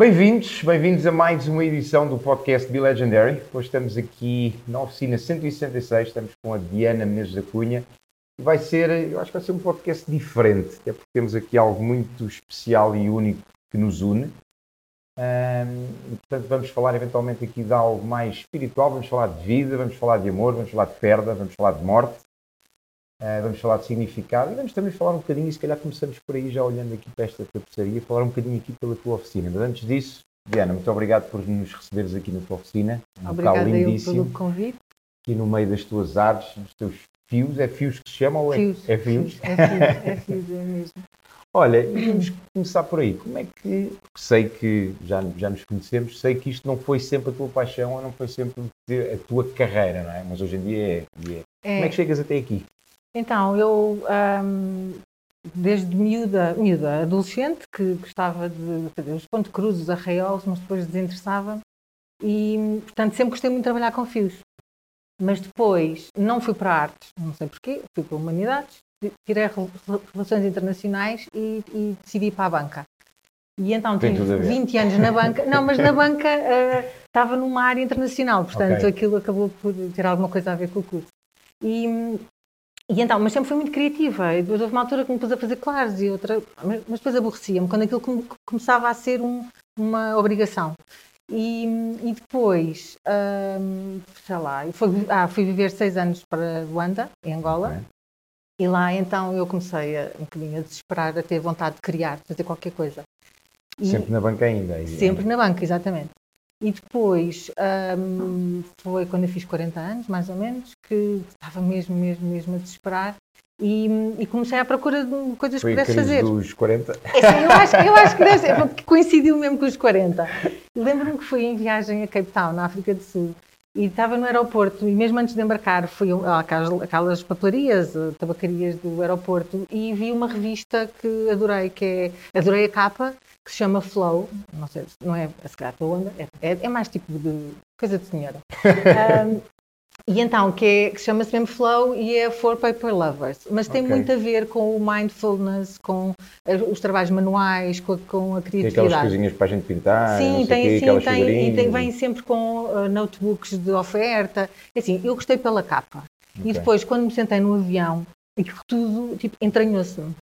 Bem-vindos, bem-vindos a mais uma edição do podcast Be Legendary. Hoje estamos aqui na oficina 166, estamos com a Diana Menezes da Cunha. Vai ser, eu acho que vai ser um podcast diferente, até porque temos aqui algo muito especial e único que nos une. Um, portanto, vamos falar eventualmente aqui de algo mais espiritual, vamos falar de vida, vamos falar de amor, vamos falar de perda, vamos falar de morte, uh, vamos falar de significado e vamos também falar um bocadinho, e se calhar começamos por aí já olhando aqui para esta tapeçaria, falar um bocadinho aqui pela tua oficina. Mas antes disso, Diana, muito obrigado por nos receberes aqui na tua oficina. Um Obrigada lindíssimo, pelo convite. Aqui no meio das tuas artes, dos teus fios, é fios que se chamam ou é, fios, é fios? É fios, é fios, é mesmo. Olha, vamos começar por aí. Como é que, sei que já, já nos conhecemos, sei que isto não foi sempre a tua paixão ou não foi sempre a tua carreira, não é? Mas hoje em dia é. é. é. Como é que chegas até aqui? Então, eu, hum, desde miúda, miúda, adolescente, que gostava de fazer os pontos cruzes, arraiolos, mas depois desinteressava. E, portanto, sempre gostei muito de trabalhar com fios. Mas depois não fui para artes, não sei porquê, fui para humanidades tirei Relações Internacionais e, e decidi ir para a banca. E então tive 20 anos na banca. Não, mas na banca uh, estava numa área internacional, portanto okay. aquilo acabou por ter alguma coisa a ver com o curso. E, e então, mas sempre fui muito criativa. E depois houve uma altura que me pus a fazer claros e outra. Mas, mas depois aborrecia-me quando aquilo começava a ser um, uma obrigação. E, e depois, um, sei lá, fui, ah, fui viver seis anos para Luanda, em Angola, okay. E lá então eu comecei a, um bocadinho a desesperar, a ter vontade de criar, de fazer qualquer coisa. E sempre na banca ainda? Sempre na banca, exatamente. E depois um, foi quando eu fiz 40 anos, mais ou menos, que estava mesmo, mesmo, mesmo a desesperar e, e comecei à procura de coisas foi que pudesse fazer. dos 40? É, sim, eu, acho, eu acho que deve ser, porque coincidiu mesmo com os 40. Lembro-me que fui em viagem a Cape Town, na África do Sul, e estava no aeroporto, e mesmo antes de embarcar, fui àquelas, aquelas papelarias, eh, tabacarias do aeroporto, e vi uma revista que adorei, que é, adorei a capa, que se chama Flow, não sei, não é a secreta onda, é, é, é mais tipo de coisa de senhora. um, E então, que, é, que chama-se mesmo Flow e é For Paper Lovers. Mas tem okay. muito a ver com o mindfulness, com os trabalhos manuais, com a, com a criatividade. Tem aquelas coisinhas para a gente pintar, sim, tem, quê, sim, tem, e tem, vem sempre com uh, notebooks de oferta. É assim, eu gostei pela capa. Okay. E depois, quando me sentei no avião, aquilo tudo tipo, entranhou-se-me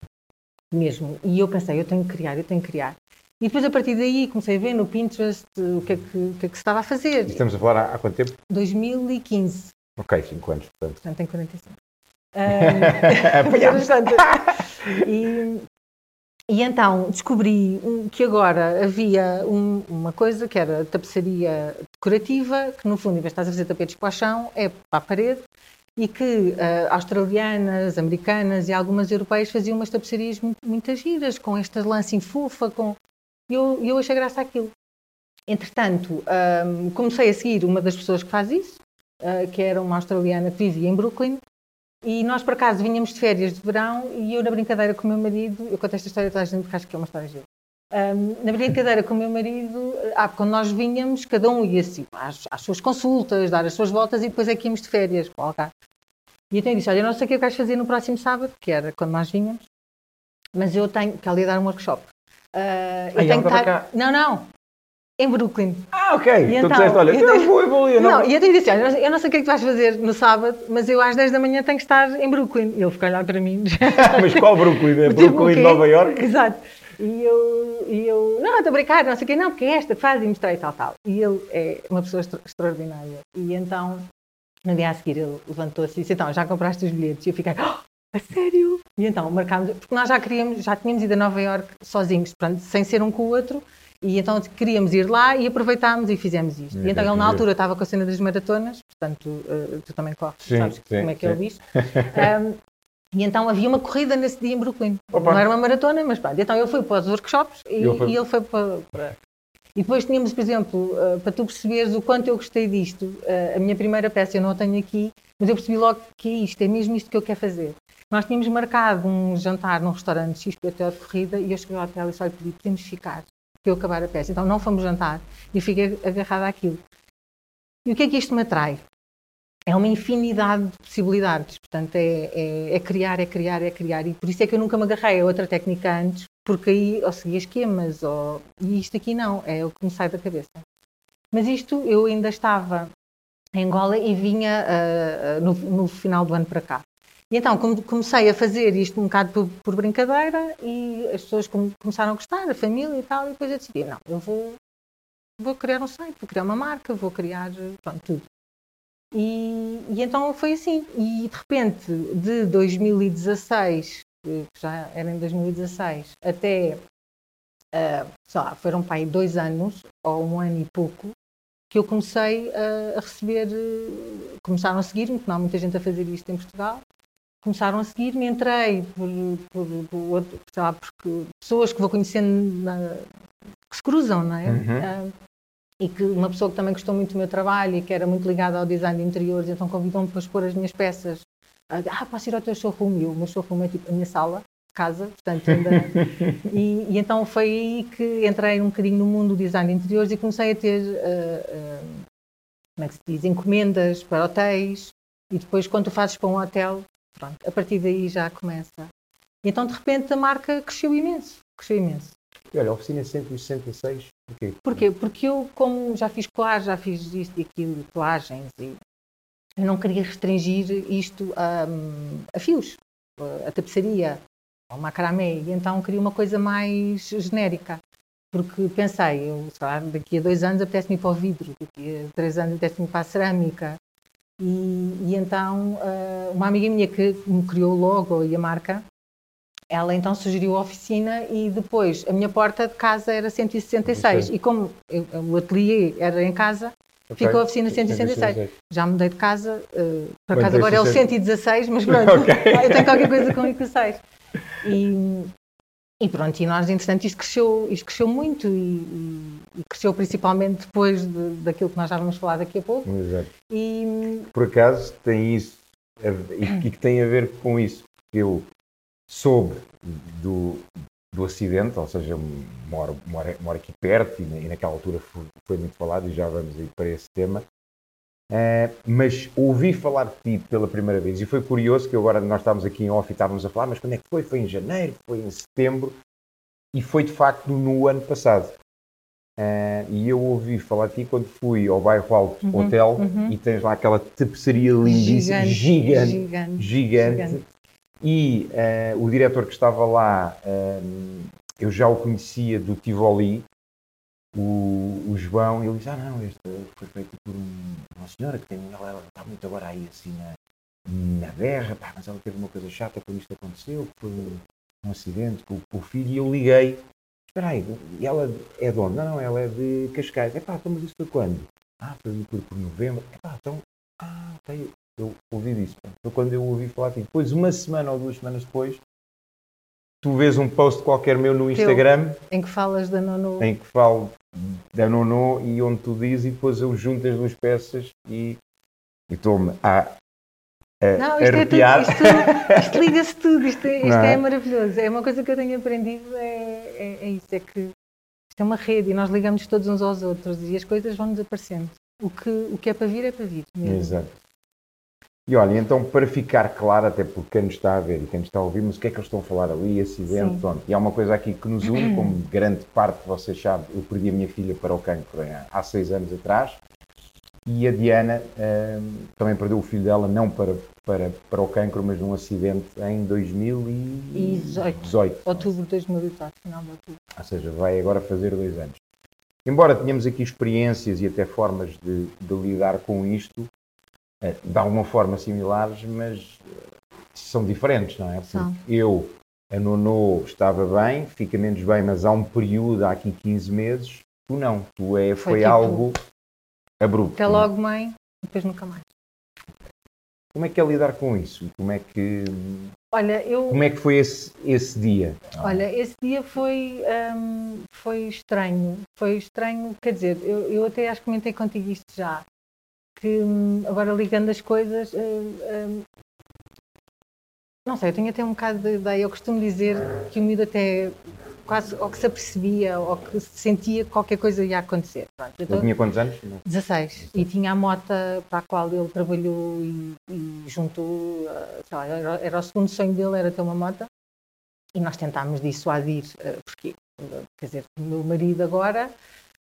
mesmo. E eu pensei, eu tenho que criar, eu tenho que criar. E depois, a partir daí, comecei a ver no Pinterest o que é que, o que, é que se estava a fazer. Estamos a falar há, há quanto tempo? 2015. Ok, 5 anos, portanto. Portanto, tenho 45. Um, e, e então descobri que agora havia um, uma coisa que era tapeçaria decorativa, que no fundo, em vez de estás a fazer tapetes para o chão, é para a parede, e que uh, australianas, americanas e algumas europeias faziam umas tapeçarias muito, muito giras, com esta lã em fofa, com... E eu, eu achei graça aquilo. Entretanto, um, comecei a seguir uma das pessoas que faz isso, uh, que era uma australiana que vivia em Brooklyn, e nós, por acaso, vinhamos de férias de verão e eu, na brincadeira com o meu marido, eu conto esta história toda a gente porque acho que é uma história gira. Um, na brincadeira com o meu marido, ah, quando nós vinhamos, cada um ia assim, às, às, suas consultas, dar as suas voltas e depois é que íamos de férias para o. E então eu disse: Olha, eu não sei o que eu quero fazer no próximo sábado, que era quando nós vinhamos, mas eu tenho que ali dar um workshop. Uh, eu tenho que estar... Não, não, em Brooklyn. Ah, ok. E tu então, disseste, olha, eu, eu vou evoluir. Não, não, e eu tenho disse, olha, eu não sei o que é que tu vais fazer no sábado, mas eu às 10 da manhã tenho que estar em Brooklyn. E ele ficou a olhar para mim. mas qual Brooklyn? É Brooklyn de Nova York? Exato. E eu, e eu não, estou a brincar, não sei o quê, não, porque é esta que faz e mostrei tal, tal. E ele é uma pessoa extraordinária. E então, no dia a seguir, ele levantou-se e disse, então, já compraste os bilhetes? E eu fiquei, oh, a sério? E então, marcámos, porque nós já queríamos, já tínhamos ido a Nova York sozinhos, sem ser um com o outro, e então queríamos ir lá e aproveitámos e fizemos isto. E então ele na altura estava com a cena das maratonas, portanto uh, tu também corres, sim, sabes sim, como é que sim. é o bicho. Um, e então havia uma corrida nesse dia em Brooklyn. Opa. Não era uma maratona, mas pronto. Então ele foi para os workshops e, e ele foi para, para... E depois tínhamos, por exemplo, uh, para tu perceberes o quanto eu gostei disto, uh, a minha primeira peça eu não a tenho aqui, mas eu percebi logo que é isto, é mesmo isto que eu quero fazer. Nós tínhamos marcado um jantar num restaurante XPTO de corrida e eu cheguei ao hotel e só lhe pedi, podemos ficar para eu acabar a peça. Então não fomos jantar e fiquei agarrada àquilo. E o que é que isto me atrai? É uma infinidade de possibilidades. Portanto, é, é, é, criar, é criar, é criar. E por isso é que eu nunca me agarrei a outra técnica antes, porque aí ou seguia esquemas, ou... e isto aqui não, é o que me sai da cabeça. Mas isto eu ainda estava em Angola e vinha uh, no, no, final do ano para cá. E então comecei a fazer isto um bocado por, por brincadeira e as pessoas começaram a gostar, a família e tal, e depois eu decidi, não, eu vou, vou criar um site, vou criar uma marca, vou criar, pronto, tudo. E, e então foi assim. E de repente, de 2016, que já era em 2016, até, uh, sei lá, foram para aí dois anos, ou um ano e pouco, que eu comecei a, receber, começaram a seguir-me, porque não há muita gente a fazer isto em Portugal, começaram a seguir-me, entrei por, por, por, outro, sei lá, porque pessoas que vou conhecendo na, que se cruzam, não é? Uhum. Uh, e que uma pessoa que também gostou muito do meu trabalho e que era muito ligada ao design de interiores, então convidou-me para expor as minhas peças. Ah, posso ir ao teu showroom? E o meu showroom é tipo a minha sala, casa, portanto ainda... e, e, então foi aí que entrei um bocadinho no mundo do design de interiores e comecei a ter, uh, uh, como é que se diz, encomendas para hotéis e depois quando tu fazes para um hotel, pronto, a partir daí já começa. E então de repente a marca cresceu imenso, cresceu imenso. E olha, a oficina 166 Porquê? Porquê? Porque eu, como já fiz colagens, já fiz isto e aquilo, colagens, e eu não queria restringir isto a, a fios, a tapeçaria, ao macramé, e então queria uma coisa mais genérica. Porque pensei, eu, lá, daqui a dois anos apetece-me ir para o vidro, daqui a três anos apetece-me para a cerâmica. E, e então, uma amiga minha que me criou o logo e a marca, ela então sugeriu a oficina e depois a minha porta de casa era 166 okay. e como eu, o ateliê era em casa, okay. ficou a oficina 166. 166. Já mudei de casa, uh, por acaso agora é o 116, mas pronto, okay. eu tenho qualquer coisa com o 6. E, e pronto, e nós, entretanto, isto cresceu, isto cresceu muito e, e cresceu principalmente depois de, daquilo que nós já vamos falar daqui a pouco. Exato. E, por acaso tem isso, e que tem a ver com isso. Eu soube do, do acidente, ou seja, moro, moro, moro aqui perto e, naquela altura foi, foi, muito falado e já vamos aí para esse tema. Uh, mas ouvi falar de ti pela primeira vez e foi curioso que agora nós estávamos aqui em off e estávamos a falar, mas quando é que foi? Foi em janeiro, foi em setembro e foi de facto no ano passado. Uh, e eu ouvi falar de ti quando fui ao bairro Alto uhum, Hotel uhum. e tens lá aquela tapeçaria lindíssima, gigante, gigante, gigante, gigante, gigante e uh, o diretor que estava lá, eu já o conhecia do Tivoli, o, o João, ele disse: Ah, não, este foi feito por um, uma senhora que tem, ela, ela está muito agora aí assim na, na berra, pá, mas ela teve uma coisa chata quando isto aconteceu, foi um, acidente com, com, o filho, e eu liguei. Espera aí, e ela é de onde? Não, não, ela é de Cascais. É pá, então, mas isso foi quando? Ah, foi por, por novembro. É pá, então, ah, ok, eu ouvi disso. Foi quando eu ouvi falar assim. Depois, uma semana ou duas semanas depois, tu vês um post qualquer meu no Instagram. em que falas da Nono. Em que falo da Nono e onde tu dizes e depois eu junto as duas peças e estou-me a, a não, isto arrepiar. É tudo, isto, isto liga-se tudo, isto, é, isto é? é? maravilhoso. É uma coisa que eu tenho aprendido, é, é, é, isso, é que isto é uma rede e nós ligamos todos uns aos outros e as coisas vão desaparecendo. O que, o que é para vir é para vir. Mesmo. Exato. E olha, então para ficar claro, até porque quem nos está a ver e quem nos está a ouvir, mas o que é que eles estão a falar ali, acidente, pronto. E há uma coisa aqui que nos une, como grande parte de vocês sabem, eu perdi a minha filha para o cancro há seis anos atrás e a Diana hum, também perdeu o filho dela, não para, para, para o cancro, mas num acidente em 2018. 18. Outubro de 2018, final de outubro. Ou seja, vai agora fazer dois anos. Embora tenhamos aqui experiências e até formas de, de lidar com isto, é, de alguma forma similares, mas eh, são diferentes, não é? São. Eu, a Nono, estava bem, fica menos bem, mas há um período, há aqui 15 meses, tu não. Tu é, foi, foi tipo, algo abrupto. Até logo, mãe, depois nunca mais. Como é que é lidar com isso? Como é que. Olha, eu... Como é que foi esse, esse dia? Olha, esse dia foi, hum, foi estranho. Foi estranho, quer dizer, eu, eu até acho que comentei contigo isto já que agora ligando as coisas, uh, uh, não sei, eu tenho até um bocado de ideia. Eu costumo dizer que o miúdo até quase ou que se apercebia ou que sentia que qualquer coisa ia acontecer. Pronto, ele tinha quantos anos? 16. E tinha a moto para a qual ele trabalhou e, e juntou, sei lá, era, era, o segundo sonho dele, era ter uma moto. e nós tentámos dissuadir, uh, porque, quer dizer, o meu marido agora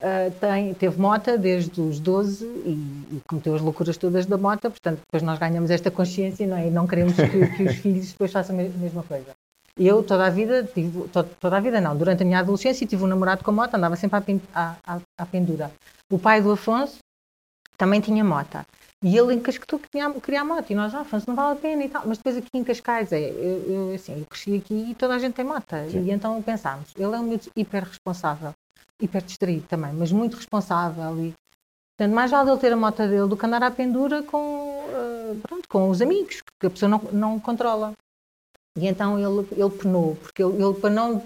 uh, tem, teve mota desde os 12 e, e, cometeu as loucuras todas da mota, portanto, depois nós ganhamos esta consciência não é? e não queremos que, que os filhos depois façam a mesma coisa. Eu, toda a vida, tive, toda, toda a vida não, durante a minha adolescência tive um namorado com moto, andava sempre à, à, à pendura. O pai do Afonso também tinha moto. E ele encasquetou que queria a moto. E nós, ah, Afonso, não vale a pena e tal. Mas depois aqui em Cascais, é, eu, eu, assim, eu cresci aqui e toda a gente tem moto. Sim. E então pensámos, ele é um miúdo hiper responsável, hiper distraído também, mas muito responsável. E, portanto, mais vale ele ter a moto dele do que andar à pendura com, uh, pronto, com os amigos, que a pessoa não, não controla. E então ele, ele penou, porque ele, ele, para, não,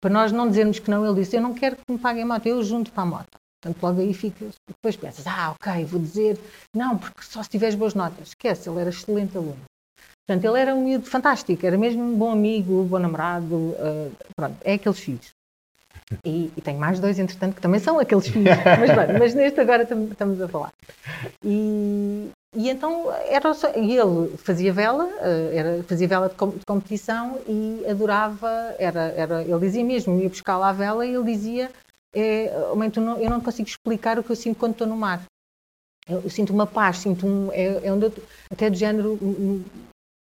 para nós não dizermos que não, ele disse: Eu não quero que me paguem a moto, eu junto para a moto. Portanto, logo aí ficas. Depois pensas: Ah, ok, vou dizer. Não, porque só se tiveres boas notas. Esquece, ele era excelente aluno. Portanto, ele era um miúdo fantástico, era mesmo um bom amigo, um bom namorado. Uh, pronto, é aqueles filhos. E, e, tenho mais dois, entretanto, que também são aqueles filhos. mas, bem, mas neste agora estamos a falar. E, e então era só, e ele fazia vela, eh, era, fazia vela de, com, de, competição e adorava, era, era, ele dizia mesmo, ia buscar lá a vela e ele dizia, é, mãe, não, eu não consigo explicar o que eu sinto quando estou no mar. Eu, eu sinto uma paz, sinto um, é, é onde eu, até do género, e um,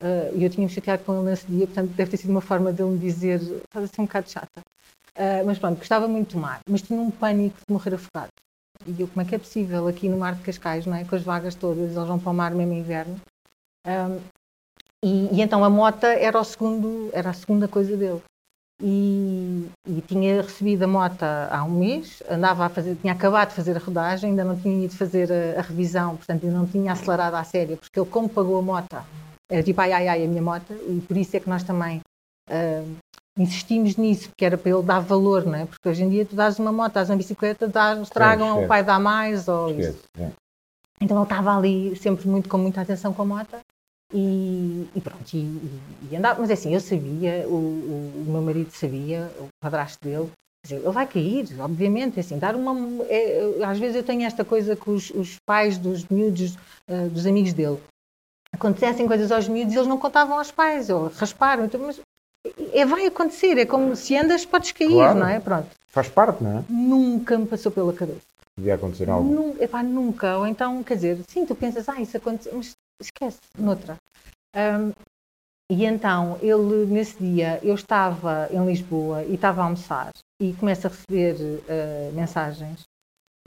uh, eu tinha-me chateado com ele nesse dia, portanto deve ter sido uma forma dele me dizer, estás assim um bocado chata. Uh, mas pronto, gostava muito do mar, mas tinha um pânico de morrer afogado. E eu, como é que é possível aqui no Mar de Cascais, não é? Com as vagas todas, eles vão para o mar mesmo inverno. Um, e, e, então a mota era, o segundo, era a segunda coisa dele. E, e, tinha recebido a mota há um mês, andava a fazer, tinha acabado de fazer a rodagem, ainda não tinha ido fazer a, a revisão, portanto ainda não tinha acelerado à séria, porque ele como pagou a mota, era tipo ai ai ai a minha mota, e por isso é que nós também uh, insistimos nisso, porque era para ele dar valor, não é? Porque hoje em dia tu dás uma moto, dás uma bicicleta, dás, estragam, o pai dá mais, ou isso. É. Então ele estava ali sempre muito com muita atenção com a moto e, e pronto, e, e, andava. Mas é assim, eu sabia, o, o, o, meu marido sabia, o padrasto dele, dizer, ele vai cair, obviamente, é assim, dar uma... É, às vezes eu tenho esta coisa com os, os pais dos miúdos, uh, dos amigos dele, acontecessem coisas aos miúdos e eles não contavam aos pais, ou rasparam, então, mas é, vai acontecer, é como se andas podes cair, claro. não é? Pronto. Faz parte, não é? Nunca me passou pela cabeça. Podia acontecer algo? Nunca, epá, nunca. Ou então, quer dizer, sim, tu pensas, ah, isso aconteceu, mas esquece, noutra. Um, e então, ele, nesse dia, eu estava em Lisboa e estava a almoçar e começo a receber uh, mensagens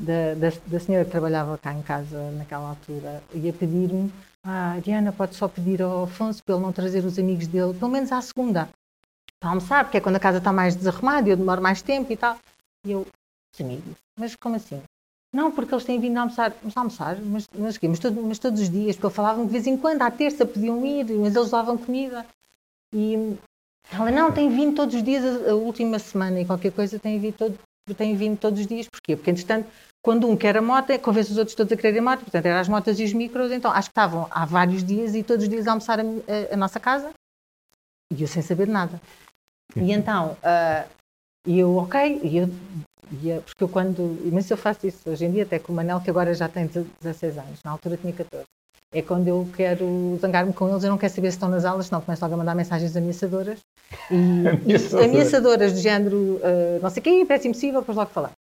da, da, da, senhora que trabalhava cá em casa naquela altura e a pedir-me, ah, Diana, pode só pedir ao Afonso para ele não trazer os amigos dele, pelo menos à segunda para almoçar, porque é quando a casa está mais desarrumada e eu demoro mais tempo e tal. E eu, amigos, mas como assim? Não, porque eles têm vindo a almoçar. Mas almoçar? Mas, mas, mas, todo, mas todos os dias, porque falavam de vez em quando, à terça podiam ir, mas eles levavam comida. E ela, não, tem vindo todos os dias, a, a, última semana e qualquer coisa tem vindo, todo, tem vindo todos os dias. Porquê? Porque, entretanto, quando um quer a moto, é convence os outros todos a quererem a moto, portanto, eram as motas e os micros, então acho que estavam há vários dias e todos os dias a almoçar a, a, a nossa casa e eu sem saber nada. E então, uh, eu, ok, e eu, e porque eu quando, mas eu faço isso hoje em dia, até com o Manel, que agora já tem 16 anos, na altura tinha 14. É quando eu quero zangar-me com eles, eu não quero saber se estão nas aulas, senão começo logo a mandar mensagens ameaçadoras. E, Ameaçadora. ameaçadoras do género, uh, não sei o quê, parece impossível, depois logo falar.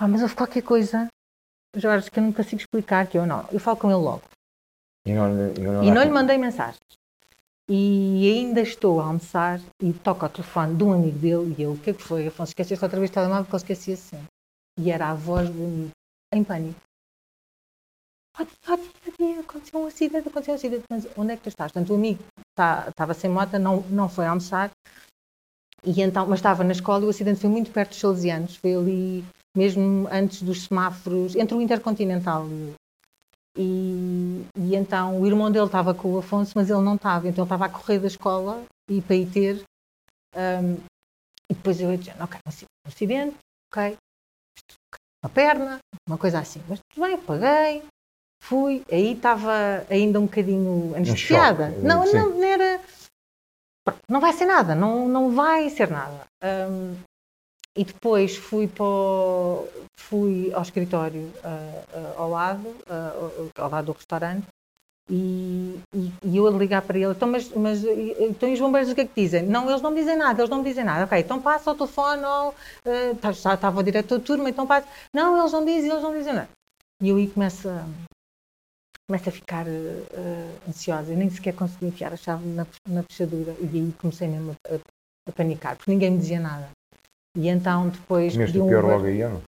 Ah, mas houve qualquer coisa, Jorge, que eu não consigo explicar, que eu não. Eu falo com ele logo. E não, não, e não lhe mandei mensagens. E ainda estou a almoçar e toco ao telefone de um amigo dele e eu, o que é que foi? Afonso, esqueceste outra vez o telemóvel porque eu esqueci assim. E era a voz do amigo, em pânico. Aconteceu um acidente, aconteceu um acidente, mas onde é que tu estás? Portanto, o amigo tá, estava sem moto, não, não foi almoçar, e então, mas estava na escola e o acidente foi muito perto dos Salesianos, foi ali mesmo antes dos semáforos, entre o Intercontinental e, e, então o irmão dele estava com o Afonso, mas ele não estava, então ele estava a correr da escola e para ir ter. Um, e depois eu ia dizendo, ok, um acidente, ok, uma perna, uma coisa assim. Mas tudo bem, paguei, fui, aí estava ainda um bocadinho anestesiada. Um não, não, não era. Não vai ser nada, não, não vai ser nada. Um, e depois fui, para o, fui ao escritório uh, uh, ao lado, uh, ao lado do restaurante, E, e, e, eu a ligar para ele, então, mas, mas então, os bombeiros o que é que dizem? Não, eles não me dizem nada, eles não me dizem nada. Ok, então passa ao telefone, ou, uh, estava o diretor de turma, então passa. Não, eles não dizem, eles não dizem nada. E eu aí começo a, começo a ficar uh, ansiosa, eu nem sequer consegui enfiar a chave na, na fechadura, e aí comecei mesmo a, a, a, panicar, porque ninguém me dizia nada. E então depois. Comeste o pior logo aí, não?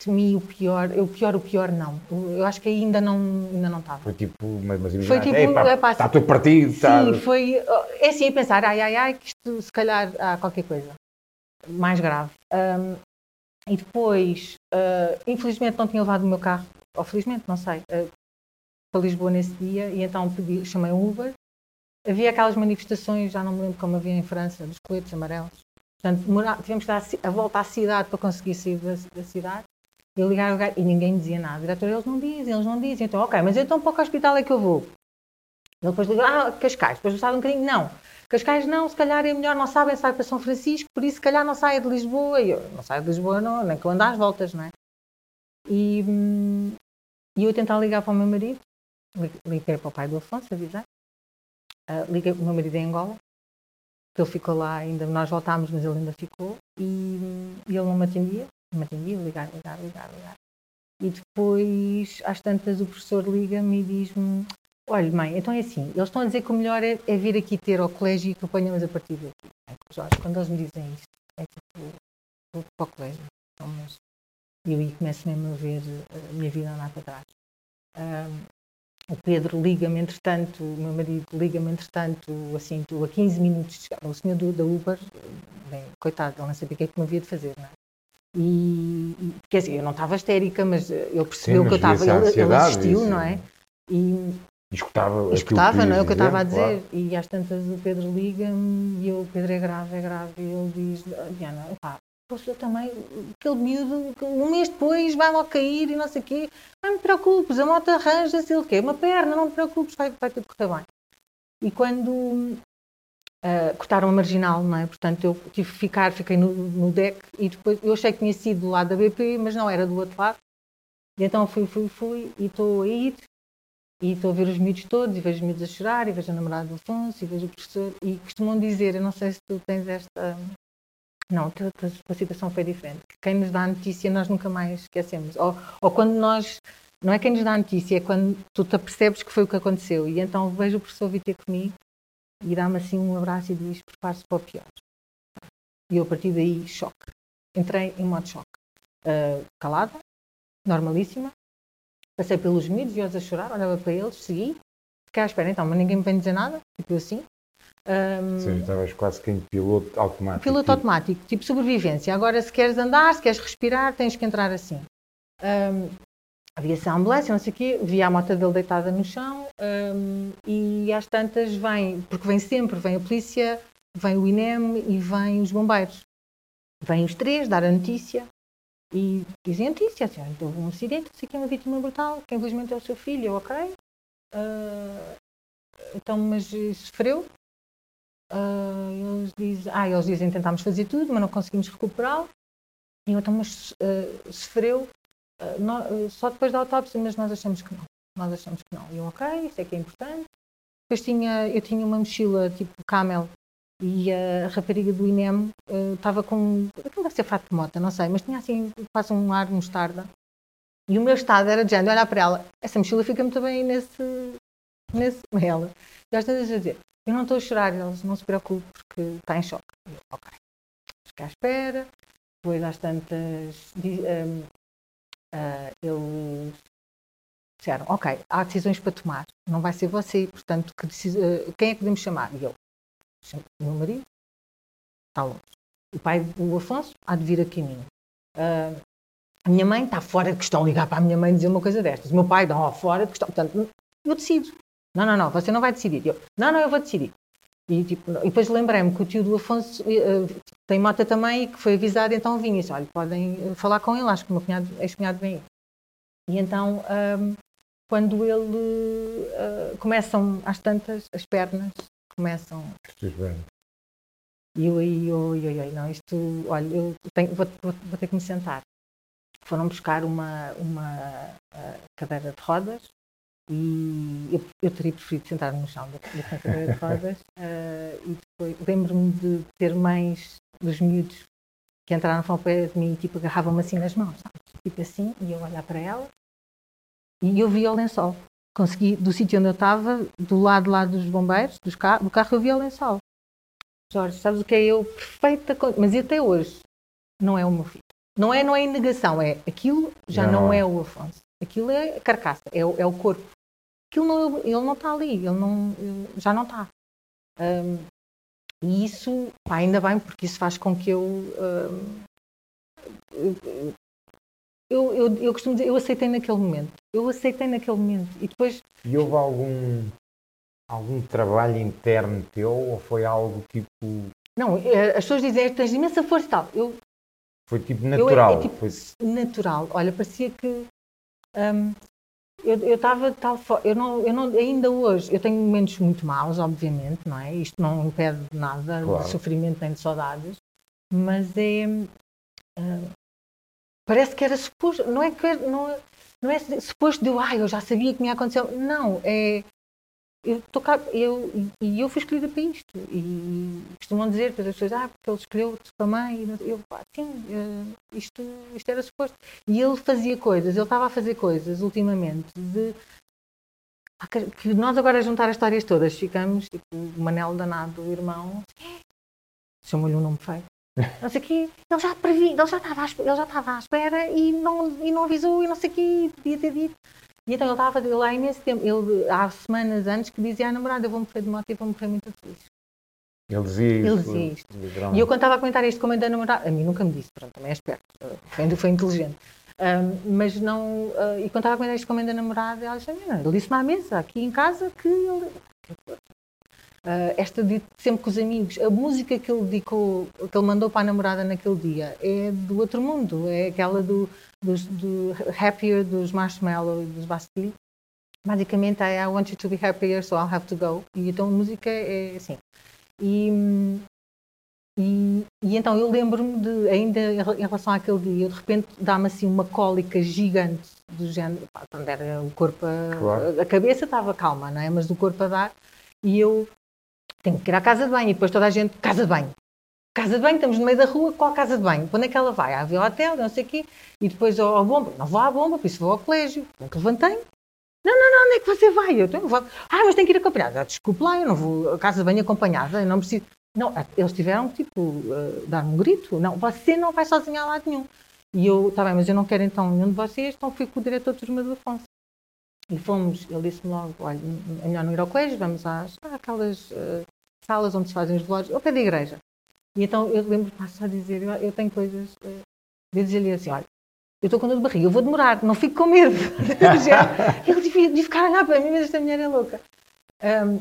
temi o pior, o pior, o pior não. Eu acho que ainda não, ainda não estava. Foi tipo, mas, mas foi tipo, está tá tudo partido. Sim, tá... foi, é assim, a pensar, ai, ai, ai, que isto se calhar há qualquer coisa mais grave. Um, e depois, uh, infelizmente não tinha levado o meu carro, ou felizmente, não sei, uh, para Lisboa nesse dia, e então pedi, chamei um Uber. Havia aquelas manifestações, já não me lembro como havia em França, dos coletes amarelos. Portanto, tivemos que dar a volta à cidade para conseguir sair da, da cidade. Eu ligava, ligava e ninguém dizia nada. O diretor, eles não dizem, eles não dizem. Então, ok, mas então para que hospital é que eu vou? Ele depois ligou, ah, Cascais. Depois gostava um bocadinho, não. Cascais não, se calhar é melhor, não sabem, sai para São Francisco, por isso se calhar não saia de Lisboa. E eu, não saio de Lisboa, não, nem que eu ando às voltas, não é? E, hum, e eu tentar ligar para o meu marido, liguei para o pai do Afonso, avisar. Uh, liguei o meu marido em Angola, que ele ficou lá ainda, nós voltámos, mas ele ainda ficou, e, e ele não me atendia me atendia, ligar, ligar, ligar, ligar. E depois, às tantas, o professor liga-me e diz-me: Olha, mãe, então é assim, eles estão a dizer que o melhor é, é vir aqui ter ao colégio e que apanhamos a partir daqui. É, Jorge, quando eles me dizem isto, é tipo, vou para o colégio. Então, mas... E eu aí começo mesmo a ver a minha vida andar para trás. Um, o Pedro liga-me, entretanto, o meu marido liga-me, entretanto, assim, a 15 minutos de chegar. O senhor do, da Uber, bem, coitado, ele não sabia o que é que me havia de fazer, não é? E, e quer dizer, eu não estava histérica, mas ele percebeu Sim, que eu estava, ele, ele assistiu, não é? E, escutava, escutava não é o que eu estava a dizer. Claro. E às tantas o Pedro liga-me e eu, o Pedro é grave, é grave. E ele diz: Diana, pá, eu também, aquele miúdo, um mês depois vai logo cair e não sei o quê. Não me preocupes, a moto arranja-se, ele quê? Uma perna, não me preocupes, vai, vai tudo correr bem. E quando Uh, cortaram a marginal, não é? Portanto, eu tive que ficar, fiquei no, no, deck e depois eu achei que tinha sido do lado da BP, mas não era do outro lado. E então fui, fui, fui e estou a ir e estou a ver os miúdos todos e vejo os miúdos a chorar e vejo a namorada do Afonso e vejo o professor e costumam dizer, eu não sei se tu tens esta... Não, a tua, a situação foi diferente. Quem nos dá a notícia nós nunca mais esquecemos. Ou, ou quando nós... Não é quem nos dá a notícia, é quando tu te apercebes que foi o que aconteceu. E então vejo o professor vir ter comigo e dá-me assim um abraço e diz: prepare-se para o pior. E eu, a partir daí, choque. Entrei em modo choque. Uh, calada, normalíssima. Passei pelos miúdos e eles a chorar, olhava para eles, segui. Fiquei à espera, então, mas ninguém me vem dizer nada, tipo assim. Um, Sim, estavas quase que em piloto automático. Piloto tipo... automático, tipo sobrevivência. Agora, se queres andar, se queres respirar, tens que entrar assim. Um, havia-se a ambulância, não sei o quê, via a moto dele deitada no chão um, e às tantas vem, porque vem sempre, vem a polícia, vem o INEM e vem os bombeiros. Vêm os três dar a notícia e dizem a notícia, assim, houve um acidente, sei que é uma vítima brutal, que infelizmente é o seu filho, ok? Uh, então, mas sofreu? Uh, eles dizem, ah, eles dizem tentámos fazer tudo, mas não conseguimos recuperá-lo. E então, mas uh, sofreu? só depois da autópsia, mas nós achamos que não. Nós achamos que não. E eu, ok, isso é que é importante. Depois tinha, eu tinha uma mochila tipo camel e a rapariga do INEM uh, estava com. Aquilo deve ser fato de moto, não sei, mas tinha assim, quase um ar mostarda. E o meu estado era de olhar para ela, essa mochila fica muito bem nesse. nesse ela. E às vezes a dizer, eu não estou a chorar, eles não se preocupem porque está em choque. Eu, ok. Fiquei à espera, depois às tantas. Um, uh, eles disseram, ok, há decisões para tomar, não vai ser você, portanto, que uh, quem é que podemos chamar? E eu, o meu marido, está longe. O pai do Afonso há de vir a caminho. Uh, a minha mãe está fora de questão, ligar para a minha mãe dizer uma coisa destas. O meu pai está fora de questão. Portanto, eu decido. Não, não, não, você não vai decidir. Eu, não, não, eu vou decidir. E, tipo, e depois lembrei-me que o tio do Afonso uh, tem moto também e que foi avisado, então vinha e disse, olha, podem eh, falar com ele, acho que o meu cunhado, ex-cunhado vem aí. E então, um, quando ele, uh, começam às tantas, as pernas começam... E eu aí, oi, oi, oi, não, isto, olha, eu tenho, vou, vou, vou, ter que me sentar. Foram buscar uma, uma cadeira de rodas E eu, eu teria preferido sentar no chão da, da cadeira de rodas. uh, e depois lembro-me de ter mães dos miúdos que entraram ao pé de mim e tipo, agarravam-me assim nas mãos, sabe? tipo assim, e eu olhar para ela e eu via o lençol. Consegui, do sítio onde eu estava, do lado lá dos bombeiros, dos carro, do carro eu via o lençol. Jorge, sabes o que é eu? Perfeita, mas até hoje não é o meu filho. Não é, não é negação, é aquilo já não, não é o Afonso. Aquilo é a carcaça, é o, é o corpo. Aquilo não, ele não está ali, ele não, ele já não está. Um, e isso, pá, ainda bem, porque isso faz com que eu, um, eu, eu, eu, costumo dizer, eu aceitei naquele momento. Eu aceitei naquele momento. E depois. E houve algum, algum trabalho interno teu ou foi algo tipo. Não, eh, as pessoas dizem, tens imensa força e tal. Eu, foi tipo natural. Eu, é, tipo, foi... Natural. Olha, parecia que. Um, eu estava tal forma. Eu não, eu não, ainda hoje, eu tenho momentos muito maus, obviamente, não é? Isto não impede nada claro. de sofrimento nem de saudades, mas é. Uh, parece que era suposto. Não é que. Não, não é suposto de, ah, eu já sabia que me ia acontecer. Não, é eu, tô, eu, e eu fui escolhida para isto. E costumam dizer para as pessoas, ah, porque ele escolheu-te para mãe. Eu, ah, sim, eh, isto, isto era suposto. E ele fazia coisas, ele estava a fazer coisas ultimamente de. Que nós agora a juntar as histórias todas ficamos, tipo, o Manel danado, o irmão, chamou-lhe um nome feio. Não sei o quê, ele já previ, ele já estava à, ele já estava à espera e não, e não avisou e não sei o quê, podia ter dito. E então ele estava a fazer lá imenso tempo. Ele, há semanas antes que dizia à namorada: Eu vou morrer de moto e vou morrer muito feliz. Ele dizia isso. Ele dizia isto. E eu, quando estava a comentar isto com a mãe da namorada, a mim nunca me disse, pronto, também é esperto, foi, foi inteligente. Um, mas não. Uh, e quando estava a comentar isto com a mãe da namorada, ela disse: Não, ele disse-me à mesa, aqui em casa, que ele. Uh, esta de sempre com os amigos, a música que ele dedicou, que ele mandou para a namorada naquele dia é do outro mundo, é aquela do dos, do Happier dos Marshmallow e dos Bastille. Basicamente é I want you to be happier, so I'll have to go. E então a música é assim. E, e, e então eu lembro-me de, ainda em relação àquele dia, de repente dá-me assim uma cólica gigante do género, pá, quando era o corpo, a, claro. a cabeça estava calma, não é? Mas do corpo a dar. E eu tenho que ir à casa de banho e depois toda a gente, casa de banho, Casa de banho, estamos no meio da rua, qual casa de banho? Quando é que ela vai? À Vila Hotel, não sei o quê. E depois ao, bomba. Não vou à bomba, por isso vou ao colégio. Que levantei? Não, não, não, onde é que você vai? Eu tenho. Ah, mas tem que ir acompanhada. Ah, desculpe lá, eu não vou à casa de banho acompanhada, eu não preciso. Não, é, eles tiveram, tipo, uh, dar um grito. Não, você não vai sozinha a lado nenhum. E eu, está bem, mas eu não quero então nenhum de vocês, então fui com o diretor de turma do Afonso. E fomos, ele disse-me logo, olha, é melhor não ir ao colégio, vamos às, àquelas uh, salas onde se fazem os velórios, ao pé da igreja. E então eu lembro passo a dizer, eu, eu tenho coisas, uh, de dizer-lhe assim, olha, eu estou com dor de barriga, eu vou demorar, não fico com medo. Ele devia, devia ficar a olhar para mim, mas esta mulher é louca. Um,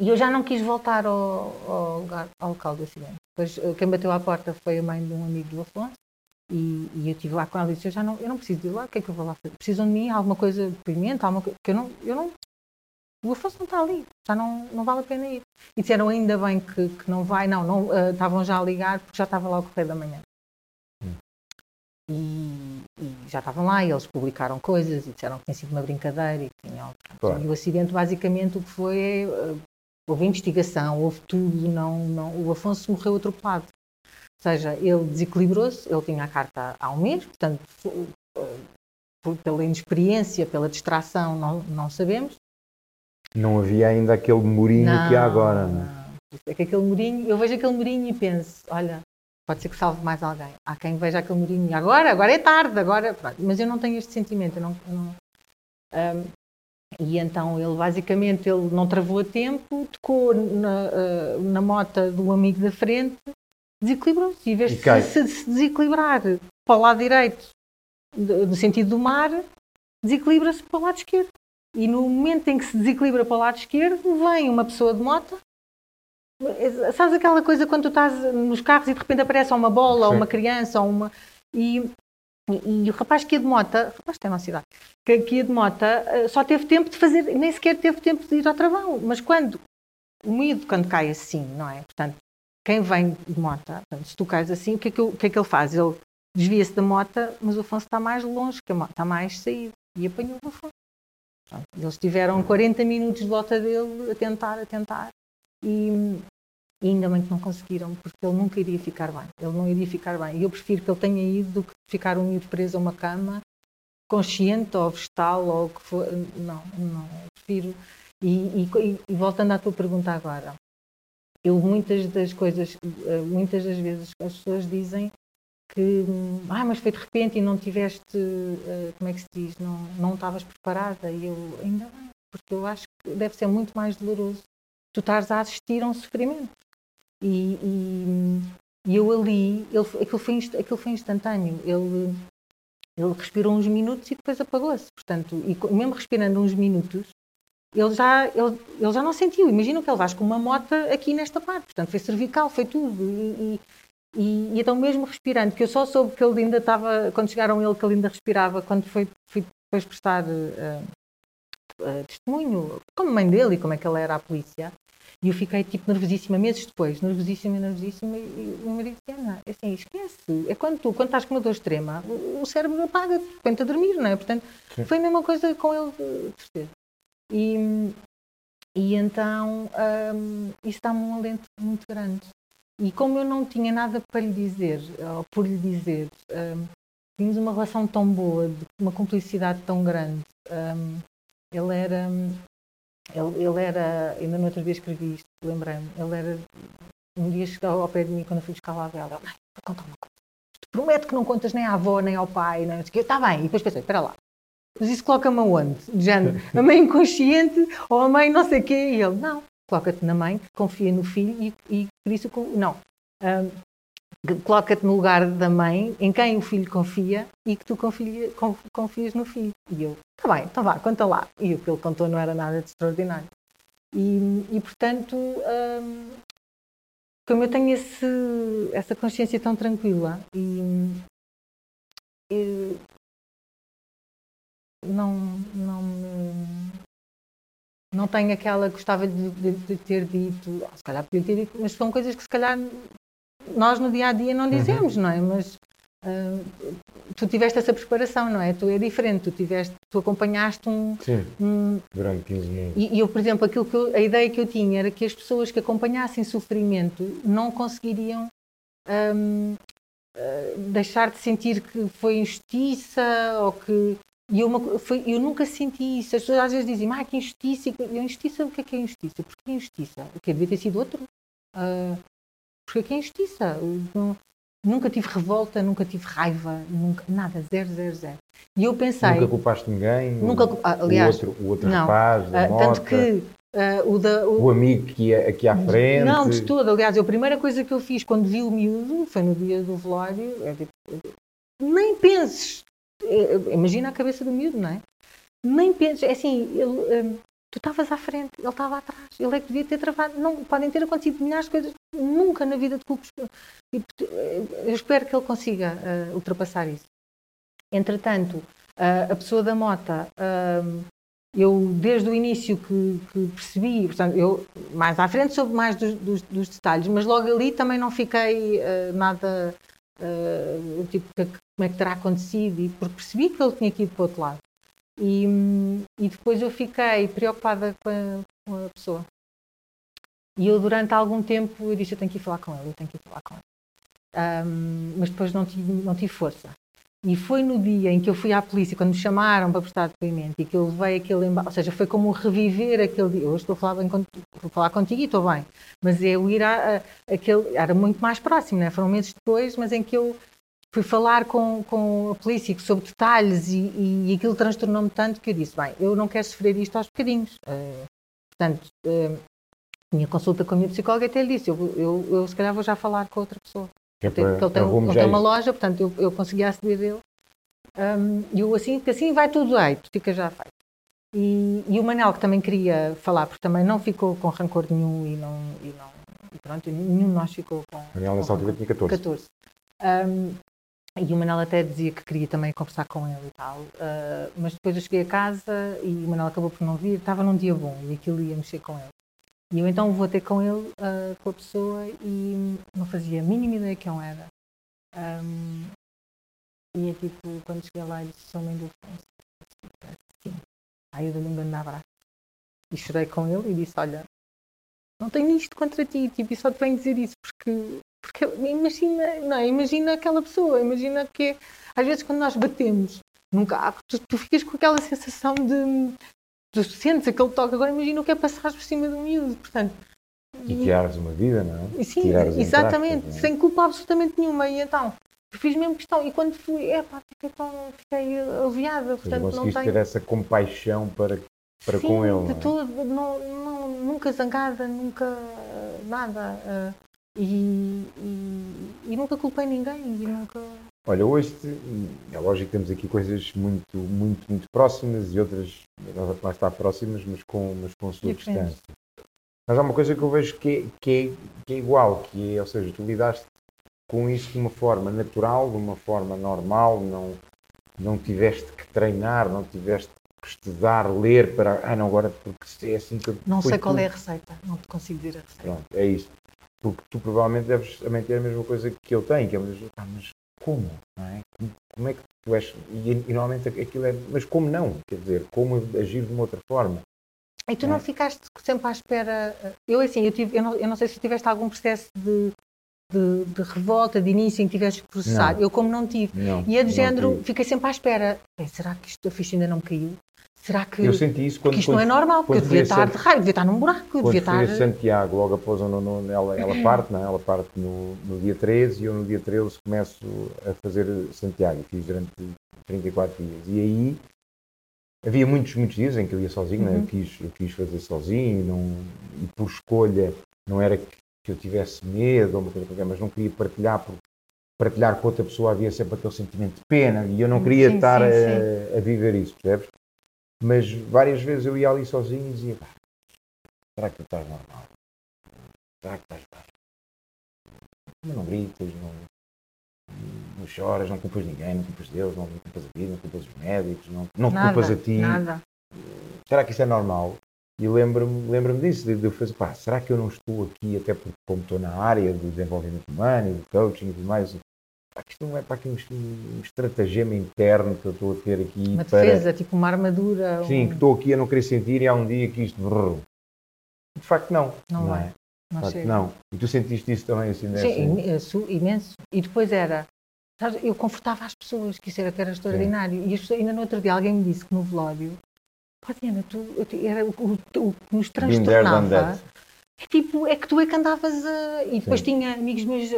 e eu já não quis voltar ao, ao, lugar, ao local do acidente. Depois, eh, quem bateu à porta foi a mãe de um amigo do Afonso. E, e eu estive lá com ela e disse: Eu já não, eu não preciso de ir lá, o que é que eu vou lá fazer? Precisam de mim, alguma coisa de pimenta, alguma coisa. Que eu não, eu não, o Afonso não está ali, já não, não vale a pena ir. E disseram ainda bem que, que não vai, não, não uh, estavam já a ligar porque já estava lá o correio da manhã. Hum. E, e, já estavam lá e eles publicaram coisas e disseram que tinha sido uma brincadeira e tinham. Claro. E o acidente basicamente o que foi uh, houve investigação, houve tudo, não, não, o Afonso morreu atropelado. Ou seja, ele desequilibrou-se, ele tinha a carta há um mês, portanto, uh, pela inexperiência, pela distração, não, não sabemos, não havia ainda aquele murinho não, que há agora, não é? É que aquele murinho, eu vejo aquele murinho e penso, olha, pode ser que salve mais alguém. Há quem veja aquele murinho, agora, agora é tarde, agora. Pronto. Mas eu não tenho este sentimento, eu não. Eu não um, e então ele basicamente ele não travou a tempo, tocou na, uh, na mota do amigo da frente, desequilibrou-se. Em vez de se, se, desequilibrar para o lado direito, no sentido do mar, desequilibra-se para o lado esquerdo. E no momento em que se desequilibra para o lado esquerdo, vem uma pessoa de moto. Sabes aquela coisa quando tu estás nos carros e de repente aparece uma bola, ou uma criança, ou uma. E, e, e, o rapaz que ia de moto, rapaz tem uma cidade, que, que ia de moto, eh, só teve tempo de fazer, nem sequer teve tempo de ir ao travão. Mas quando o medo, quando cai assim, não é? Portanto, quem vem de moto, portanto, se tu cais assim, o que é que, o que, é que ele faz? Ele desvia-se da moto, mas o Afonso está mais longe que a moto, está mais saído. E apanhou o Afonso. Eles tiveram 40 minutos de volta dele a tentar, a tentar, e, e ainda bem que não conseguiram, porque ele nunca iria ficar bem. Ele não iria ficar bem. E eu prefiro que ele tenha ido do que ficar um preso a uma cama, consciente ou vegetal ou o que for. Não, não. Prefiro. E, e, e, voltando à tua pergunta agora, eu muitas das coisas, eh, muitas das vezes as pessoas dizem que ah, mas foi de repente e não tiveste, eh, como é que se diz, não, não estavas preparada e eu ainda bem, porque eu acho que deve ser muito mais doloroso tu estares a assistir a um sofrimento. E, e, e eu ali, ele, aquilo, foi, aquilo foi instantâneo. Ele, ele respirou uns minutos e depois apagou-se. Portanto, e mesmo respirando uns minutos, ele já, ele, ele já não sentiu. Imagina que ele vais com uma moto aqui nesta parte. Portanto, foi cervical, foi tudo. E, e, e, então, mesmo respirando, que eu só soube que ele ainda estava, quando chegaram ele, que ele ainda respirava, quando foi, fui depois prestar uh, uh, testemunho, como mãe dele e como é que ele era a polícia, e eu fiquei tipo nervosíssima meses depois, nervosíssima, nervosíssima, e o marido disse, Ana, é assim, esquece. É quando tu, quando estás com uma dor extrema, o, o cérebro apaga, põe-te a dormir, não é? Portanto, Sim. foi a mesma coisa com ele, de certeza. E, e então, um, isso dá-me um alento muito grande. E como eu não tinha nada para lhe dizer, ou por lhe dizer, um, tínhamos uma relação tão boa, uma cumplicidade tão grande. Um, ele era ele, ele era, ainda no outro dia escrevi isto, lembrei-me, ele era, um dia chegou ao pé de mim quando eu fui buscar lá a vela, ele, conta uma coisa, prometo que não contas nem à avó, nem ao pai, quê, está bem, e depois pensei, espera lá, mas isso coloca-me aonde? De género, a mãe inconsciente ou a mãe não sei o quê, e ele, não, coloca-te na mãe confia no filho e, e por isso, não, um, coloca-te no lugar da mãe em quem o filho confia e que tu confia, confias no filho. E eu, tá bem, então vá, conta lá. E o que ele contou não era nada de extraordinário. E, e portanto, hum, como eu tenho esse, essa consciência tão tranquila e, e não, não não tenho aquela gostava de, de, de, ter dito, se calhar podia ter dito, mas são coisas que se calhar nós no dia a dia não uhum. dizemos, uhum. não é? Mas uh, tu tiveste essa preparação, não é? Tu é diferente, tu tiveste, tu acompanhaste um. Sim, um, durante 15 minutos. E, e, eu, por exemplo, aquilo que eu, a ideia que eu tinha era que as pessoas que acompanhassem sofrimento não conseguiriam. Um, uh, ah, deixar de sentir que foi injustiça ou que e eu, foi, eu nunca senti isso. As pessoas às vezes dizem, ah, que injustiça. E injustiça, o que é que é injustiça? Porque é injustiça? O que devia ter sido outro? Uh, porque aqui é injustiça. nunca tive revolta, nunca tive raiva, nunca, nada, zero, zero, zero. E eu pensei. Nunca culpaste ninguém? Nunca, aliás, o outro, o outro não, rapaz, da uh, Tanto que. Uh, o, da, o, o, amigo que ia aqui à frente. Não, de todo. Aliás, a primeira coisa que eu fiz quando vi o miúdo foi no dia do velório. É tipo, nem penses. É, imagina a cabeça do miúdo, não é? Nem penses. É assim, ele, Tu estavas à frente, ele estava atrás, ele é que devia ter travado. Não, podem ter acontecido milhares de coisas, nunca na vida de clubes. Eu espero que ele consiga uh, ultrapassar isso. Entretanto, uh, a pessoa da mota, uh, eu desde o início que, que, percebi, portanto, eu mais à frente soube mais dos, dos, dos detalhes, mas logo ali também não fiquei nada. Tipo, como é que terá acontecido, e porque percebi que ele tinha que ir para o outro lado. E, e depois eu fiquei preocupada com a, com a, pessoa. E eu, durante algum tempo, eu disse: Eu tenho que ir falar com ele, eu tenho que ir falar com ele. Um, mas depois não tive, não tive força. E foi no dia em que eu fui à polícia, quando me chamaram para prestar depoimento, e que eu levei aquele embalo, ou seja, foi como reviver aquele dia. Hoje estou a falar, bem, estou a falar contigo e estou bem, mas é eu ir a, a, aquele, era muito mais próximo, né? foram meses depois, mas em que eu fui falar com, com a polícia sobre detalhes e, e, e aquilo transtornou-me tanto que eu disse, bem, eu não quero sofrer isto aos bocadinhos. Uh, portanto, uh, minha consulta com a minha psicóloga até lhe disse, eu, eu, eu, se calhar vou já falar com outra pessoa. É porque ele tem, ele tem uma loja, portanto eu, eu consegui aceder dele. Um, e eu assim, porque assim vai tudo aí, fica já feito. E, e, o Manel, que também queria falar, porque também não ficou com rancor nenhum e não. E não e pronto, nenhum de nós ficou com. Manel, nessa altura tinha 14. 14. Um, e o Manel até dizia que queria também conversar com ele e tal. Uh, mas depois eu cheguei a casa e o Manel acabou por não vir. Estava num dia bom e aquilo ia mexer com ele. E eu então vou ter com ele, uh, com a pessoa, e não fazia a mínima ideia quem era. Um, e é tipo, quando cheguei lá, ele disse: Sou mãe do. Sim. Aí eu dei-lhe um grande abraço. E chorei com ele e disse, olha, não tenho isto contra ti, tipo, e só te venho dizer isso, porque, porque imagina, não, imagina aquela pessoa, imagina que às vezes quando nós batemos num carro, tu, tu ficas com aquela sensação de, sentes aquele toque, agora imagina o que é passar por cima um miúdo, portanto, E tirares uma vida, não é? Sim, Tirares, exatamente, é? sem culpa absolutamente nenhuma. E então, fiz mesmo questão. E quando fui, é pá, fiquei, tão, fiquei aliviada. Portanto, não tenho. ter essa compaixão para, para Sim, com ele. de não é? todo, não, não, nunca zangada, nunca nada. eh, e, e, e nunca culpei ninguém. E nunca. Olha, hoje é lógico que temos aqui coisas muito, muito, muito próximas e outras lá está próximas, mas com, mas com a sua distância. Mas há uma coisa que eu vejo que é, que é, que é igual, que é, ou seja, tu lidaste com isso de uma forma natural, de uma forma normal, não, não tiveste que treinar, não tiveste que estudar, ler para, ah não, agora porque é assim que eu Não sei qual tudo. é a receita. Não te consigo dizer a receita. Pronto, é isso. Porque tu provavelmente deves também ter a mesma coisa que eu tenho, que é, ah, mas como? Não é? como? é que tu és? E, e normalmente aquilo é, mas como não? Quer dizer, como agir de uma outra forma? E tu É. não ficaste sempre à espera. Eu, assim, eu, tive, eu, não, eu não sei se tiveste algum processo de, de, de revolta, de início em que tiveste que processar. Não. Eu, como não tive. Não, E é do não género, tive. fiquei sempre à espera. Bem, será que isto, a ficha ainda não me caiu? Será que, Eu senti isso quando, que isto quando, não é normal? Porque eu devia estar de raio, devia estar num buraco, eu devia estar. Santiago, logo após no, no, ela, ela parte, não é? ela parte no, no dia 13 e eu no dia 13 começo a fazer Santiago. Fiz durante 34 dias. E aí havia muitos, muitos dias em que eu ia sozinho, né? Uhum. eu, quis, eu quis fazer sozinho não, e por escolha não era que, que eu tivesse medo ou uma coisa qualquer, mas não queria partilhar porque partilhar com outra pessoa havia sempre aquele sentimento de pena e eu não queria Sim, estar sim, a, a viver isso, percebes? Mas várias vezes eu ia ali sozinho e dizia, "Pá, será que tu estás normal? Será que estás bem? Mas não gritas, não, não choras, não culpas ninguém, não culpas Deus, não culpas a vida, não culpas os médicos, não, não nada, culpas a ti. Nada. Será que isso é normal? E lembro-me lembro disso, de, de eu fazer, pá, será que eu não estou aqui, até porque como estou na área do desenvolvimento humano e do coaching e tudo mais, isto não é para aqui um, um estratagema interno que eu estou a ter aqui Uma para... defesa, tipo uma armadura. Sim, um- que estou aqui a não querer sentir e há um dia que isto... brrr. De facto não. Não vai, é? não facto não. E tu sentiste isso também assim, dessa... Sim, imenso, imenso. E depois era. sabes, Eu confortava as pessoas, que isso era que era extraordinário. E as pessoas- ainda no outro dia alguém me disse que no velório, pá, Diana, tu, eu era o, o- o que nos transtornava. Tipo, é que tu é que andavas a. E depois Sim. tinha amigos meus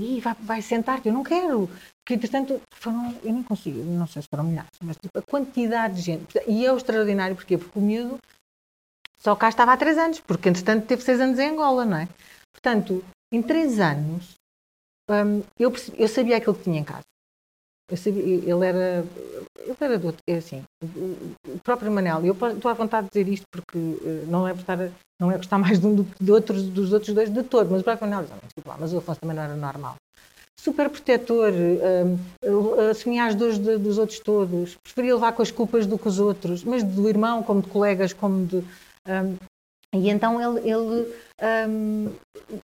"Ih, vai, vai sentar-te, eu não quero. Porque, entretanto, foram. Eu nem consigo, não sei se foram milhares, mas tipo, a quantidade de gente. E é o extraordinário, porquê? Porque o miúdo só cá estava há três anos, porque entretanto teve seis anos em Angola, não é? Portanto, em três anos, hum, eu, percebi- eu sabia aquilo que tinha em casa. Sabia, ele era. Ele era do. É assim, o- próprio Manel, eu estou à vontade de dizer isto porque eh, não é por estar não é gostar mais de um do que de outros, dos outros dois de todo, mas o próprio Manel diz, "Ah, mas, desculpa lá, mas o Afonso também não era normal. Super protetor, hum, eh, assumia as dores de- dos outros todos, preferia levar com as culpas do que os outros, mas do irmão, como de colegas, como de. E então ele. ele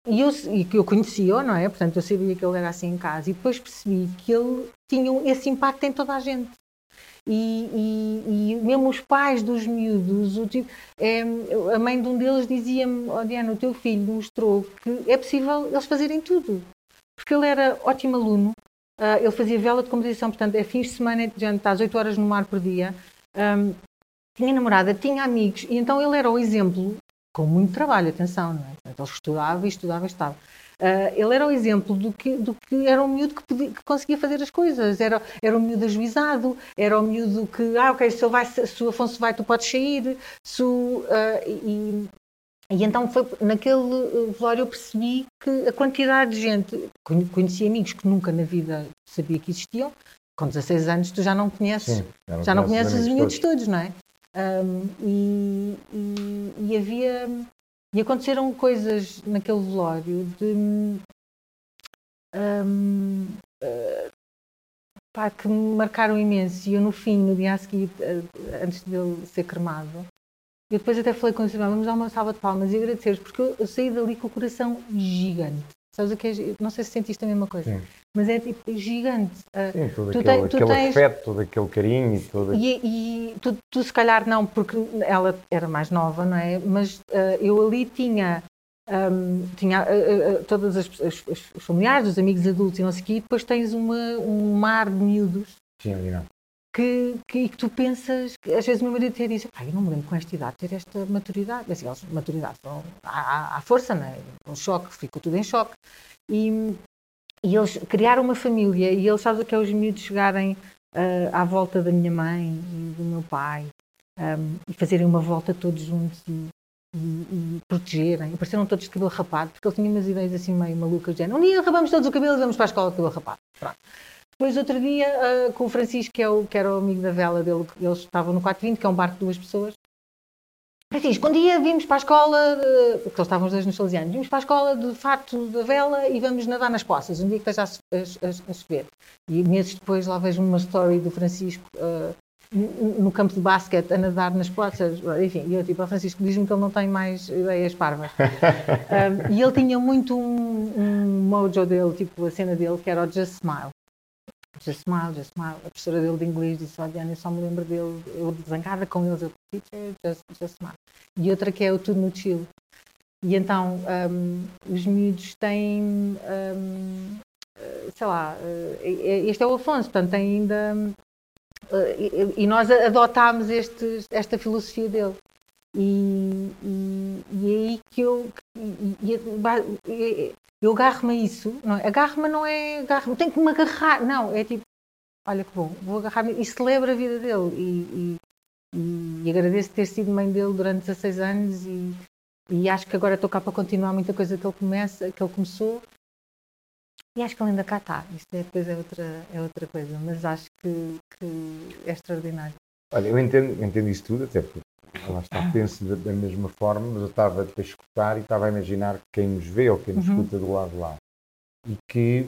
e eu, eu conhecia, não é? Portanto, eu sabia que ele era assim em casa. E depois percebi que ele tinha esse impacto em toda a gente. E, e- e mesmo os pais dos miúdos, o tipo, é, a mãe de um deles dizia-me: oh, Diana, o teu filho mostrou que é possível eles fazerem tudo. Porque ele era ótimo aluno, ah, ele fazia vela de competição, portanto, é fins de semana, está às 8 horas no mar por dia. Ahm, tinha namorada, tinha amigos, e então ele era o exemplo, com muito trabalho, atenção, não é? Portanto, ele estudava e estudava e estudava. Ah, ele era o exemplo do que, do que era um miúdo que, podia- que conseguia fazer as coisas. Era, era um miúdo ajuizado, era um miúdo que, ah, ok, se, ele vai, se o Afonso vai, tu podes sair. Se o, ah, e, e então foi naquele eh, velório eu percebi que a quantidade de gente, conhe- conheci amigos que nunca na vida sabia que existiam. Com 16 anos tu já não conheces Sim, já não conheces conheces os miúdos todos, não é? Ahm, e, e- e havia. E aconteceram coisas naquele velório de. ahm, ah, pá, que me marcaram imenso. E eu, no fim, no dia a seguir, ah, antes dele ser cremado, eu depois até falei com ele, vamos dar uma salva de palmas e agradecer porque eu, eu saí dali com o coração gigante. Sabes o que é? Não sei se sentiste a mesma coisa, Sim. Mas é tipo gigante. Uh, Sim, todo Tu aquele, tens- aquele tens- afeto, todo aquele carinho e todo E, e tu, tu se calhar não, porque ela era mais nova, não é? Mas ah, eu ali tinha, ahm, tinha ah, ah, ah, todas as, as- os familiares, os amigos adultos e não sei o quê, e depois tens uma, um mar de miúdos Sim, ali não. que, que, e que tu pensas, que às vezes o meu marido até diz, "Pá, eu não me lembro com esta idade ter esta maturidade. Assim, eles, maturidade, são, força, não é? Um choque, ficou tudo em choque. E, e eles criaram uma família e eles sabem que é os miúdos chegarem ah, à volta da minha mãe e do meu pai ahm, e fazerem uma volta todos juntos e, e, e protegerem. E pareceram todos de cabelo rapado, porque eles tinham umas ideias assim meio malucas, de um dia rapamos todos o cabelo e vamos para a escola de cabelo rapado. Pronto. Depois, outro dia, ah, com o Francisco, que, é o, que era o amigo da vela dele, eles estavam no 420, que é um barco de duas pessoas. Francisco, um dia vimos para a escola, de- porque eles estavam os dois nos salesianos, vimos para a escola de fato da vela e vamos nadar nas poças, um dia que esteja a, a- a- chover. E meses depois lá vejo uma story do Francisco ah, no campo de basquete a nadar nas poças, enfim, e eu tipo, "Ó, Francisco diz-me que ele não tem mais ideias parvas. Um, e ele tinha muito um, um mojo dele, tipo a cena dele, que era o Just Smile. Just Smile, Just Smile. A professora dele de inglês disse, olha, eu só me lembro dele, eu zangada com eles, eu teacher, just, just Smile. E outra que é o Tudo no Chill. E então, um, os miúdos têm, um, eh, sei lá, eh, este é o Afonso, portanto, tem ainda... eh, e, e nós adotámos este, esta filosofia dele. E, e, e é aí que eu, e- eu agarro-me a isso. Não é? Agarro-me não é agarro tenho que me agarrar. Não, é tipo, olha que bom, vou agarrar-me e celebro a vida dele. E, e, e agradeço ter sido mãe dele durante 16 anos e, e acho que agora estou cá para continuar muita coisa que ele, começa, que ele começou. E acho que ele ainda cá está. Isto é, depois é outra, é outra coisa, mas acho que, que é extraordinário. Olha, eu entendo, entendo isso tudo, até porque lá está, penso da, mesma forma, mas eu estava a escutar e estava a imaginar quem nos vê ou quem nos Uhum. escuta do lado de lá. E que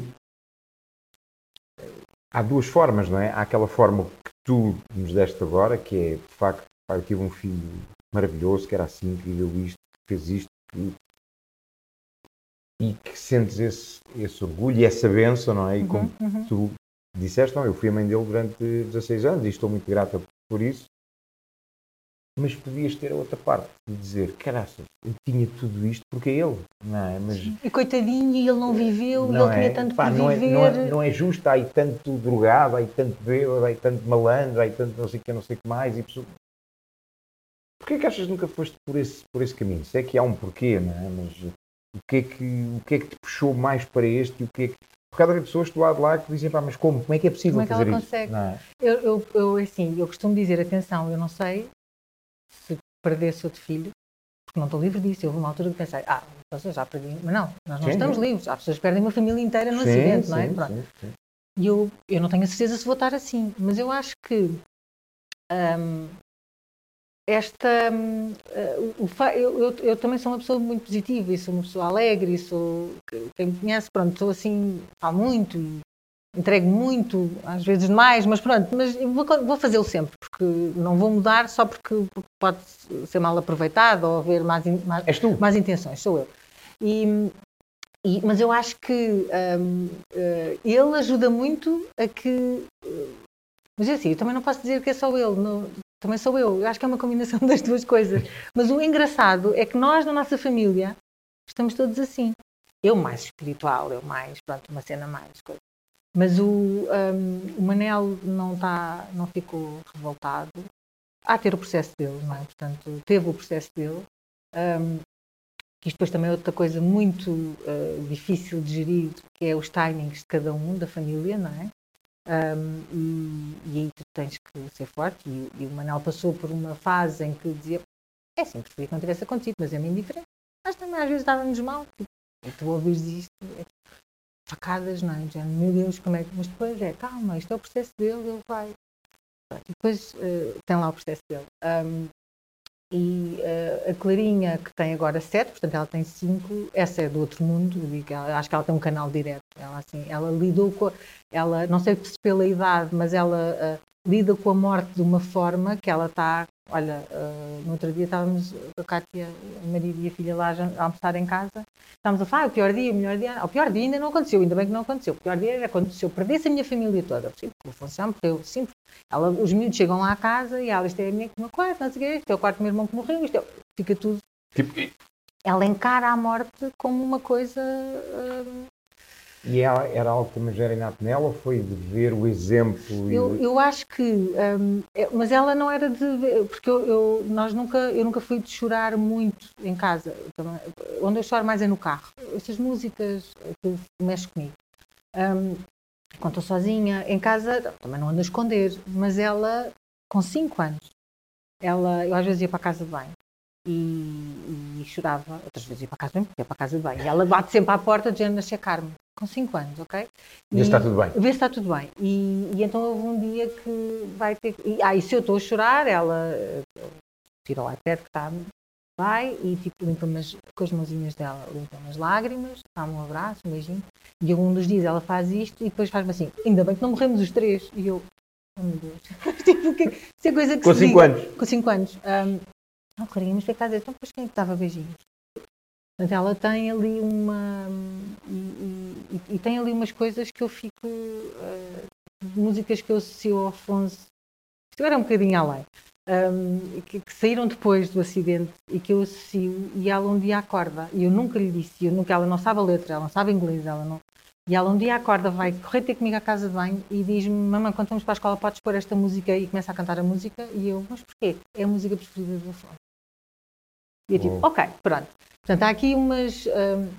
eh, há duas formas, não é? Há aquela forma que tu nos deste agora, que é, de facto, pá, eu tive um filho maravilhoso, que era assim, que viveu isto, que fez isto, que- e que sentes esse, esse orgulho e essa benção, não é? E como Uhum, uhum. tu disseste, não, eu fui a mãe dele durante 16 anos e estou muito grata por isso, mas podias ter a outra parte de dizer, caraças, eu tinha tudo isto porque é ele, não é? Mas E coitadinho, e ele não viveu, e não ele é, tinha tanto pá, para não, é, não, é, não é justo, há aí tanto drogado, há aí tanto bêbado, há aí tanto malandro, há aí tanto não sei o que, não sei o que mais, e pessoa... Porquê que achas que nunca foste por esse, por esse caminho? Sei que há um porquê, não é? Mas o que é que, o que, é que te puxou mais para este e o que é que... Por causa de pessoas do lado lá que dizem, pá, mas como? Como é que é possível Como é que ela isso? consegue? É? Eu, eu, eu, assim, eu costumo dizer, atenção, eu não sei se perdesse outro filho, porque não estou livre disso. Eu houve uma altura que pensei, ah, eu já perdi. Mas não, nós não Sim, estamos sim. livres. Há pessoas que perdem uma família inteira no Sim, acidente, não é? sim, Pronto. sim, sim. E eu, eu não tenho a certeza se vou estar assim, mas eu acho que hum, esta. hum, eh, eu, eu, eu também sou uma pessoa muito positiva e sou uma pessoa alegre e sou. Quem me conhece, pronto, sou assim, falo muito e entrego muito, às vezes demais, mas pronto, mas vou, vou fazê-lo sempre, porque não vou mudar só porque pode ser mal aproveitado ou haver más, más, intenções, sou eu. E, e- mas eu acho que hum, eh, ele ajuda muito a que. eh, mas é assim, eu também não posso dizer que é só ele, não- também sou eu. Eu acho que é uma combinação das duas coisas. Mas o engraçado é que nós, na nossa família, estamos todos assim. Eu mais espiritual, eu mais, pronto, uma cena mais. Coisa. Mas o, hum, o Manel não, tá, não ficou revoltado. Há ter o processo dele, não é? Portanto, teve o processo dele. Que isto depois também é outra coisa muito uh, difícil de gerir, que é os timings de cada um, da família, não é? Um, e, e aí tu tens que ser forte. E, e o Manel passou por uma fase em que dizia: É assim, preferia que não tivesse acontecido, mas é meio indiferente. Mas também às vezes dava-nos mal. Tipo, e tu ouves isto, é, facadas, não é? Já, meu Deus, como é que. Mas depois é, calma, isto é o processo dele, ele vai. E depois uh, tem lá o processo dele. Um, e uh, a Clarinha, que tem agora sete, portanto ela tem cinco, essa é do outro mundo, digo, ela, acho que ela tem um canal direto. Ela, assim, ela lidou com. Ela, não sei se pela idade, mas ela uh, lida com a morte de uma forma que ela está olha, uh, no outro dia estávamos, a Cátia, a marido e a filha lá a almoçar em casa, estávamos a falar, ah, o pior dia, o melhor dia, o pior dia ainda não aconteceu, ainda bem que não aconteceu, o pior dia era quando se eu perdesse a minha família toda, sim, porque funciona, porque eu, sim, ela, os miúdos chegam lá à casa e ela, isto é a minha, meu quarto, não sei o quê, isto é o quarto do meu irmão que morreu, isto é, fica tudo... Tipo... Ela encara a morte como uma coisa uh, e ela, era algo que era inato nela ou foi de ver o exemplo? Eu, eu acho que, um, é, mas ela não era de porque eu, eu, nós nunca, eu nunca fui de chorar muito em casa. Onde eu choro mais é no carro. Essas músicas que mexem comigo. Um, quando estou sozinha, em casa, também não ando a esconder, mas ela, com 5 anos, ela, eu às vezes ia para a casa de banho e, e, chorava, outras vezes ia para a casa de banho, porque ia para a casa de banho. E ela bate sempre à porta dizendo a checar-me com 5 anos, ok? Vê se está tudo bem. Vê se está tudo bem. E, e, então houve um dia que vai ter. E, ah, e se eu estou a chorar, ela tira o iPad que está, vai e tipo, limpa-me com as mãozinhas dela, limpa-me as lágrimas, dá-me um abraço, um beijinho. E um dos dias ela faz isto e depois faz-me assim: ainda bem que não morremos os três. E eu, oh meu Deus, tipo, que, isso é coisa que Com 5 anos. Com 5 anos. Um, não, Clarinha, mas o que é que está a dizer? Então, depois quem é que estava beijinhos? Mas ela tem ali uma. E, e, e, tem ali umas coisas que eu fico. Uh, músicas que eu associo ao Afonso. Isto agora é um bocadinho além. Um, que, que, saíram depois do acidente e que eu associo. E ela um dia acorda. E eu nunca lhe disse. Eu nunca, ela não sabe a letra, ela não sabe inglês, ela não. E ela um dia acorda, vai correr ter comigo à casa de banho e diz-me: Mamãe, quando vamos para a escola, podes pôr esta música e começa a cantar a música. E eu: Mas porquê? É a música preferida do Afonso. E eu tipo: Ok, pronto. Portanto, há aqui umas hum,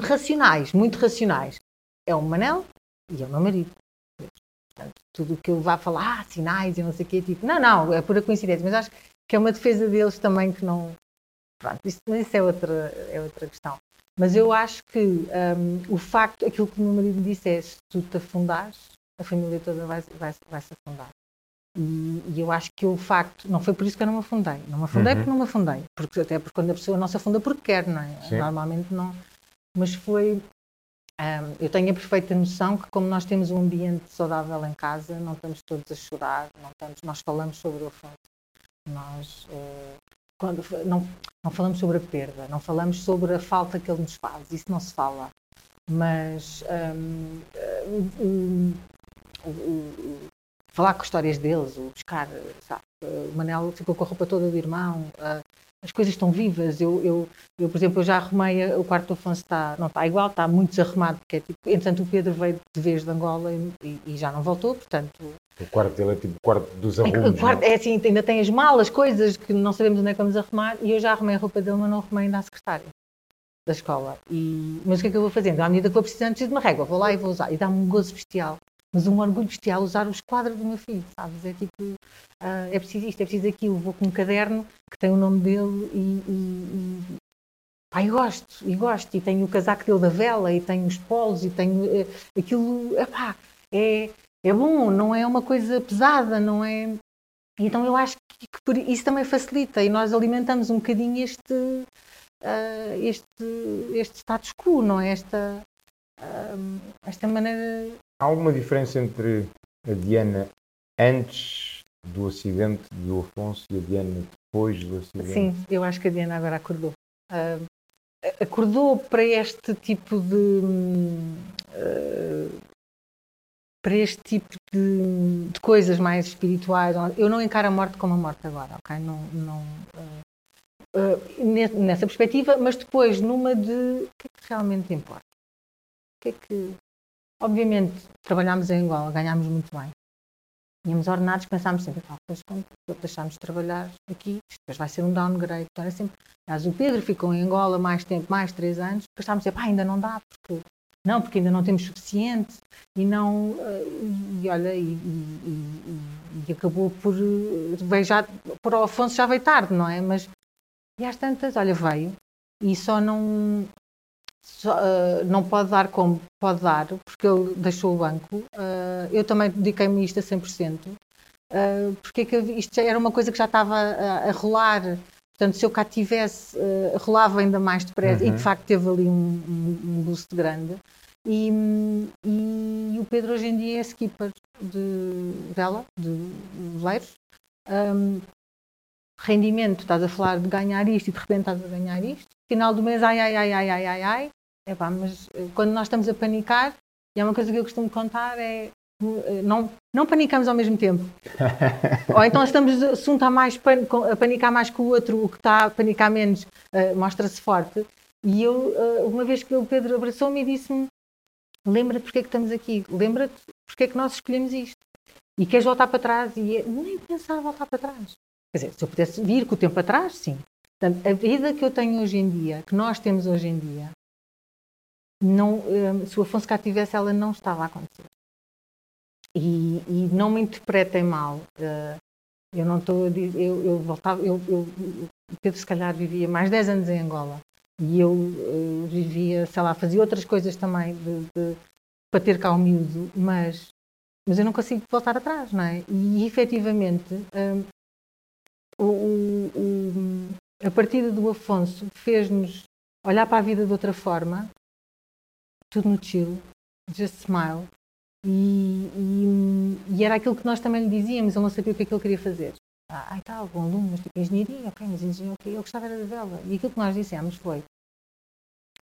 racionais, muito racionais. É o Manel e é o meu marido. Portanto, tudo o que eu vá falar, ah, sinais e não sei o quê, tipo, não, não, é pura coincidência, mas acho que é uma defesa deles também que não. Pronto, isso, isso é, outra, é outra questão. Mas eu acho que um, o facto, aquilo que o meu marido disse é: se tu te afundares, a família toda vai, vai, vai se afundar. E, e, eu acho que o facto, não foi por isso que eu não me afundei. Não me afundei uhum. porque não me afundei. Porque, até porque quando a pessoa não se afunda porque quer, não é? Sim. Normalmente não. Mas foi. Um, eu tenho a perfeita noção que, como nós temos um ambiente saudável em casa, não estamos todos a chorar, não estamos, nós falamos sobre o fato. Nós. Uh, quando, não, não falamos sobre a perda, não falamos sobre a falta que ele nos faz, isso não se fala. Mas um, um, um, falar com histórias deles, o buscar, sabe? O Manel ficou com a roupa toda do irmão, uh, as coisas estão vivas. Eu, eu, eu, por exemplo, eu já arrumei, o quarto do Afonso está, não está igual, está muito desarrumado, porque é tipo, entretanto o Pedro veio de vez de Angola e, e já não voltou, portanto... O quarto dele é tipo o quarto dos arrumos, é, quarto, é assim, ainda tem as malas, coisas que não sabemos onde é que vamos arrumar, e eu já arrumei a roupa dele, mas não arrumei ainda a secretária da escola. E, mas o que é que eu vou fazendo? À medida que vou precisando, preciso de uma régua, vou lá e vou usar. E dá-me um gozo bestial mas um orgulho bestial usar os quadros do meu filho, sabes? É tipo, uh, é preciso isto, é preciso aquilo. Vou com um caderno que tem o nome dele e, e, e gosto, e gosto. E tenho o casaco dele da vela, e tenho os polos, e tenho uh, aquilo, epá, é, é bom, não é uma coisa pesada, não é. Então eu acho que, que isso também facilita e nós alimentamos um bocadinho este, uh, este, este status quo, não é? Esta, esta maneira Há alguma diferença entre a Diana antes do acidente do Afonso e a Diana depois do acidente? Sim, eu acho que a Diana agora acordou. Uh, acordou para este tipo de. Uh, para este tipo de, de, coisas mais espirituais. Eu não encaro a morte como a morte agora, ok? Não, não, uh, nessa perspectiva, mas depois numa de o que é que realmente importa? O que é que Obviamente, trabalhámos em Angola, ganhámos muito bem. Tínhamos ordenados, pensámos sempre, ah, depois quando deixámos de trabalhar aqui, depois vai ser um downgrade. Então era sempre, o Pedro ficou em Angola mais tempo, mais três anos, depois estávamos a dizer, ainda não dá, porque não, porque ainda não temos suficiente e não, eh, e olha, e, e, e, e acabou por, veio já, por o Afonso já veio tarde, não é? Mas, e às tantas, olha, veio e só não, uh, não pode dar como pode dar, porque ele deixou o banco. Uh, eu também dediquei-me isto a 100%, uh, porque é que isto era uma coisa que já estava a, a rolar. Portanto, se eu cá tivesse, uh, rolava ainda mais depressa uhum. e de facto teve ali um, um, um boost grande. E, e, o Pedro hoje em dia é skipper de vela, de veleiros. Um, rendimento, estás a falar de ganhar isto e de repente estás a ganhar isto. Final do mês, ai, ai, ai, ai, ai, ai, ai. Epá, mas eh, quando nós estamos a panicar, e é uma coisa que eu costumo contar, é eh, não, não panicamos ao mesmo tempo. Ou então estamos, um está mais a panicar mais que o outro, o que está a panicar menos uh, mostra-se forte. E eu, uh, uma vez que o Pedro abraçou-me e disse-me: Lembra-te porque é que estamos aqui, lembra-te porque é que nós escolhemos isto. E queres voltar para trás? E eu nem pensar voltar para trás. Quer dizer, se eu pudesse vir com o tempo atrás, sim. Portanto, a vida que eu tenho hoje em dia, que nós temos hoje em dia, não, um, se o Afonso cá tivesse, ela não estava a acontecer. E, e não me interpretem mal. Uh, eu não estou a dizer. Eu, eu voltava. Eu, eu, Pedro, se calhar, vivia mais 10 anos em Angola. E eu uh, vivia, sei lá, fazia outras coisas também de, de, para ter cá o miúdo, mas, mas eu não consigo voltar atrás, não é? E efetivamente, um, o, o, a partida do Afonso fez-nos olhar para a vida de outra forma, tudo no chill, just smile. E, e, e, era aquilo que nós também lhe dizíamos, ele não sabia o que é que ele queria fazer. Ah, ai tal, bom aluno, mas tipo engenharia, ok, mas engenharia, ok, eu gostava era da vela. E aquilo que nós dissemos foi,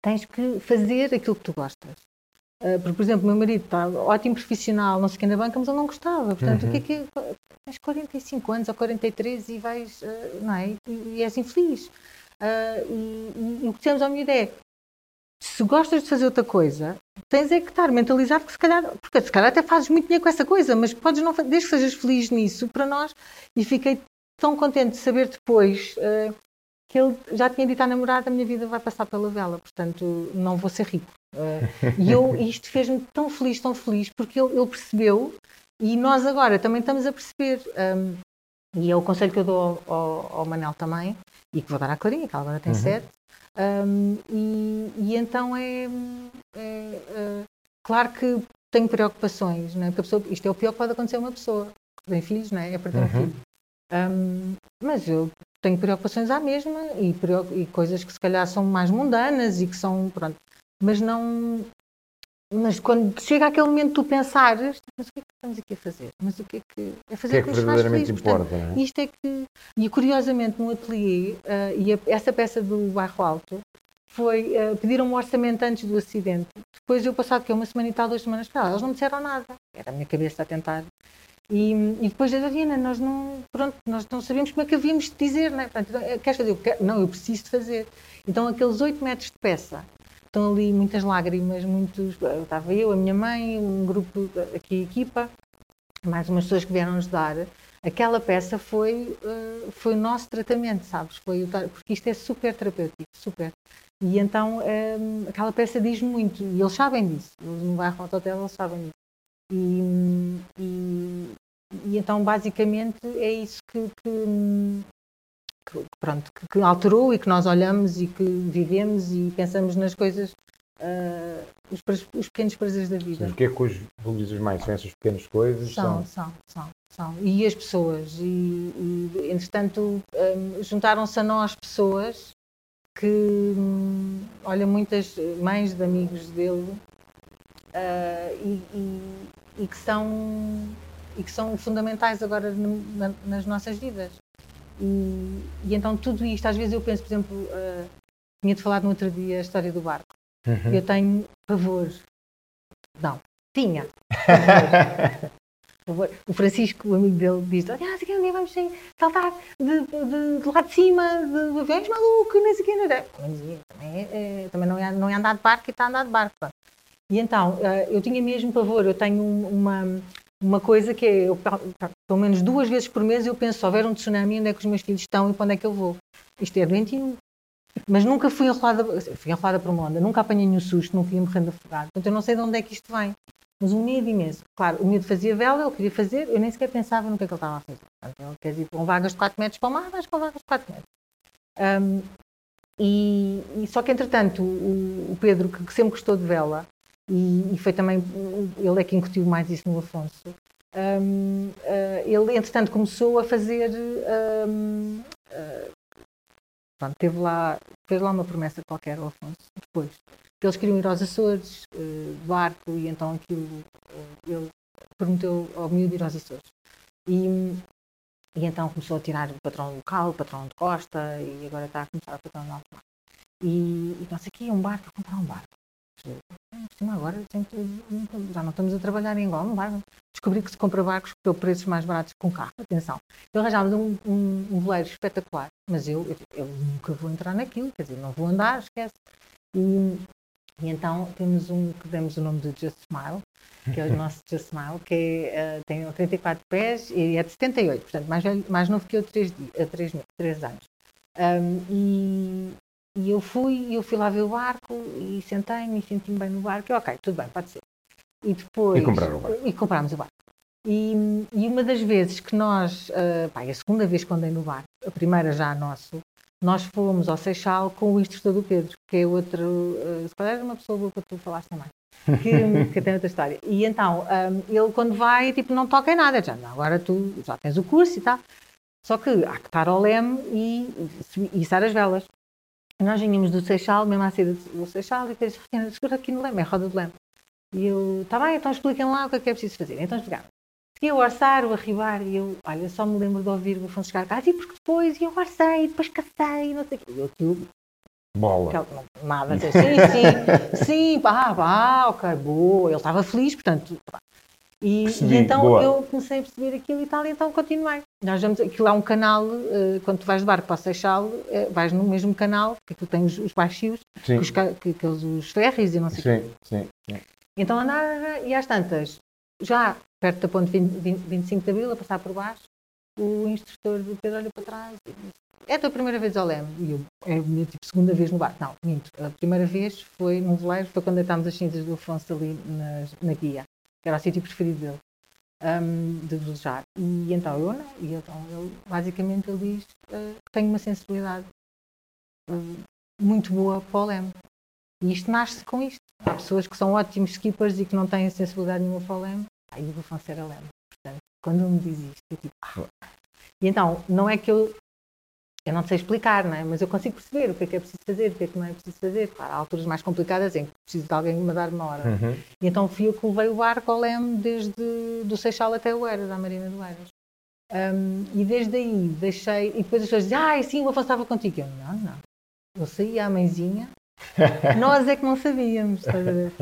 tens que fazer aquilo que tu gostas. Uh, porque, por exemplo, o meu marido está ótimo profissional, não sei o que na banca, mas ele não gostava. Portanto, uhum. o que é que é? Tens 45 anos ou 43 e vais, uh, não é? E, e és infeliz. Uh, e, e, o que temos ao miúdo é, se gostas de fazer outra coisa, tens é que estar mentalizado que se calhar, porque se calhar até fazes muito dinheiro com essa coisa, mas podes não, desde que sejas feliz nisso, para nós, e fiquei tão contente de saber depois uh, que ele já tinha dito à namorada, a minha vida vai passar pela vela, portanto não vou ser rico. Uh, e eu, isto fez-me tão feliz, tão feliz, porque ele, ele, percebeu e nós agora também estamos a perceber. Um, e é o conselho que eu dou ao, ao, ao, Manel também, e que vou dar à Clarinha, que ela agora tem uhum. sete. Um, e, e, então é, é, é, claro que tenho preocupações, não é? Porque pessoa, isto é o pior que pode acontecer a uma pessoa que tem filhos, não é? É perder uhum. um filho. Um, mas eu tenho preocupações à mesma e, e, coisas que se calhar são mais mundanas e que são, pronto, mas não. Mas quando chega aquele momento de tu pensares, mas o que é que estamos aqui a fazer? Mas o que é que. É fazer o que é que verdadeiramente feliz. importa, Portanto, é? Isto é que. E curiosamente no ateliê, uh, e a, essa peça do Bairro Alto, foi. Uh, pediram um orçamento antes do acidente. Depois eu, passado que é uma semana e tal, duas semanas para elas não me disseram nada. Era a minha cabeça a tentar e, e, depois da Diana, nós não, pronto, nós não sabíamos como é que havíamos de dizer, não é? Portanto, eh, queres fazer? Não, eu preciso de fazer. Então, aqueles oito metros de peça, estão ali muitas lágrimas, muitos. Estava eu, a minha mãe, um grupo, aqui equipa, mais umas pessoas que vieram ajudar. Aquela peça foi, uh, foi o nosso tratamento, sabes? Foi, porque isto é super terapêutico, super. E então, eh, aquela peça diz muito, e eles sabem disso. Eles no bairro Hotel, eles sabem disso. E, e, e, então, basicamente, é isso que, que, que pronto, que, que, alterou e que nós olhamos e que vivemos e pensamos nas coisas, uh, os, os, pequenos prazeres da vida. O que é que os valorizas mais? São essas pequenas coisas? São, são, são. são. E as pessoas. E, e entretanto, um, juntaram-se a nós pessoas que, hum, olha, muitas mães de amigos dele uh, e, e, e, que são, e que são fundamentais agora nas nossas vidas. E, e, então tudo isto, às vezes eu penso, por exemplo, uh, tinha de falar no outro dia a história do barco. Uhum. Eu tenho pavor. Não, tinha. o Francisco, o amigo dele, diz: Ah, sei que um dia vamos saltar de, de, de, lá de cima de aviões maluco, não sei o que. Também, é, também não, é, não é andar de barco e está a andar de barco. E então, eh, eu tinha mesmo pavor, eu tenho uma, uma coisa que é, eu, pelo menos duas vezes por mês eu penso, se houver um tsunami, onde é que os meus filhos estão e para onde é que eu vou? Isto é doentio. Mas nunca fui enrolada, fui enrolada por uma onda, nunca apanhei nenhum susto, nunca fui morrendo afogado. Portanto, eu não sei de onde é que isto vem. Mas um medo imenso. Claro, o medo fazia vela, eu queria fazer, eu nem sequer pensava no que é que ele estava a fazer. Ele quer ir com vagas de 4 metros para o mar, vais com vagas de 4 metros. Um, e, e, só que, entretanto, o, o Pedro, que, que sempre gostou de vela, e, e, foi também, ele é que incutiu mais isso no Afonso. Um, uh, eh, ele, entretanto, começou a fazer. Um, uh, eh, pronto, teve lá, fez lá uma promessa qualquer ao Afonso, depois. Eles queriam ir aos Açores, uh, barco, e então aquilo. ele prometeu ao miúdo ir aos Açores. E, E então começou a tirar o patrão local, o patrão de Costa, e agora está a começar o patrão de Alto. E, e nós aqui, um barco, comprar um barco. Agora já não estamos a trabalhar em Angola, não vai. Descobri que se compra barcos por preços mais baratos com carro. Atenção. Eu arranjámos um, um, um veleiro espetacular, mas eu, eu, eu, nunca vou entrar naquilo, quer dizer, não vou andar, esquece. E, e então temos um que demos o nome de Just Smile, que é o nosso Just Smile, que é, uh, tem 34 pés e é de 78, portanto, mais, velho, mais novo que eu, 3, 3, 3 anos. Um, e, e eu fui, eu fui lá ver o barco e sentei-me e senti-me bem no barco. E ok, tudo bem, pode ser. E depois. E compraram o barco. E comprámos o barco. E, e uma das vezes que nós, uh, pá, a segunda vez que andei no barco, a primeira já nosso, nós fomos ao Seixal com o instrutor do Pedro, que é outro, uh, se calhar era uma pessoa boa para tu falaste também, que, que tem outra história. E então, um, ele quando vai, tipo, não toca em nada, já, agora tu já tens o curso e tal. Só que há que estar ao leme e, e içar as velas. Nós vinhamos do Seixal, mesmo à saída do Seixal, e disse, Cristina, segura aqui no leme, é roda de leme. E eu, está bem, então expliquem lá o que é que é preciso fazer. Então explicaram. Seguia o orçar, o arribar, e eu, olha, só me lembro de ouvir o Afonso chegar cá, e porque depois eu orcei, depois cacei, não sei o quê. E eu, aquilo, Bola. Nada, sim, sim, sim, pá, pá, ok, boa. Ele estava feliz, portanto, pá, e, e então boa. eu comecei a perceber aquilo e tal, e então continuei. Nós vamos, aquilo há um canal, uh, quando tu vais de barco para o Seixal, uh, vais no mesmo canal, que aquilo tem os, os baixios, os, que, que, os ferries e não sei o quê. Sim, sim. Então andava, e às tantas, já perto da ponte 20, 20, 25 de Abril, a passar por baixo, o instrutor do Pedro olha para trás e disse, é a tua primeira vez ao leme? E eu, é a minha tipo, segunda vez no barco. Não, minto. A primeira vez foi num veleiro, foi quando deitámos as cinzas do Afonso ali na, na guia era o sítio preferido dele, um, de velejar. E então eu não, e então ele, basicamente ele diz uh, que tenho uma sensibilidade uh, muito boa para o leme. E isto nasce com isto. Há pessoas que são ótimos skippers e que não têm sensibilidade nenhuma para o leme. Aí o Afonso era leme. Portanto, quando ele me diz isto, eu tipo, ah. E então, não é que eu eu não sei explicar, não é? mas eu consigo perceber o que é que é preciso fazer, o que é que não é preciso fazer. Claro, há alturas mais complicadas em que preciso de alguém me dar uma hora. Uhum. E então fui eu que levei o barco ao leme desde do Seixal até o Eiras, à Marina do Eiras. Um, e desde aí deixei. E depois as pessoas dizem, ah, sim, Afonso estava contigo. Eu, não, não. Eu saí à mãezinha nós é que não sabíamos, estás a ver?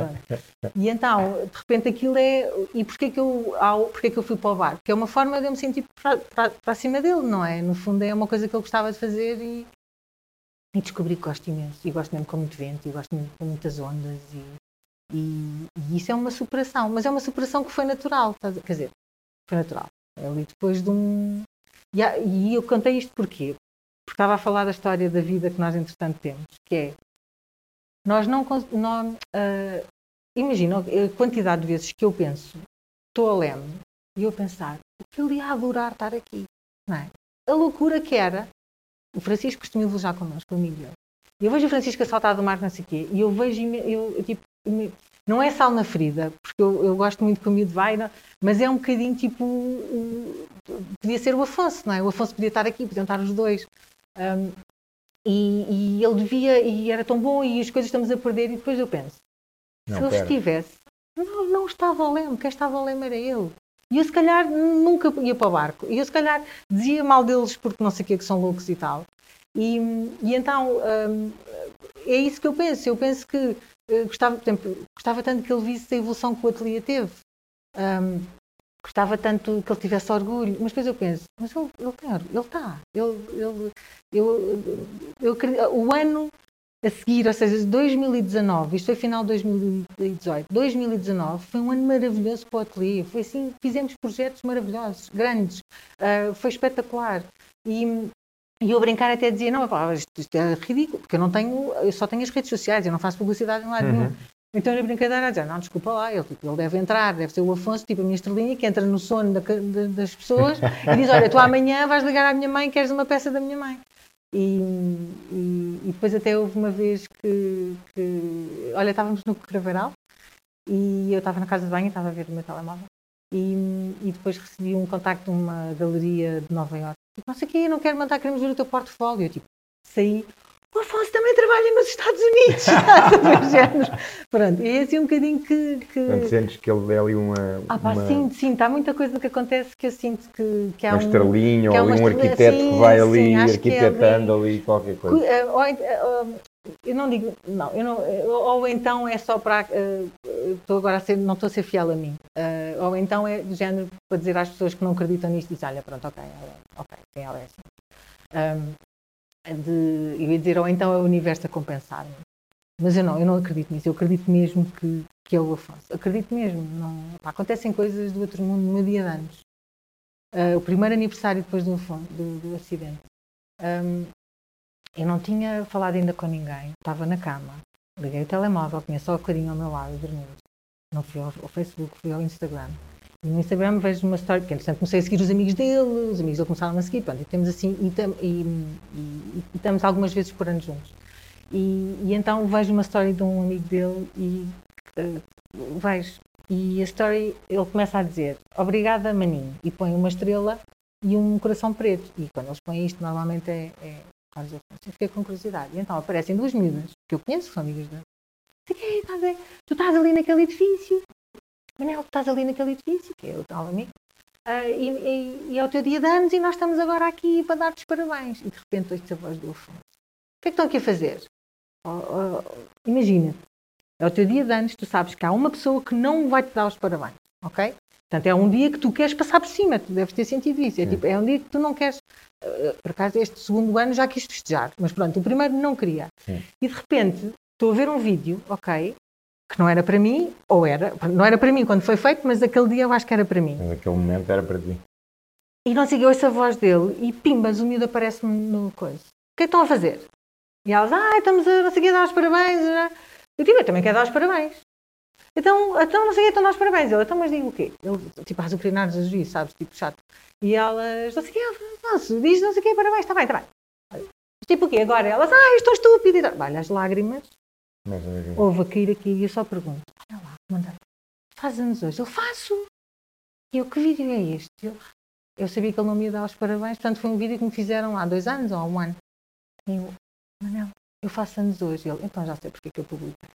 E então, de repente aquilo é. E porquê que eu, porquê que eu fui para o bar? Porque é uma forma de eu me sentir para, para, para cima dele, não é? No fundo é uma coisa que ele gostava de fazer e, e descobri que gosto imenso. E gosto mesmo com muito vento, e gosto mesmo com muitas ondas. E, e, e isso é uma superação. Mas é uma superação que foi natural, quer dizer, foi natural. Ali depois de um. E, e eu contei isto porquê? Porque estava a falar da história da vida que nós, entretanto, temos, que é nós não. uh, imagina a quantidade de vezes que eu penso, estou a leme, e eu pensar, o que ele ia adorar estar aqui, não é? A loucura que era. O Francisco costuma viajar connosco, o. E eu vejo o Francisco a saltar do mar, não sei o quê, e eu vejo, eu, tipo, não é sal na ferida, porque eu, eu gosto muito que o miúdo vai, mas é um bocadinho tipo. podia ser o Afonso, não é? O Afonso podia estar aqui, podiam estar os dois. Um, e, e, ele devia, e era tão bom, e as coisas estamos a perder, e depois eu penso, não, se ele estivesse, não, não estava ao leme, quem estava ao leme era ele. E eu se calhar nunca ia para o barco. E eu se calhar dizia mal deles porque não sei o que, que são loucos e tal. E, e então hum, é isso que eu penso. Eu penso que uh, gostava, por exemplo, gostava tanto que ele visse a evolução que o ateliê teve. Um, gostava tanto que ele tivesse orgulho, mas depois eu penso, mas ele, ele tem orgulho, ele está, ele, ele, eu, eu, eu, o ano a seguir, ou seja, 2019, isto foi final de 2018, 2019 foi um ano maravilhoso para o ateliê, foi assim, fizemos projetos maravilhosos, grandes, uh, foi espetacular, e, e eu brincar até dizia, não, isto, isto, é ridículo, porque eu não tenho, eu só tenho as redes sociais, eu não faço publicidade em lado uhum. nenhum. Então na brincadeira dizer, não, desculpa lá, ele, tipo, ele deve entrar, deve ser o Afonso, tipo a minha estrelinha, que entra no sono da, da, das pessoas e diz, olha, tu amanhã vais ligar à minha mãe, queres uma peça da minha mãe. E, e, e depois até houve uma vez que, que olha, estávamos no Craveiral e eu estava na casa de banho, estava a ver o meu telemóvel e, e depois recebi um contacto de uma galeria de Nova Iorque. Tipo, não sei o quê, não quero mandar, queremos ver o teu portfólio. Eu, tipo, saí, o Afonso também trabalha nos Estados Unidos. Pronto, é assim um bocadinho que... que... Portanto, sentes que ele é ali uma... Ah pá, uma... sinto, sinto, há muita coisa que acontece que eu sinto que, que há uma um... estrelinha que há ou ali uma um arquiteto sim, que vai sim, ali acho que é arquitetando ali qualquer coisa. Eh, eh, eu não digo, não, eu não, eh, ou então é só para, estou agora a ser, não estou a ser fiel a mim, ou então é do género para dizer às pessoas que não acreditam nisto, diz, olha, pronto, ok, ok, sim, ela é assim. Ahm, de, eu ia dizer, ou então é o universo a compensar-me. Mas eu não, eu não acredito nisso, eu acredito mesmo que, que é o Afonso. Acredito mesmo, não, pá, acontecem coisas do outro mundo no dia de anos. Ah, o primeiro aniversário depois do, do, do acidente. Ahm, eu não tinha falado ainda com ninguém, estava na cama, liguei o telemóvel, tinha só o bocadinho ao meu lado, dormindo. Não fui ao, ao Facebook, fui ao Instagram. No Instagram vejo uma história, porque entretanto comecei a seguir os amigos dele, os amigos dele começaram a seguir, pronto, e temos assim, e, tam- e- e- e estamos algumas vezes por ano juntos. E, então vejo uma história de um amigo dele e eh, vejo, e a história, ele começa a dizer, obrigada maninho, e põe uma estrela e um coração preto. E quando eles põem isto, normalmente é, é. Eu fiquei com curiosidade. E então aparecem duas miúdas, que eu conheço, que são amigas dele. Tu estás ali naquele edifício. Manel, tu estás ali naquele edifício, que é o tal amigo. Ah, e, e- e é o teu dia de anos e nós estamos agora aqui para dar-te os parabéns. E de repente ouço a voz do Afonso. O que é que estão aqui a fazer? Oh, oh, Imagina, é o teu dia de anos, tu sabes que há uma pessoa que não vai te dar os parabéns, ok? Portanto, é um dia que tu queres passar por cima, tu deves ter sentido isso. É, tipo, é um dia que tu não queres. eh, Por acaso, este segundo ano já quis festejar, mas pronto, o primeiro não queria. Sim. E de repente, estou a ver um vídeo, ok, que não era para mim, ou era, não era para mim quando foi feito, mas aquele dia eu acho que era para mim. Mas naquele momento era para ti. E não sei, eu ouço a voz dele e pimbas, o miúdo aparece-me no coisa. O que é que estão a fazer? E elas, ah, estamos a não sei o a dar os parabéns. né? Eu digo, eu também quero dar os parabéns. Então, então não sei o a dar os parabéns. Ele, então, mas digo o quê? Ele, tipo, às ucranianas a juiz, sabes, tipo, chato. E elas, não sei o quê, Afonso, diz não sei o quê, parabéns, está bem, está bem. Tipo o quê? Agora elas, ah, eu estou estúpida. Olha, as lágrimas, Mas, houve a cair aqui e eu só pergunto, olha lá, comandante, faz anos hoje? Eu faço. E eu, que vídeo é este? Eu, eu sabia que ele não me ia dar os parabéns, portanto foi um vídeo que me fizeram há dois anos ou há um ano. E eu, Manel, eu faço anos hoje. E ele, então já sei porque é que eu publiquei.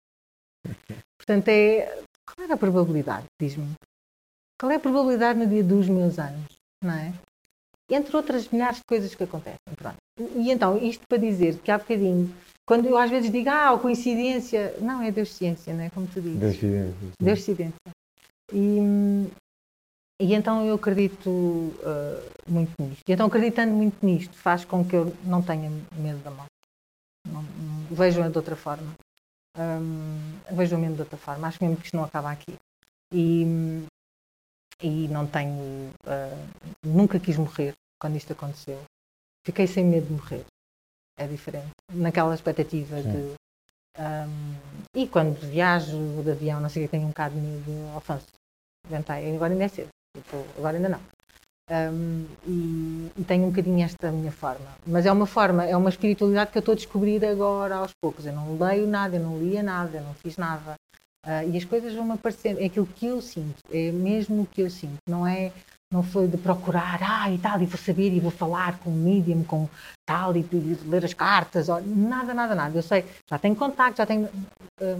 Portanto, é. Qual era a probabilidade? Diz-me. Qual é a probabilidade no dia dos meus anos? Não é? Entre outras milhares de coisas que acontecem. Pronto. E então, isto para dizer que há bocadinho, quando eu às vezes digo, ah, coincidência, não, é Deus ciência, não é? Como tu dizes. Deus fizesse. Deus ciência. E, e então eu acredito uh, muito nisto. E então, acreditando muito nisto, faz com que eu não tenha medo da morte. Não, não- vejo-a de outra forma. Hum, vejo-a mesmo de outra forma. Acho mesmo que isto não acaba aqui. E, e não tenho. uh, nunca quis morrer quando isto aconteceu. Fiquei sem medo de morrer. É diferente. Naquela expectativa Sim. de. hum, e quando viajo de avião, não sei o que, tenho um bocado de medo. Alfonso, ventei. Agora ainda é cedo. Tipo, agora ainda não. Hum, e, e tenho um bocadinho esta minha forma. Mas é uma forma, é uma espiritualidade que eu estou a descobrir agora aos poucos. Eu não leio nada, eu não lia nada, eu não fiz nada. Ah, e as coisas vão-me aparecendo. É aquilo que eu sinto, é mesmo o que eu sinto. Não é, não foi de procurar, ah, e tal, e vou saber, e vou falar com o medium, com tal, e, de ler as cartas, ou, nada, nada, nada. Eu sei, já tenho contacto, já tenho. ah,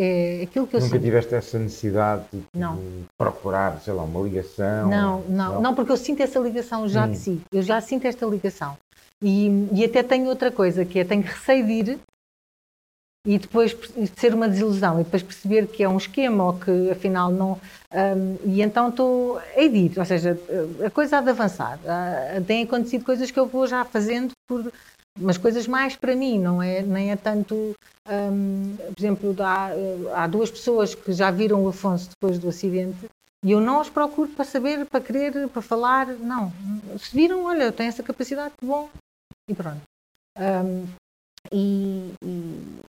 é aquilo que eu Nunca sinto. tiveste essa necessidade Não. de procurar, sei lá, uma ligação? Não, não, não, porque eu sinto essa ligação já Hum. de si. Eu já sinto esta ligação. E, e até tenho outra coisa, que é tenho receio de ir e depois de ser uma desilusão e depois perceber que é um esquema ou que afinal não. hum, e então estou a ir, ou seja, a coisa há de avançar. Têm acontecido coisas que eu vou já fazendo por. Mas coisas mais para mim, não é, nem é tanto. hum, por exemplo, há, há duas pessoas que já viram o Afonso depois do acidente e eu não os procuro para saber, para querer, para falar, não. Se viram, olha, eu tenho essa capacidade, bom. E pronto. E, e-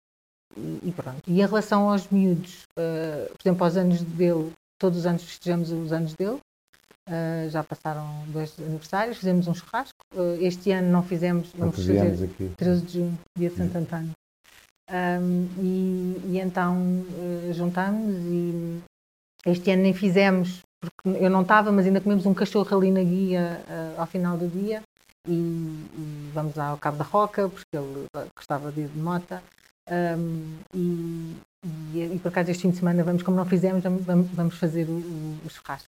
e pronto. E em relação aos miúdos, uh, por exemplo, aos anos dele, todos os anos festejamos os anos dele. Uh, já passaram dois aniversários, fizemos um churrasco. Uh, este ano não fizemos, vamos Quantos fazer aqui? 13 de junho, dia de Santo Antônio. Um, e, e então eh, juntamos e este ano nem fizemos, porque eu não estava, mas ainda comemos um cachorro ali na guia ao final do dia e, e, vamos ao Cabo da Roca, porque ele gostava de ir de mota. Um, e, e, e, por acaso este fim de semana vamos, como não fizemos, vamos, vamos fazer o, o, churrasco.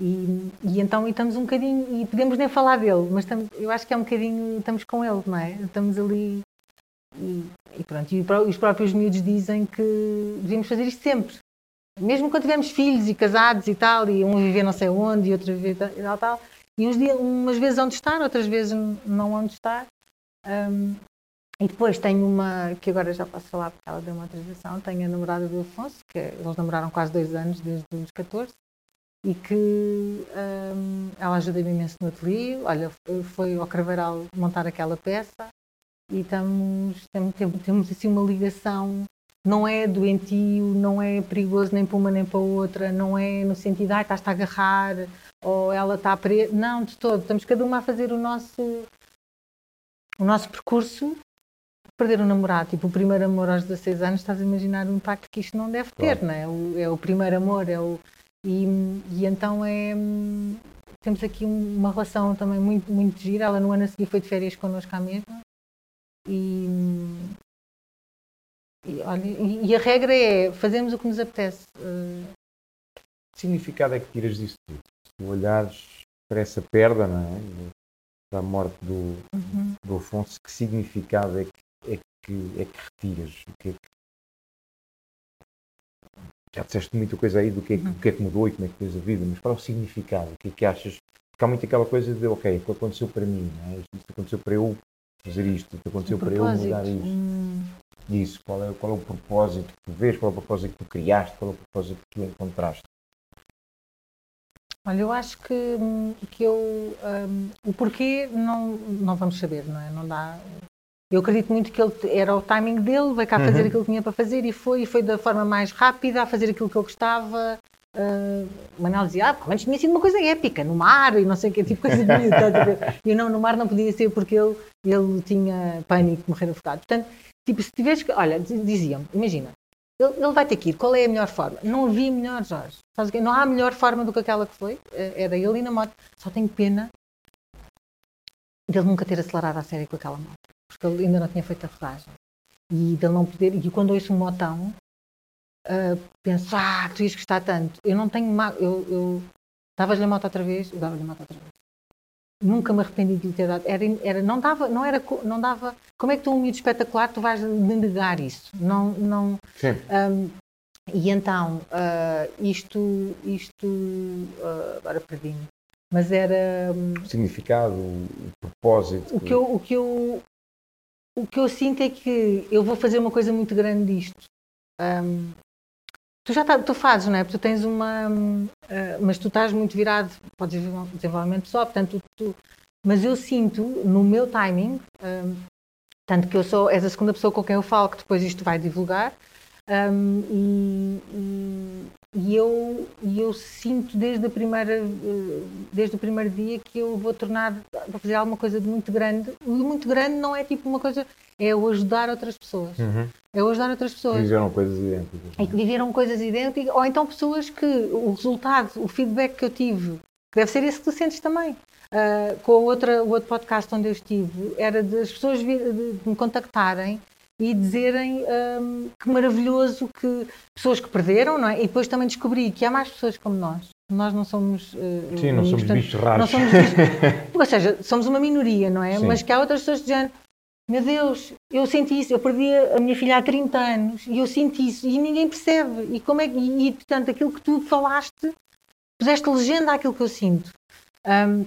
E, e, então e estamos um bocadinho, e podemos nem falar dele, mas eu acho que é um bocadinho, estamos com ele, não é? Estamos ali e, e pronto, e os próprios miúdos dizem que devíamos fazer isto sempre. Mesmo quando tivermos filhos e casados e tal, e um viver não sei onde e outro viver tal, tal, e uns dias, umas vezes onde estar, outras vezes não onde estar. Um, e depois tenho uma, que agora já posso falar porque ela deu uma transição, tenho a namorada do Afonso, que eles namoraram quase dois anos, desde os 14, e que um, ela ajuda-me imenso no ateliê. Olha, foi ao Craveiral montar aquela peça e estamos, temos, temos assim uma ligação, não é doentio, não é perigoso nem para uma nem para outra, não é no sentido, ah, estás-te a agarrar, ou ela está presa, não, de todo, estamos cada uma a fazer o nosso, o nosso percurso, perder um namorado, tipo o primeiro amor aos 16 anos, estás a imaginar o impacto que isto não deve ter, claro. não é? O, é o primeiro amor, é o, e, e então é, temos aqui uma relação também muito, muito gira, ela no ano a seguir foi de férias connosco à mesma, e, e, olha, e, a regra é fazemos o que nos apetece. Que significado é que tiras disso tudo? Se olhares para essa perda, não é? Da morte do, uhum. do Afonso, que significado é que, que, é que retiras? O que é que... Já disseste muita coisa aí do que, é, do que é que mudou e como é que fez a vida, mas qual é o significado? O que é que achas? Porque há muito aquela coisa de, ok, o que aconteceu para mim, não é? isto aconteceu para eu fazer isto, o que aconteceu para eu mudar isto. Hum. Isso, qual é, qual é o propósito que tu vês, qual é o propósito que tu criaste, qual é o propósito que tu encontraste? Olha, eu acho que, que eu um, o porquê não, não vamos saber, não é? Não dá. Eu acredito muito que ele era o timing dele, veio cá fazer uhum. aquilo que tinha para fazer e foi, e foi da forma mais rápida a fazer aquilo que ele gostava. Uh, Manel dizia, ah, pelo menos tinha sido uma coisa épica, no mar e não sei o que, tipo coisa bonita. e não, no mar não podia ser porque ele, ele tinha pânico de morrer afogado. Portanto, tipo, se tivesse que, olha, diziam imagina, ele, ele, vai ter que ir, qual é a melhor forma? Não havia melhor, Jorge. Não há melhor forma do que aquela que foi, eh, era ele e na moto. Só tenho pena dele nunca ter acelerado a série com aquela moto, porque ele ainda não tinha feito a rodagem. E dele não poder, e quando ouço um motão, uh, penso, ah, tu ias gostar tanto. Eu não tenho. Ma... Eu, eu davas-lhe a moto outra vez, eu dava-lhe a moto outra vez. Nunca me arrependi de lhe ter dado. Era, era, não, dava, não, era, não dava. Como é que tu, um miúdo espetacular, tu vais negar isso? Não. não Sim. Um, e então, uh, isto. isto uh, agora perdi-me. Mas era. Um, o significado, o propósito. O que, eu, o, que eu, o que eu sinto é que eu vou fazer uma coisa muito grande disto. Um, Tu já tá, tu fazes, não é? Porque tu tens uma. Uh, mas tu estás muito virado, podes vir um desenvolvimento só, portanto, tu, mas eu sinto no meu timing, um, tanto que eu sou, és a segunda pessoa com quem eu falo, que depois isto vai divulgar, um, e, e, eu, e eu sinto desde, a primeira, desde o primeiro dia que eu vou tornar, vou fazer alguma coisa de muito grande. E muito grande não é tipo uma coisa é o ajudar outras pessoas. Uhum. É o ajudar outras pessoas. Que viveram coisas idênticas. E que viveram coisas idênticas, ou então pessoas que o resultado, o feedback que eu tive, que deve ser esse que tu sentes também. Uh, com a outra, o outro podcast onde eu estive, era das pessoas vir, de, de me contactarem e dizerem um, que maravilhoso que pessoas que perderam, não é? E depois também descobri que há mais pessoas como nós. Nós não somos. Uh, Sim, não somos bichos raros. Não somos bichos, ou seja, somos uma minoria, não é? Sim. Mas que há outras pessoas género meu Deus, eu senti isso, eu perdi a minha filha há 30 anos e eu senti isso e ninguém percebe. E como é que, e, e portanto, aquilo que tu falaste, puseste legenda àquilo que eu sinto. Um,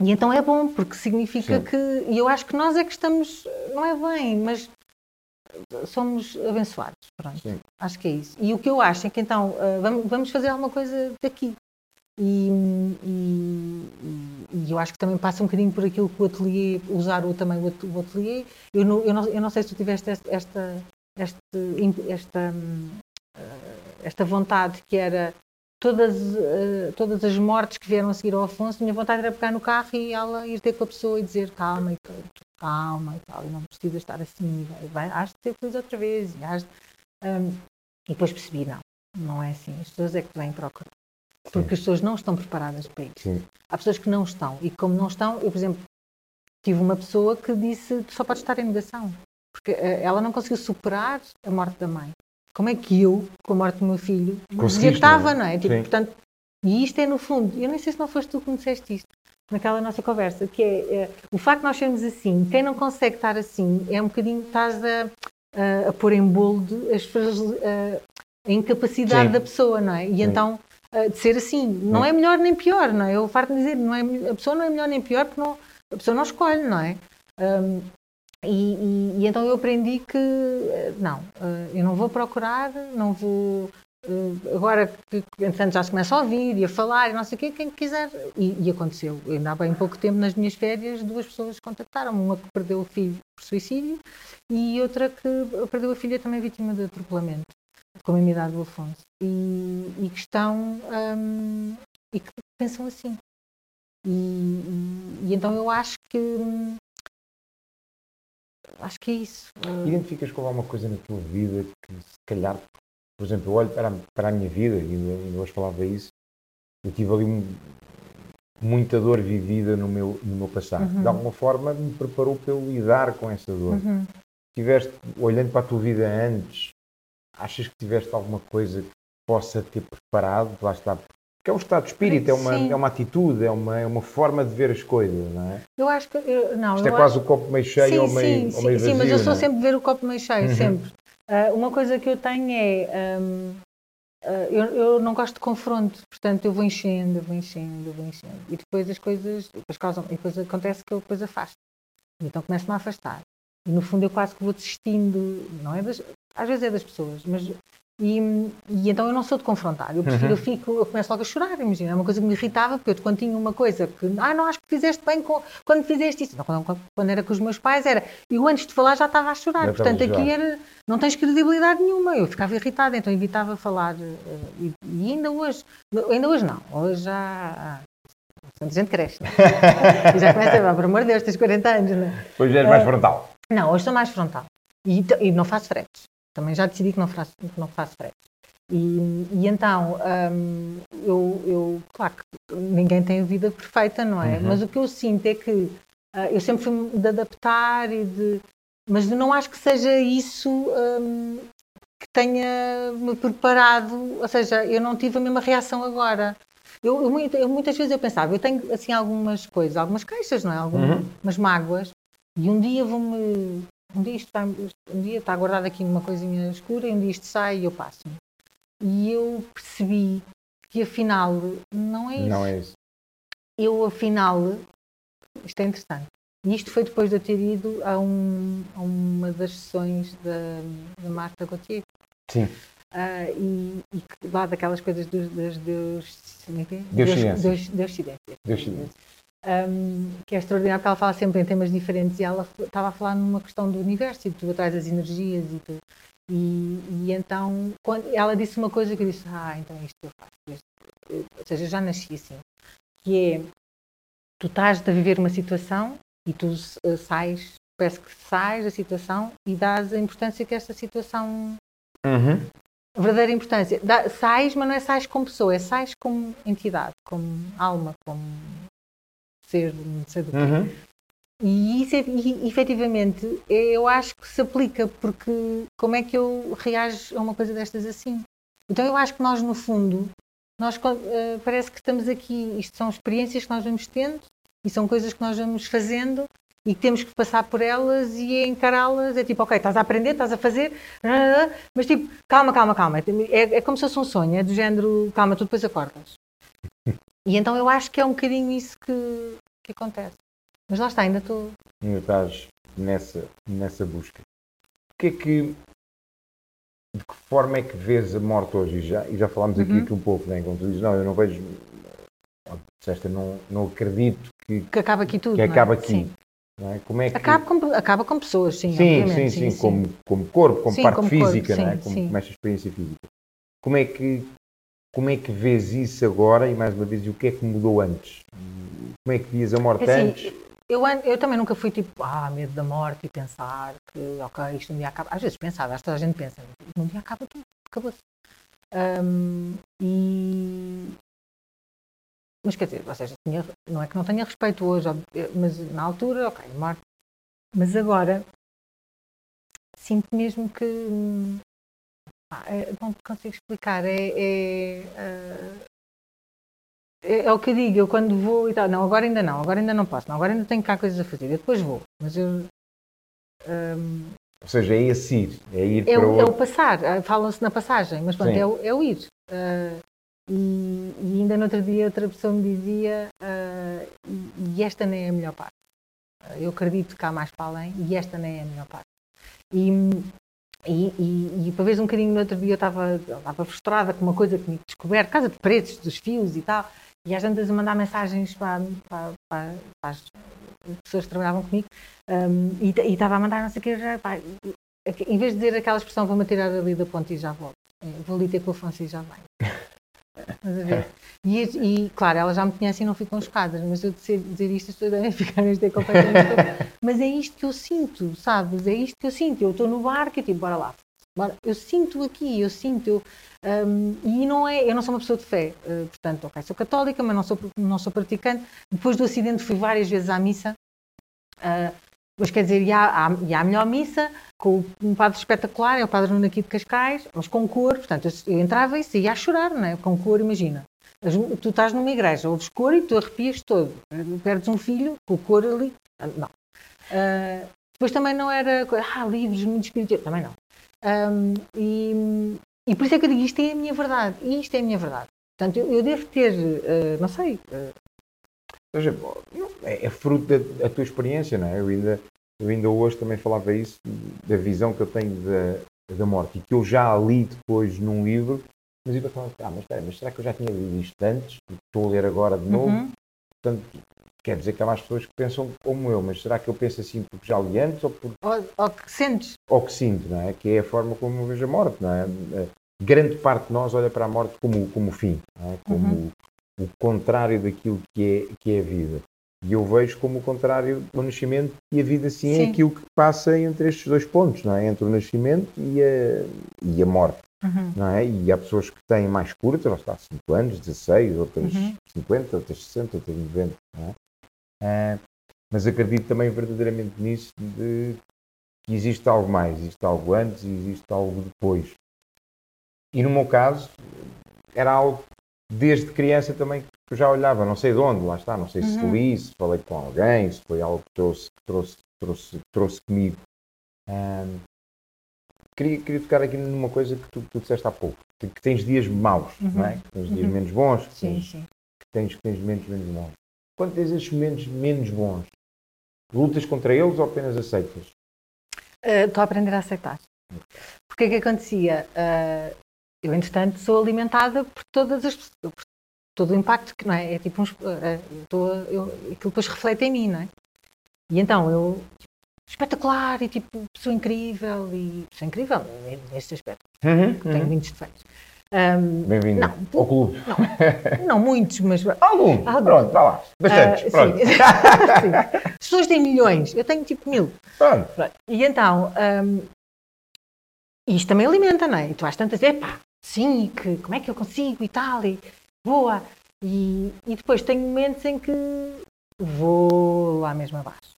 e então é bom, porque significa Sim. que. E eu acho que nós é que estamos. Não é bem, mas somos abençoados. Acho que é isso. E o que eu acho é que então uh, vamos fazer alguma coisa daqui. E, e, e, eu acho que também passa um bocadinho por aquilo que o ateliê, usar o, também o ateliê. Eu não, eu, não, eu não sei se tu tiveste esta, esta, esta, esta, esta vontade que era todas, todas as mortes que vieram a seguir ao Afonso, minha vontade era pegar no carro e ela ir ter com a pessoa e dizer calma e calma e tal, e não precisa estar assim, vai, has de ser feliz outra vez. E, has de, um, e depois percebi, não, não é assim, as pessoas é que vêm procurar. Porque as pessoas não estão preparadas para isso. Sim. Há pessoas que não estão. E como não estão, eu, por exemplo, tive uma pessoa que disse: tu só podes estar em negação. Porque uh, ela não conseguiu superar a morte da mãe. Como é que eu, com a morte do meu filho, dizia que estava, não é? Tipo, portanto, e isto é no fundo, eu nem sei se não foste tu que me disseste isto naquela nossa conversa, que é, é o facto de nós sermos assim, quem não consegue estar assim é um bocadinho estás a, a, a pôr em boldo as, a, a incapacidade Sim. da pessoa, não é? E Sim. então de ser assim, não é melhor nem pior, não é? Eu farto de dizer, não é, a pessoa não é melhor nem pior porque não, a pessoa não escolhe, não é? Um, e, e, e, então eu aprendi que não, eu não vou procurar, não vou agora que, entretanto, já se começa a ouvir e a falar e não sei o quê, quem quiser. E, e, aconteceu, ainda há bem pouco tempo, nas minhas férias, duas pessoas contactaram Uma que perdeu o filho por suicídio e outra que perdeu a filha também vítima de atropelamento, com a idade do Afonso. E, e que estão. Um, e que pensam assim. E, e, então eu acho que. Acho que é isso. Identificas com alguma coisa na tua vida que se calhar por exemplo, eu olho para a, para a minha vida, e ainda hoje falava isso, eu tive ali muita dor vivida no meu, no meu passado. Uhum. De alguma forma me preparou para eu lidar com essa dor. Uhum. Tiveste, olhando para a tua vida antes, achas que tiveste alguma coisa que possa ter preparado? Lá está. Porque é um estado de espírito, é uma, é uma atitude, é uma, é uma forma de ver as coisas, não é? Eu acho que. Eu, não, Isto é quase acho... o copo meio cheio sim, ou meio, sim, ou meio sim, vazio. Sim, mas eu sou é? sempre ver o copo meio cheio, uhum. sempre. Uh, uma coisa que eu tenho é. Um, uh, ah, eu, eu, não gosto de confronto, portanto eu vou enchendo, vou enchendo, vou enchendo. E depois as coisas. Depois causam, e depois acontece que eu depois afasto. Então começo-me a afastar. E no fundo eu quase que vou desistindo, não é das, às vezes é das pessoas, mas e, e, então eu não sou de confrontar, eu prefiro, uhum. eu fico, eu começo logo a chorar, imagina, é uma coisa que me irritava, porque eu quando tinha uma coisa que, ah, não, acho que fizeste bem com, quando fizeste isso, não, quando, quando, era com os meus pais, era, eu antes de falar já estava a chorar, já portanto aqui era, não tens credibilidade nenhuma, eu ficava irritada, então evitava falar, eh, e, e ainda hoje, ainda hoje não, hoje já, a gente cresce, né? já começa, por amor de Deus, tens 40 anos, não é? Hoje és mais frontal. Não, hoje sou mais frontal. E, e não faço fretes. Também já decidi que não faço, que não faço fretes. E, e, então, hum, eu, eu, claro que ninguém tem a vida perfeita, não é? Uhum. Mas o que eu sinto é que uh, eu sempre fui de adaptar e de. Mas não acho que seja isso um, que tenha me preparado, ou seja, eu não tive a mesma reação agora. Eu, eu, eu muitas vezes eu pensava, eu tenho assim algumas coisas, algumas queixas, não é? Algumas uhum. mágoas, e um dia vou-me um dia, está, um dia está guardado aqui numa coisinha escura e um dia isto sai e eu passo. E eu percebi que afinal não é isso. Não é isso. Eu afinal, isto é interessante. E isto foi depois de eu ter ido a, um, a uma das sessões da, da Marta Gauthier. Sim. Uh, e, e, lá daquelas coisas dos, dos, dos, é é? Deus, Deus, Deus, Deus, Deus, Deus, um, que é extraordinário porque ela fala sempre em temas diferentes e ela estava a falar numa questão do universo e tudo atrás das energias e tudo. E, e, então, quando ela disse uma coisa que eu disse, ah, então é isto que eu faço. Ou seja, eu já nasci assim. Que é, tu estás a viver uma situação e tu uh, sais, parece que sais da situação e dás a importância que esta situação... Uhum. Verdadeira importância. Dá, sais, mas não é sais como pessoa, é sais como entidade, como alma, como ser, não sei do quê. Uhum. E isso, e, efetivamente, eu acho que se aplica, porque como é que eu reajo a uma coisa destas assim? Então eu acho que nós, no fundo, nós uh, parece que estamos aqui, isto são experiências que nós vamos tendo e são coisas que nós vamos fazendo e que temos que passar por elas e encará-las. É tipo, ok, estás a aprender, estás a fazer, mas tipo, calma, calma, calma. É, é como se fosse um sonho, é do género, calma, tu depois acordas. E então eu acho que é um bocadinho isso que, que acontece. Mas lá está, ainda estou. Ainda estás nessa, nessa busca. O que é que. De que forma é que vês a morte hoje? E já, e já falámos aqui, uhum. aqui um pouco, né? Quando tu dizes, não, eu não vejo. Disseste, não, não acredito que. Que acaba aqui tudo. Que é? acaba aqui. Sim. É? Como é que... acaba, com, acaba com pessoas, sim. Sim, sim, sim, sim, como, como corpo, como parte como física, corpo, não é? como, como esta experiência física. Como é que como é que vês isso agora e mais uma vez o que é que mudou antes? Como é que vias a morte assim, antes? Eu, eu também nunca fui tipo, ah, medo da morte e pensar que, ok, isto um dia acaba. Às vezes pensava, acho que a gente pensa, um dia acaba tudo, acabou-se. Um, e, mas quer dizer, ou seja, tinha, não é que não tenha respeito hoje, mas na altura, ok, morte. Mas agora sinto mesmo que é, não consigo explicar. É, é, é, é, o que eu digo, eu quando vou e tal, não, agora ainda não, agora ainda não posso, não, agora ainda tenho cá coisas a fazer, eu depois vou, mas eu. Um, ou seja, é esse ir, é ir é para o. É o passar, ah, fala-se na passagem, mas pronto, é o, é o, ir. Uh, e, e, ainda no outro dia outra pessoa me dizia, uh, e esta nem é a melhor parte. Eu acredito que há mais para além, e esta nem é a melhor parte. E, e, e, e para ver um bocadinho no outro dia eu estava, estava frustrada com uma coisa que me descoberto, casa de pretos, dos fios e tal, e às vezes a mandar mensagens para, para, para, para as pessoas que trabalhavam comigo um, e, e, estava a mandar não sei o que, já, pá, em vez de dizer aquela expressão vou-me tirar ali da ponte e já volto, é, vou ali ter com o Afonso e já venho. E, e, claro, ela já me conhece e não ficam chocadas, mas eu dizer, dizer isto, as pessoas devem ficar neste completamente. mas é isto que eu sinto, sabes? É isto que eu sinto. Eu estou no barco e tipo, bora lá. Bora. Eu sinto aqui, eu sinto. Eu, um, e não é, eu não sou uma pessoa de fé, uh, portanto, ok, sou católica, mas não sou, não sou praticante. Depois do acidente fui várias vezes à missa. Uh, mas quer dizer, ia à, ia à melhor missa, com um padre espetacular, é o padre Nuno aqui de Cascais, mas com cor, portanto, eu, entrava e saía a chorar, não é? Com cor, imagina. Tu estás numa igreja, ouves cor e tu arrepias todo. Perdes um filho com cor ali. Ah, não. Uh, depois também não era. Ah, livros muito espirituais. Também não. Um, e, e por isso é que eu digo: isto é a minha verdade. E isto é a minha verdade. Portanto, eu, eu devo ter, uh, não sei. Uh, é, é fruto da, da, tua experiência, não é? Eu ainda, eu ainda hoje também falava isso, da visão que eu tenho da, da morte e que eu já li depois num livro mas eu falava, ah, mas, espera, mas será que eu já tinha lido isto antes? Estou a ler agora de novo? Uhum. Portanto, quer dizer que há mais pessoas que pensam como eu, mas será que eu penso assim porque já li antes ou porque... Ou, ou que sentes. Ou que sinto, não é? Que é a forma como eu vejo a morte, não é? Eh, grande parte de nós olha para a morte como, como o fim, é? como uhum. o, o, contrário daquilo que é, que é a vida. E eu vejo como o contrário o nascimento e a vida sim, é sim. é aquilo que passa entre estes dois pontos, não é? Entre o nascimento e a, e a morte. Uhum. Não é? E há pessoas que têm mais curtas, está 5 anos, 16, outras uhum. 50, outras 60, outras 90. Não é? Ah, mas acredito também verdadeiramente nisso de que existe algo mais, existe algo antes e existe algo depois. E no meu caso, era algo desde criança também eu já olhava, não sei de onde, lá está, não sei se uhum. li, se falei com alguém, se foi algo que trouxe, trouxe, trouxe, trouxe comigo. Um, queria, queria tocar aqui numa coisa que tu, tu disseste há pouco, que, que tens dias maus, uhum. não é? Que tens dias uhum. menos bons, que sim, tens, sim. Que tens, que tens momentos menos bons. Quando tens esses momentos menos bons, lutas contra eles ou apenas aceitas? Uh, estou a aprender a aceitar. Porque é que acontecia? Uh, eu, entretanto, sou alimentada por todas as por todo o impacto que não é, é tipo uns, uh, tô, eu, aquilo depois reflete em mim, não é? E então eu espetacular e tipo, pessoa incrível e pessoa incrível neste aspecto. Uhum, Tenho uhum. muitos defeitos. Um, Bem-vindo ao clube. Não, não muitos, mas. Alguns. Alguns. Pronto, vá lá. Bastantes. Uh, pronto. Sim. sim. As pessoas têm milhões, eu tenho tipo mil. Pronto. E então, um, isto também alimenta, não é? E tu às tantas, epá, sim, que, como é que eu consigo e tal, e boa. E, e depois tenho momentos em que vou lá mesmo abaixo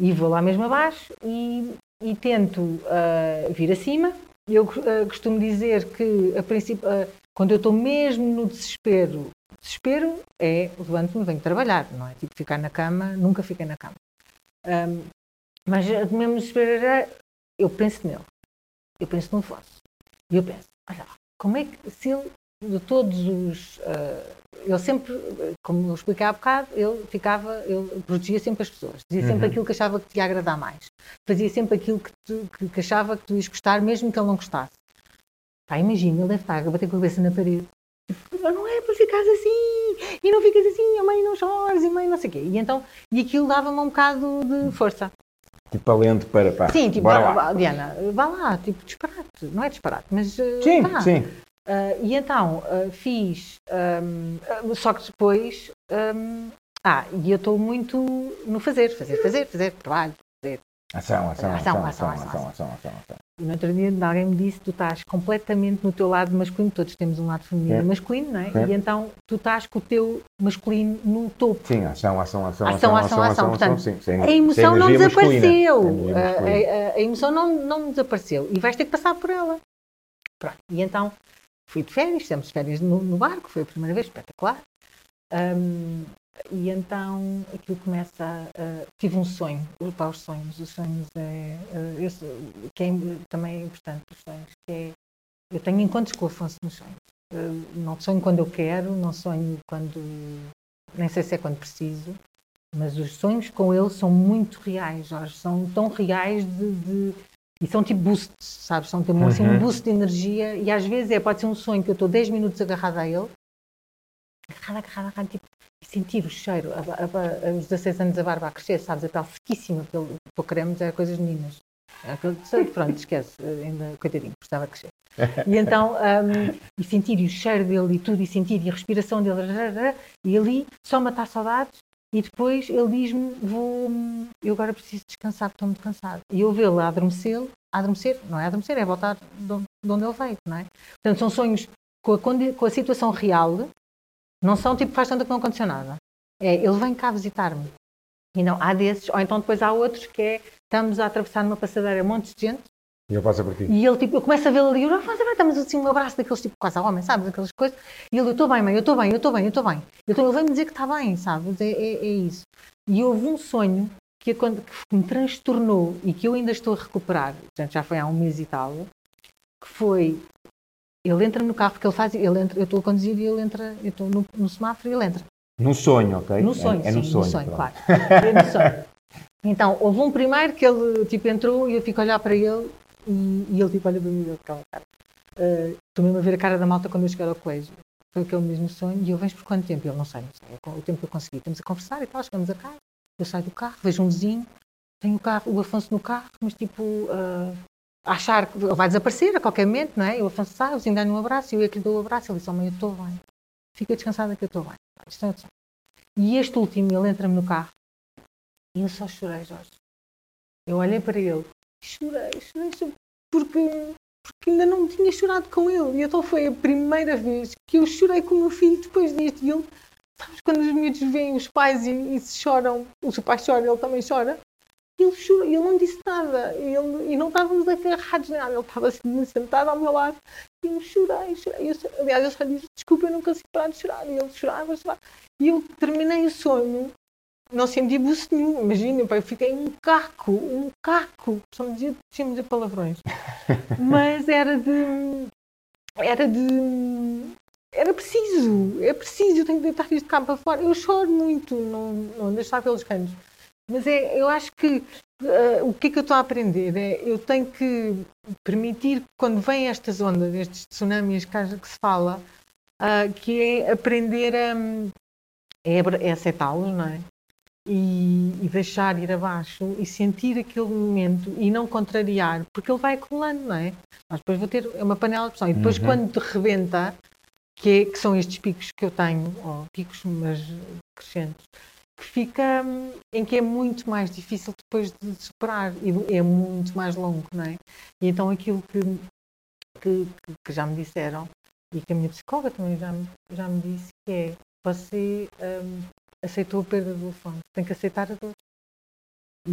e vou lá mesmo abaixo e, e tento uh, vir acima. Eu uh, costumo dizer que, a princípio, uh, quando eu estou mesmo no desespero, desespero é levanto-me, venho trabalhar, não é? Tipo, ficar na cama, nunca fiquei na cama. Um, mas mesmo desespero, eu penso nele, eu penso no Afonso. E eu penso, olha lá, como é que, se ele, de todos os. Uh, ele sempre, como eu expliquei há bocado, ele ficava, ele protegia sempre as pessoas, dizia sempre uhum. aquilo que achava que te ia agradar mais, fazia sempre aquilo que, tu, que, que achava que tu ias gostar, mesmo que ele não gostasse. Pá, imagina, ele deve estar a bater com a cabeça na parede. Não é para ficares assim, e não ficas assim, a mãe não chores, e a mãe não sei o quê. E então, e aquilo dava-me um bocado de força. Tipo alento para pá. Sim, tipo, Bora lá. Diana, vá lá, tipo, disparate. Não é disparate, mas. Eh, sim, sim. Uh, e então uh, fiz, um, uh, só que depois, um, ah, e eu estou muito no fazer, fazer, fazer, fazer, trabalho, fazer, Ação, ação, Ação, ação, ação, ação, ação, ação, ação, ação. E no outro dia alguém me disse, tu estás completamente no teu lado masculino, todos temos um lado feminino É. e masculino, não é? É. E então tu estás com o teu masculino no topo. Sim, ação, ação, ação, Ação, ação, ação. Portanto, sim, sem- A emoção não desapareceu. A, masculina. a- a emoção não, não desapareceu. E vais ter que passar por ela. Pronto. E então fui de férias, fizemos férias no, no barco, foi a primeira vez, espetacular. Hum, e então aquilo começa a- tive um sonho, para os sonhos. Os sonhos é. eh, eu que é também é importante, os sonhos, que é. Eu tenho encontros com o Afonso nos sonhos. Eh, não sonho quando eu quero, não sonho quando. nem sei se é quando preciso. Mas os sonhos com ele são muito reais, Jorge. São tão reais de. de- e são tipo boosts, sabes? São tipo, assim, um Uhum. boost de energia. E às vezes é, pode ser um sonho que eu estou 10 minutos agarrada a ele, agarrada, agarrada, agarrada, tipo, e sentir o cheiro. A, a, ba- aos 16 anos a barba a crescer, sabes? A pele sequíssima, porque o queremos é coisas meninas. É aquele- Pronto, esquece, ainda, coitadinho, gostava de crescer. E então, hum, e sentir e o cheiro dele e tudo, e sentir e a respiração dele, e ali só matar saudades, e depois ele diz-me: Vou, eu agora preciso descansar, estou muito cansado. E eu vê-lo a adormecer, a adormecer, não é adormecer, é voltar de onde, de onde ele veio, não é? Portanto, são sonhos com a, com a situação real, não são tipo faz tanto que não aconteceu nada. É, ele vem cá visitar-me. E não, há desses, ou então depois há outros que é, estamos a atravessar numa passadeira montes de gente, E eu passo por ti. e ele, tipo, eu começo a vê-lo ali, eu, "Ah, Afonso, estamos assim, um abraço daqueles, tipo, quase a homem, sabes? Aquelas coisas. E ele, eu estou bem, mãe, eu estou bem, eu estou bem, eu estou bem. Então ele vem-me dizer que está bem, sabes? É, é, é isso. E houve um sonho que, quando, que me transtornou e que eu ainda estou a recuperar, portanto, já foi há um mês e tal, que foi, ele entra no carro, porque ele faz, ele entra, eu estou a conduzir e ele entra, eu estou no, no semáforo e ele entra. No sonho, ok? No sonho, É, é no sim, sonho. no sonho, claro. É no sonho. Então, houve um primeiro que ele, tipo, entrou e eu fico a olhar para ele e, e ele, tipo, olha para mim com aquela cara. Uh, mesmo a ver a cara da malta quando eu chegar ao colégio. Foi aquele mesmo sonho e eu vejo por quanto tempo? Ele não sei, não sei. É o tempo que eu consegui. Estamos a conversar e tal, chegamos a casa, eu saio do carro, vejo um vizinho, tenho o, carro, o Afonso no carro, mas tipo, uh, a achar que vai desaparecer a qualquer momento, não é? E o Afonso sai, o vizinho dá-lhe um abraço e eu é que lhe dou o abraço. Ele disse, oh mãe, eu estou bem. Fica descansada que eu estou bem. Isto é. E este último, ele entra-me no carro e eu só chorei, Jorge. Eu olhei para ele e chorei, chorei, chorei, porque, porque ainda não tinha chorado com ele. E então foi a primeira vez que eu chorei com o meu filho depois disto. E ele, sabes, quando os miúdos veem os pais e, e se choram, os pais choram, ele também chora. Ele chorou, ele não disse nada, ele, e não estávamos agarrados nada, ele estava assim, sentado ao meu lado, e eu chorei, chorei. Eu, aliás, eu só disse, desculpa, eu não consigo parar de chorar, e ele chorava, chorava. E eu terminei o sonho, não senti buço nenhum, imagina, pá, eu fiquei um caco, um caco, só me dizia, deixa-me dizer palavrões, mas era de, era de, era preciso, é preciso, eu tenho que deitar isto cá para fora, eu choro muito, não, não deixar pelos canos, mas é, eu acho que uh, o que é que eu estou a aprender? É, eu tenho que permitir, quando vêm estas ondas, estes tsunamis que, que se fala, uh, que é aprender a, é, é aceitá-los, não é? E, e, deixar ir abaixo e sentir aquele momento e não contrariar, porque ele vai acumulando, não é? Mas depois vou ter uma panela de pressão. E depois, Uhum. quando te rebenta, que, é- que são estes picos que eu tenho, ou picos, mas crescentes, que fica hum, em que é muito mais difícil depois de superar e é muito mais longo, não é? E então aquilo que, que, que já me disseram e que a minha psicóloga também já me, já me disse que é você hum, aceitou a perda do Afonso, tem que aceitar a dor. E,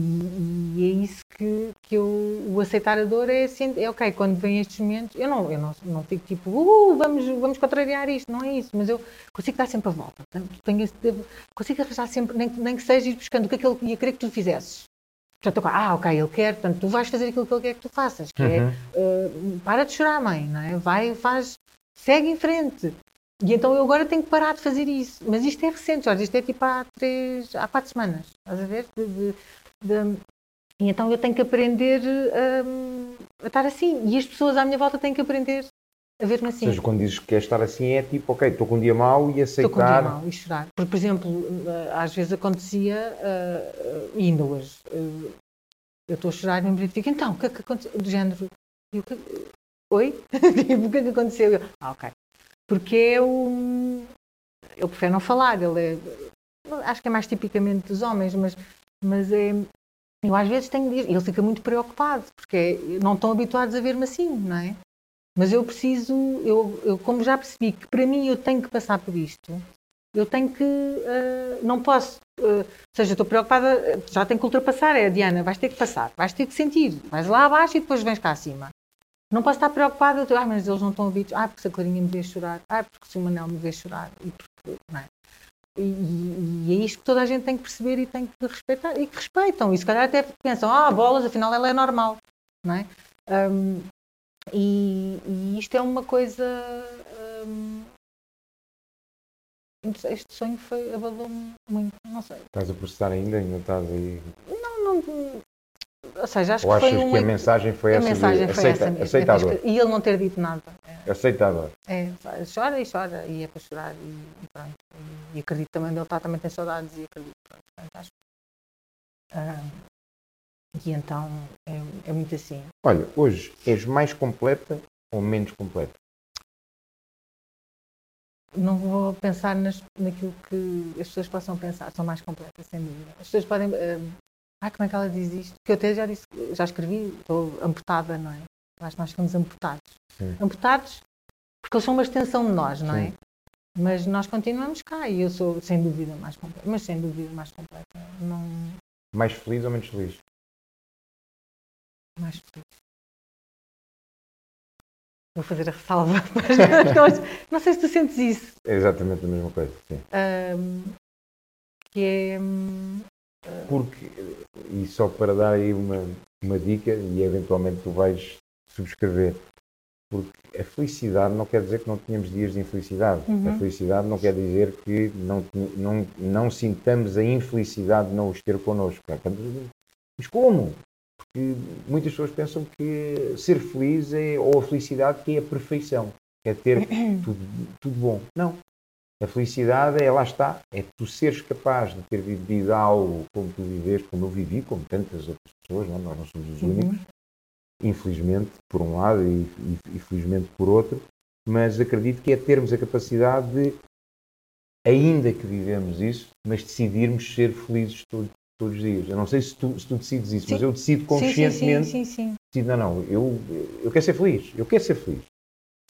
e é isso que, que eu, o aceitar a dor é, assim, é ok, quando vem estes momentos, eu não, eu não, não fico tipo, uh, vamos, vamos contrariar isto, não é isso, mas eu consigo dar sempre a volta, portanto, tenho devo- consigo arranjar sempre, nem, que- nem que seja ir buscando o que é que ele ia querer que tu fizesses. Portanto, ah, ok, ele quer, portanto, tu vais fazer aquilo que ele quer que tu faças, que é, Uhum. uh, para de chorar, mãe, não é? Vai, faz, segue em frente. E então eu agora tenho que parar de fazer isso. Mas isto é recente, Jorge, isto é tipo há três, há quatro semanas, estás a ver? De- de- de- E então eu tenho que aprender hum, a estar assim. E as pessoas à minha volta têm que aprender a ver-me Ou assim. seja, quando dizes que quer estar assim, é tipo, ok, estou com um dia mau e Estou com um aceitar. dia mau e chorar. Porque, por exemplo, uh, às vezes acontecia, uh, ainda hoje, uh, eu estou a chorar e meu marido fica, então, o que é que aconteceu? Do género, e que- oi? Tipo, o que é que aconteceu? Eu, ah, ok. Porque eu, eu prefiro não falar, ele é, acho que é mais tipicamente dos homens, mas, mas é, Eu às vezes tenho ele fica muito preocupado, porque não estão habituados a ver-me assim, não é? Mas eu preciso, eu, eu como já percebi que para mim eu tenho que passar por isto, eu tenho que, uh, não posso, uh, ou seja, estou preocupada, já tenho que ultrapassar, é Diana, vais ter que passar, vais ter que sentir, vais lá abaixo e depois vens cá acima. Não posso estar preocupada, ah, mas eles não estão habituados, ah, porque se a Clarinha me vê chorar, ah, porque se o Manel me vê chorar, e, porque, não é? e, e, e é isto que toda a gente tem que perceber e tem que respeitar, e que respeitam, e se calhar até pensam, ah, bolas, afinal ela é normal, não é? Um, e, e, isto é uma coisa. Hum, este sonho foi abalou-me muito, não sei. Estás a processar ainda? Ainda estás aí? Não, não. Ou seja, acho Ou que achas foi um... que a mensagem foi a essa? mensagem de foi aceita, essa aceitador. E ele não ter dito nada. Aceitador. É, chora e chora, e é para chorar, e, e pronto. E, e acredito também ele está, também tem saudades, e acredito. Pronto, acho. Ah, e então é, é muito assim. Olha, hoje és mais completa ou menos completa? Não vou pensar nas, naquilo que as pessoas possam pensar, são mais completas, sem dúvida. As pessoas podem. Uh, ah, como é que ela diz isto? Que eu até já disse, já escrevi, estou amputada, não é? Acho que nós ficamos amputados. Sim. Amputados porque eles são uma extensão de nós, não é? Sim. Mas nós continuamos cá e eu sou, sem dúvida, mais completa. Mas sem dúvida, mais completa. Não... Mais feliz ou menos feliz? mais feliz. Vou fazer a ressalva. não sei se tu sentes isso. É exatamente a mesma coisa, sim. Um, que é. Porque, e só para dar aí uma, uma dica, e eventualmente tu vais subscrever, porque a felicidade não quer dizer que não tenhamos dias de infelicidade. Uhum. A felicidade não quer dizer que não, não, não sintamos a infelicidade de não os ter connosco. Mas como? que muitas pessoas pensam que ser feliz é, ou a felicidade que é a perfeição, é ter tudo, tudo bom. Não. A felicidade é, lá está, é tu seres capaz de ter vivido algo como tu viveste, como eu vivi, como tantas outras pessoas, não? nós não somos os uhum. únicos, infelizmente por um lado e, e, felizmente por outro, mas acredito que é termos a capacidade de, ainda que vivemos isso, mas decidirmos ser felizes todos, todos os dias. Eu não sei se tu, se tu decides isso, sim. mas eu decido conscientemente. Sim, sim, sim, Decido, não, não, eu, eu quero ser feliz. Eu quero ser feliz.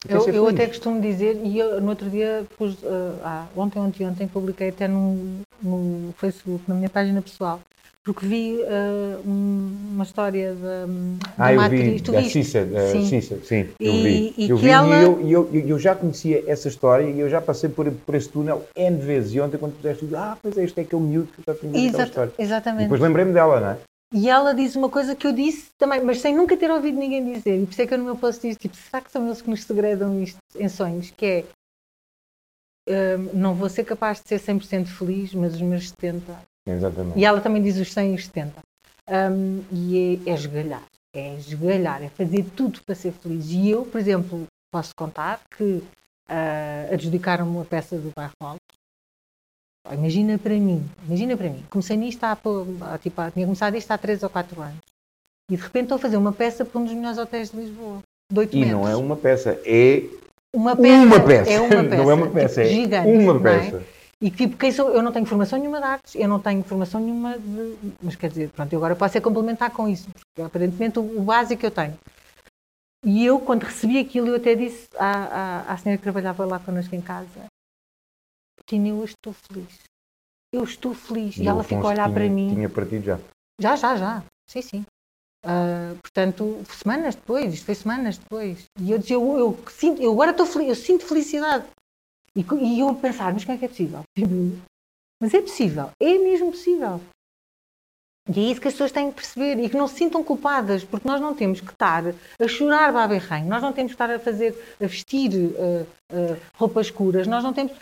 Eu, eu, eu até costumo dizer, e eu, no outro dia, pus, uh, ah, ontem, ontem, ontem, publiquei até no, no Facebook, na minha página pessoal, porque vi uh, uma história de, ah, uma eu vi. Tu da Cissa, sim. Cissa, sim, eu e, vi. E eu vi ela... e eu, eu, eu, já conhecia essa história e eu já passei por, por esse túnel N vezes. E ontem, quando puseste tudo, ah, pois é, este é aquele miúdo que está a aquela história. Exatamente. E depois lembrei-me dela, não é? E ela diz uma coisa que eu disse também, mas sem nunca ter ouvido ninguém dizer. E por isso é que eu no meu post disse, tipo, será que são eles que nos segredam isto em sonhos? Que é, um, não vou ser capaz de ser 100% feliz, mas os meus 70... Exatamente. E ela também diz os 100 e os 70. Um, e é, é esgalhar. É esgalhar, é fazer tudo para ser feliz. E eu, por exemplo, posso contar que uh, adjudicaram-me uma peça do bairro Alto Imagina para mim, imagina para mim. Comecei nisto há, há tipo, tinha começado isto há 3 ou 4 anos. E de repente estou a fazer uma peça para um dos melhores hotéis de Lisboa. De 8 e metros. não é uma peça, é uma peça. Uma peça. É uma peça. Não é uma peça, tipo, é gigante, uma é? peça. E tipo, quem sou, eu não tenho formação nenhuma de artes, eu não tenho formação nenhuma de. Mas quer dizer, pronto, eu agora posso é complementar com isso, porque aparentemente o, o básico eu tenho. E eu, quando recebi aquilo, eu até disse à, à, à senhora que trabalhava lá connosco em casa: Tina, eu estou feliz eu estou feliz. E, e ela ficou a olhar tinha, para mim. Tinha partido já? Já, já, já. Sim, sim. Uh, portanto, semanas depois, isto foi semanas depois. E eu dizia, eu, eu, sinto, eu agora estou feliz, eu sinto felicidade. E, e eu a pensar, mas como é que é possível? Mas é possível, é mesmo possível. E é isso que as pessoas têm que perceber e que não se sintam culpadas, porque nós não temos que estar a chorar baberranho, nós não temos que estar a fazer, a vestir uh, uh, roupas escuras, nós não temos.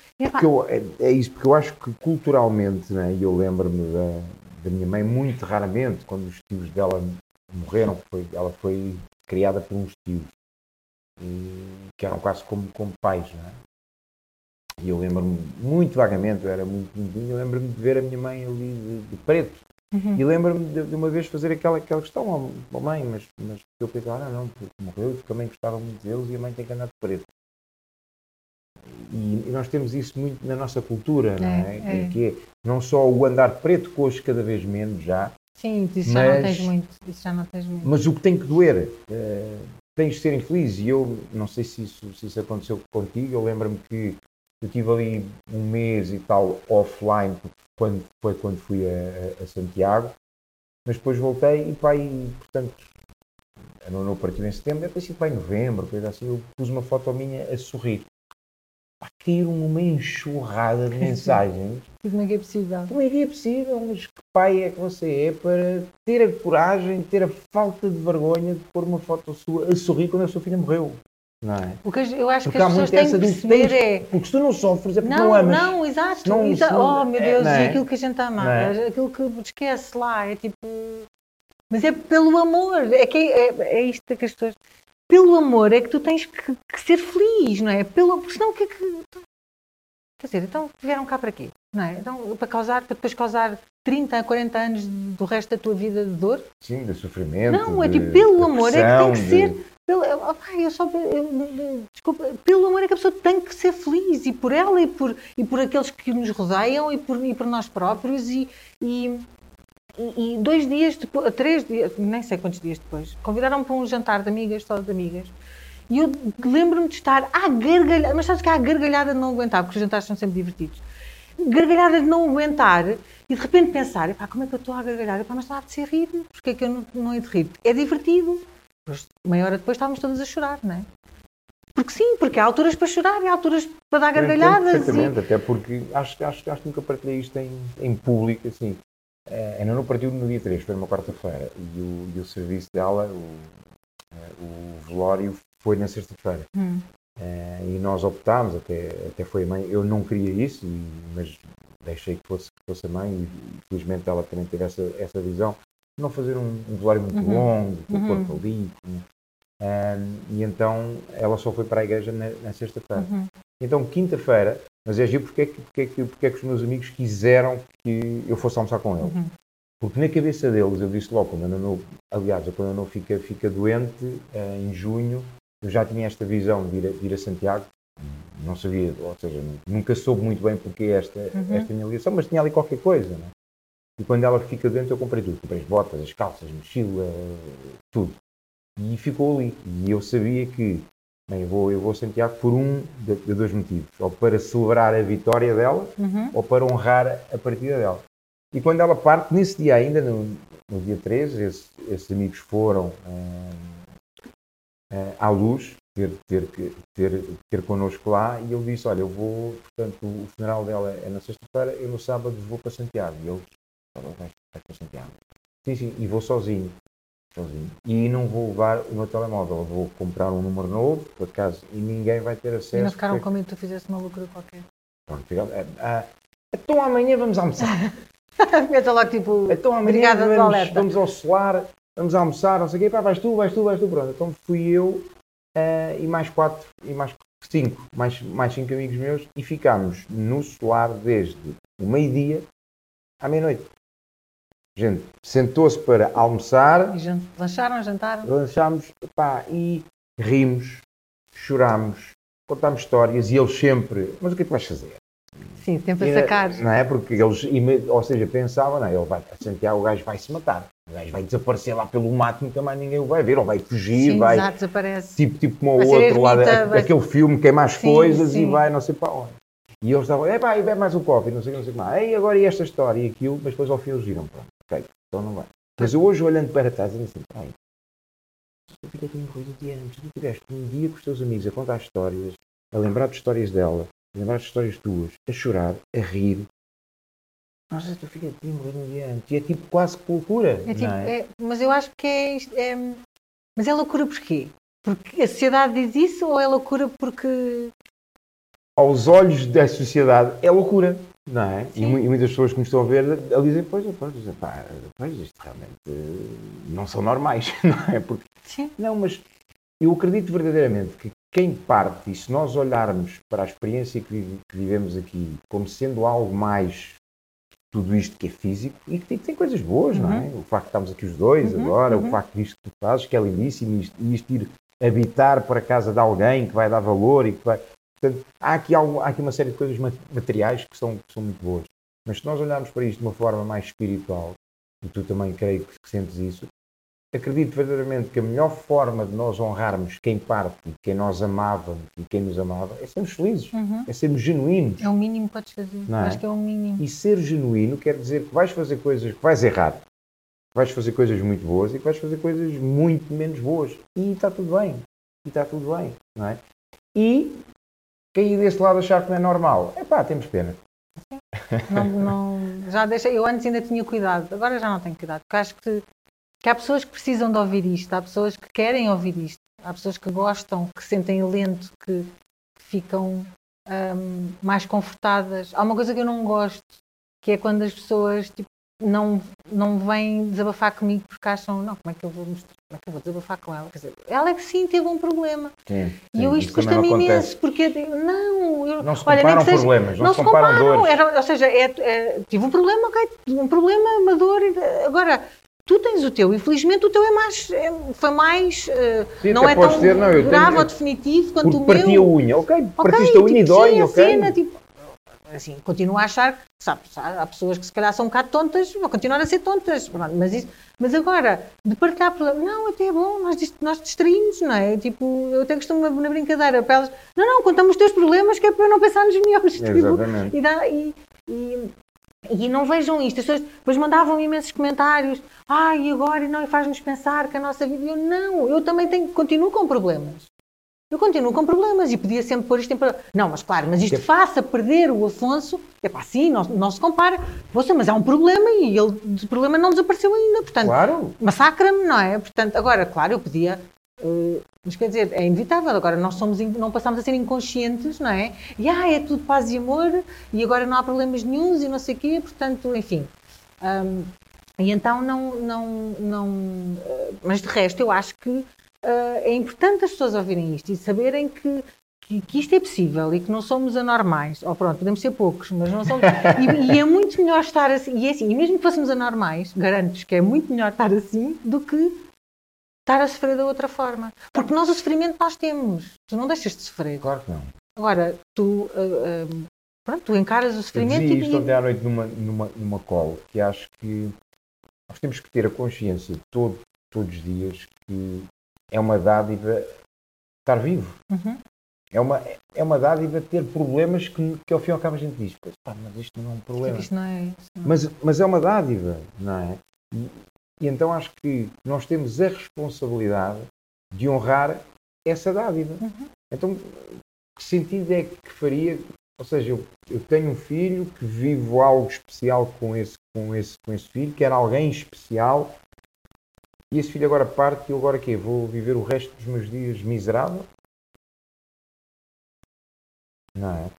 Eu, é, é, isso, porque eu acho que culturalmente, né, e eu lembro-me da, da, minha mãe, muito raramente, quando os tios dela morreram, foi, ela foi criada por uns tios, e, que eram quase como, como pais, é? E eu lembro-me muito vagamente, eu era muito pequenininho, eu lembro-me de ver a minha mãe ali de, de preto Uhum. E lembro-me de, de, uma vez fazer aquela, aquela questão ao, oh, mãe, mas, mas eu pensei, ah, não, porque morreu, porque também gostava muito deles e a mãe tem que andar de preto. E, e nós temos isso muito na nossa cultura, não é? é? é. Que é não só o andar preto, hoje cada vez menos já, Sim, isso já não tens muito. Isso já não tens muito. Mas o que tem que doer, uh, tens de ser infeliz. E eu não sei se isso, se isso aconteceu contigo. Eu lembro-me que eu tive ali um mês e tal offline, quando, foi quando fui a, a Santiago, mas depois voltei e pá, e, portanto, a não partiu em setembro, deve ter sido para em novembro, coisa assim, eu pus uma foto minha a sorrir. Pá, caíram uma enxurrada de mensagens. Como é que é possível? Como é que é possível? Mas que pai é que você é para ter a coragem, ter a falta de vergonha de pôr uma foto sua a sorrir quando a sua filha morreu? Não é? O que eu acho porque que as pessoas têm que perceber é... Porque se tu não sofres é porque não, não amas. Não, exato. Não, Oh, meu é, Deus, é, é? aquilo que a gente ama, é? aquilo que esquece lá, é tipo... Mas é pelo amor, é, que é, é isto que as pessoas... Pelo amor é que tu tens que, que ser feliz, não é? Pelo, porque senão o que é que... Quer dizer, então vieram cá para quê? Não é? Então, para causar, para depois causar 30, 40 anos do resto da tua vida de dor? Sim, de sofrimento. Não, é tipo, pelo amor é que tem que de... pelo, eu só, eu, desculpa, pelo amor é que a pessoa tem que ser feliz e por ela e por, e por aqueles que nos rodeiam e por, e por nós próprios e, e, e dois dias depois, três dias, nem sei quantos dias depois, convidaram-me para um jantar de amigas, só de amigas, e eu lembro-me de estar à gargalhada, mas sabes que há gargalhada de não aguentar, porque os jantares são sempre divertidos. Gargalhada de não aguentar e de repente pensar, como é que eu estou a gargalhar? Mas está a de ser rir, porque é que eu não, não hei de rir? É divertido. Meia hora depois estávamos todas a chorar, não é? Porque sim, porque há alturas para chorar e há alturas para dar gargalhadas. Perfeitamente, e... até porque acho, acho, acho que nunca partilhei isto em, em público, assim. A Ana não partiu no dia 3, foi numa quarta-feira, e o, e o serviço dela, o, eh, o velório, foi na sexta-feira. Hum. Uh, e nós optámos, até, até foi a mãe, eu não queria isso, mas deixei que fosse, que fosse a mãe, e felizmente ela também teve essa, essa visão não fazer um, um velório muito uhum. longo, com o corpo limpo. Um, e então ela só foi para a igreja na, na sexta-feira. Uhum. Então, quinta-feira, mas é giro porque é, que, porque, é que, porque é que os meus amigos quiseram que eu fosse almoçar com eles. Uhum. Porque na cabeça deles, eu disse logo, quando eu não, aliás, quando eu não fica, fica doente, uh, em junho, eu já tinha esta visão de ir a, de ir a Santiago, não sabia, ou seja, nunca soube muito bem porque esta, uhum. esta minha ligação, mas tinha ali qualquer coisa. Não é? E quando ela fica dentro, eu comprei tudo. Comprei as botas, as calças, a mochila, tudo. E ficou ali. E eu sabia que bem, eu, vou, eu vou a Santiago por um de, de dois motivos. Ou para celebrar a vitória dela, uhum. ou para honrar a partida dela. E quando ela parte, nesse dia ainda, no, no dia 13, esses, esses amigos foram uh, uh, à luz ter, ter, ter, ter connosco lá e eu disse, olha, eu vou, portanto, o funeral dela é na sexta-feira, eu no sábado vou para Santiago. E eles Santiago. Sim, sim, e vou sozinho. Sozinho. E não vou levar o meu telemóvel, vou comprar um número novo, por acaso, e ninguém vai ter acesso. E não ficaram com medo que tu fizesse uma loucura qualquer. Pronto, ah, ah, então amanhã vamos almoçar. Meta lá tipo. Então amanhã vamos, vamos ao solar, vamos almoçar, não sei o quê, pá, vais tu, vais tu, vais tu, pronto. Então fui eu uh, e mais quatro, e mais cinco, mais, mais cinco amigos meus, e ficámos no solar desde o meio-dia à meia-noite. Gente, sentou-se para almoçar. E lancharam, jantaram? Lanchámos, pá, e rimos, chorámos, contámos histórias e eles sempre, mas o que é que vais fazer? Sim, sempre a sacar. Não é? Porque eles, ou seja, pensavam, não, ele vai para Santiago, o gajo vai se matar. O gajo vai desaparecer lá pelo mato, nunca mais ninguém o vai ver, ou vai fugir, sim, vai. Exato, desaparece. Tipo, tipo como o outro lado, vai... aquele filme que é mais sim, coisas sim. e vai não sei para onde. E eles estavam, é pá, e bebe mais um copo, e não sei o que, não sei o que mais. E agora e esta história e aquilo, mas depois ao fim eles viram, pronto. Ok, então não vai. Mas eu hoje olhando para trás, eu assim, ai, tu tinha morrido um dia antes, tu tiveste um dia com os teus amigos a contar histórias, a lembrar de histórias dela, a lembrar de histórias tuas, a chorar, a rir. Nossa, tu filha tinha morrido um dia antes. E é tipo quase loucura. É tipo, é? É, mas eu acho que é, é. Mas é loucura porquê? Porque a sociedade diz isso ou é loucura porque. Aos olhos da sociedade é loucura. Não é? E, e, muitas pessoas que me estão a ver ali dizem, pois, pois, pá, pois isto realmente não são normais, não é? Porque, Sim. Não, mas eu acredito verdadeiramente que quem parte, e se nós olharmos para a experiência que, que vivemos aqui como sendo algo mais tudo isto que é físico e que tem, tem coisas boas, uhum. não é? Uhum. O facto de estarmos aqui os dois uhum, agora, uhum. o facto disto que tu fazes, que é lindíssimo, isto, isto ir habitar para a casa de alguém que vai dar valor e que vai. Portanto, há aqui, algo, há aqui uma série de coisas materiais que são, que são muito boas. Mas se nós olharmos para isto de uma forma mais espiritual, e tu também creio que sentes isso, acredito verdadeiramente que a melhor forma de nós honrarmos quem parte quem nós amávamos e quem nos amava é sermos felizes, Uhum. é sermos genuínos. É o mínimo que podes fazer. Não é? Acho que é o mínimo. E ser genuíno quer dizer que vais fazer coisas que vais errar, que vais fazer coisas muito boas e que vais fazer coisas muito menos boas. E está tudo bem. E está tudo bem, não é? E cair desse lado achar que não é normal, é pá, temos pena. Não, não- já deixei, eu antes ainda tinha cuidado, agora já não tenho cuidado, porque acho que, que há pessoas que precisam de ouvir isto, há pessoas que querem ouvir isto, há pessoas que gostam, que sentem lento, que ficam hum, mais confortadas. Há uma coisa que eu não gosto, que é quando as pessoas tipo, não, não vêm desabafar comigo porque acham, não, como é que eu vou mostrar, como é que eu vou desabafar com ela? Quer dizer, ela é que sim teve um problema. Sim, E eu isto custa-me imenso, porque eu digo, não, eu, Não se olha, comparam seja- problemas, não, não se comparam, dores. Era- ou seja, é- é- tive um problema, ok, um problema, uma dor. e- Agora, tu tens o teu, infelizmente o teu é mais, é- foi mais, eh, Sim, não é tão dizer, não, eu tenho- grave ou definitivo quanto o parti a meu. unha, ok, Ok, partiste a unha e tipo, dói, sim, ok. cena, tipo, assim, continuo a achar que, sabes, há pessoas que se calhar são um bocado tontas, vão continuar a ser tontas, mas, isso, mas agora, de partilhar problemas, não, até é bom, nós, nós distraímos, não é? Tipo, eu até costumo na brincadeira, para elas, não, não, contamos os teus problemas que é para eu não pensar nos meus, tipo, e, dá- e- e- e não vejam isto, as pessoas depois mandavam imensos comentários, ai, e agora, e não, e faz-nos pensar que a nossa vida, eu não, eu também tenho, continuo com problemas. Eu continuo com problemas e podia sempre pôr isto em. Não, mas claro, mas isto faça perder o Afonso. É pá, sim, não, não se compara. Poxa, mas há um problema e ele, o problema não desapareceu ainda. Portanto, Claro, massacra-me, não é? Portanto, agora, claro, eu podia. eh, mas quer dizer, é inevitável. Agora, nós somos, não passamos a ser inconscientes, não é? E ah, é tudo paz e amor e agora não há problemas nenhums e não sei o quê. Portanto, enfim. Hum, e então não. não, não eh, mas de resto, eu acho que é importante as pessoas ouvirem isto e saberem que, que, que isto é possível e que não somos anormais. Ou pronto, podemos ser poucos, mas não somos. E, e é muito melhor estar assim. E é assim, e mesmo que fôssemos anormais, garanto-vos que é muito melhor estar assim do que estar a sofrer da outra forma. Porque nós o sofrimento nós temos. Tu não deixas de sofrer. claro que não. Agora, tu. eh, eh, Pronto, tu encaras o Eu sofrimento dizia e, isto ontem à noite numa, numa, numa call, que acho que nós temos que ter a consciência todo, todos os dias que é uma dádiva estar vivo. Uhum. É uma, é uma dádiva ter problemas que, que ao fim e ao cabo a gente diz, "Pois, pá, mas isto não é um problema. Isto não é isso. não. Mas, mas é uma dádiva, não é? E, e então acho que nós temos a responsabilidade de honrar essa dádiva. Uhum. Então, que sentido é que faria? Ou seja, eu, eu tenho um filho que vivo algo especial com esse, com, esse, com esse filho, que era alguém especial, e esse filho agora parte e eu agora quê? Vou viver o resto dos meus dias miserável? Não é?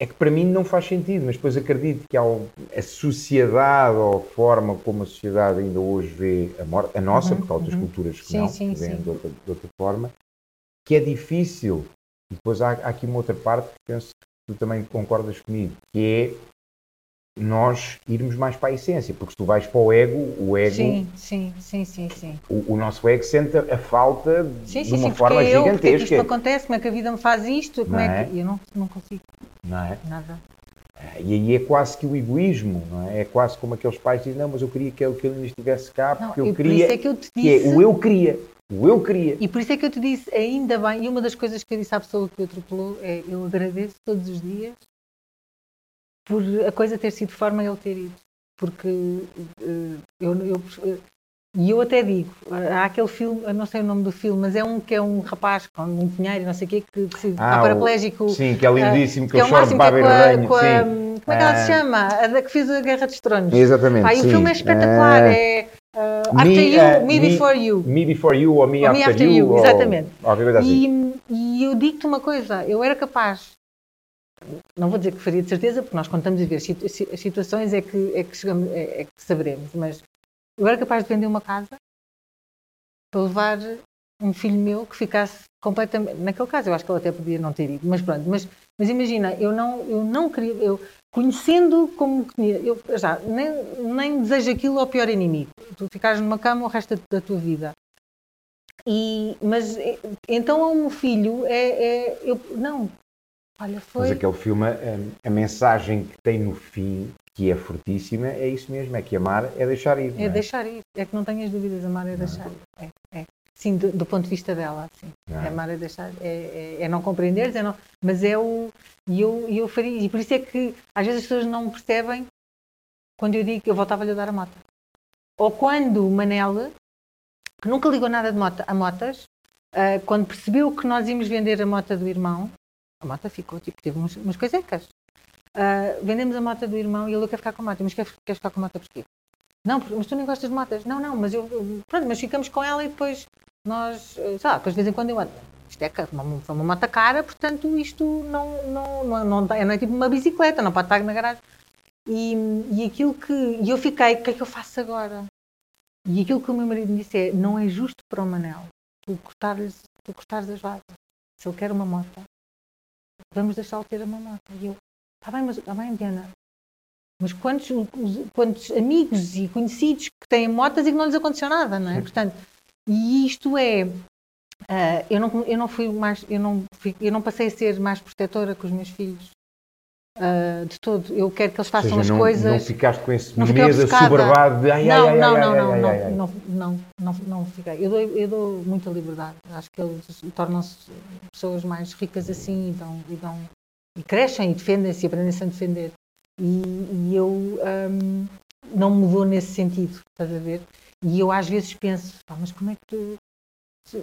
É que para mim não faz sentido, mas depois acredito que a sociedade ou a forma como a sociedade ainda hoje vê a morte, a nossa, Uhum, porque há outras uhum. culturas que Sim, não, sim, que sim. de outra, de outra forma, que é difícil. E depois há, há aqui uma outra parte que penso que tu também concordas comigo, que é nós irmos mais para a essência, porque se tu vais para o ego, o ego, Sim, sim, sim, sim, sim. o, o nosso ego sente a falta Sim, de uma sim, forma porque eu, porque é que isto gigantesca. me acontece, como é que a vida me faz isto, como Não é é? que... Eu não, não consigo Não é? nada. E aí é quase que o egoísmo, não é? É quase como aqueles pais dizem, não, mas eu queria que ele, que ele ainda estivesse cá, Não, porque e eu por queria, isso é que eu te que é disse... o eu queria, o eu queria. E por isso é que eu te disse, ainda bem, e uma das coisas que eu disse à pessoa que o atropelou é eu agradeço todos os dias por a coisa ter sido de forma ele ter ido. Porque eh, eu, eu, e eu até digo, há aquele filme, eu não sei o nome do filme, mas é um que é um rapaz com um pinheiro e não sei o quê, que, que se, está Ah, paraplégico. Sim, que é lindíssimo, que, é eu o choro máximo para que é com a, ranho, com a-. Como é que ela se Ah. chama? A da que fez a Guerra dos Tronos. Exatamente, e o filme é espetacular. Ah, é uh, Me, After You, ah, Me, Me- Before You. Me Before You ou Me, Ou Me after, After You, You, ou exatamente. coisa assim. E, e eu digo-te uma coisa, eu era capaz, não vou dizer que faria de certeza, porque nós contamos a ver as situações é que, é, que chegamos, é, é que saberemos, mas eu era capaz de vender uma casa para levar um filho meu que ficasse completamente. Naquele caso, eu acho que ele até podia não ter ido, mas pronto. Mas, mas imagina, eu não, eu não queria. Eu, conhecendo como eu já nem, nem desejo aquilo ao pior inimigo. Tu ficares numa cama o resto da, tua vida. E, mas então meu filho é, é eu, não, olha, foi. Mas aquele filme, a, a mensagem que tem no fim que é fortíssima, é isso mesmo, é que amar é deixar ir. É, é? deixar ir. É que não tenhas dúvidas, amar é deixar ir. É, é. Sim, do, do, ponto de vista dela, sim. É amar é deixar, é, é, é não compreender, é não, mas é o. E eu, eu faria. E por isso é que às vezes as pessoas não percebem quando eu digo que eu voltava-lhe a dar a moto. Ou quando o Manel, que nunca ligou nada de moto, a motas, uh, quando percebeu que nós íamos vender a moto do irmão, a moto ficou, tipo, teve umas, umas coisecas. Uh, vendemos a moto do irmão e ele quer ficar com a moto. Mas quer, quer ficar com a moto porquê? Não, mas tu nem gostas de motas. Não, não, mas eu. Pronto, mas ficamos com ela e depois nós. Eh, sei lá, depois de vez em quando eu ando. Isto é uma, uma moto cara, portanto isto não, não, não, não, não é tipo uma bicicleta, não pode estar na garagem. E, e aquilo que. E eu fiquei, o que é que eu faço agora? E aquilo que o meu marido me disse é: não é justo para o Manel tu cortares, tu cortares as vasas. Se ele quer uma moto, vamos deixá-lo ter uma moto. E eu, está bem, mas está bem, Diana. Mas quantos, quantos amigos e conhecidos que têm motas e que não lhes aconteceu nada, não é? Portanto, e isto é. Uh, eu, não, eu não fui mais. Eu não, fui, eu não passei a ser mais protetora com os meus filhos Uh, de todo. Eu quero que eles façam seja, as não, coisas. Não ficaste com esse medo assoberbado de ai, não, ai, não, ai, não, ai, não, ai, não, ai, não, não, não, não, fiquei. Eu dou, eu dou muita liberdade. Acho que eles tornam-se pessoas mais ricas assim e, dão, e, dão, e crescem e defendem-se e aprendem-se a defender. E, e eu um, não mudou nesse sentido, estás a ver? E eu às vezes penso, mas como é que tu.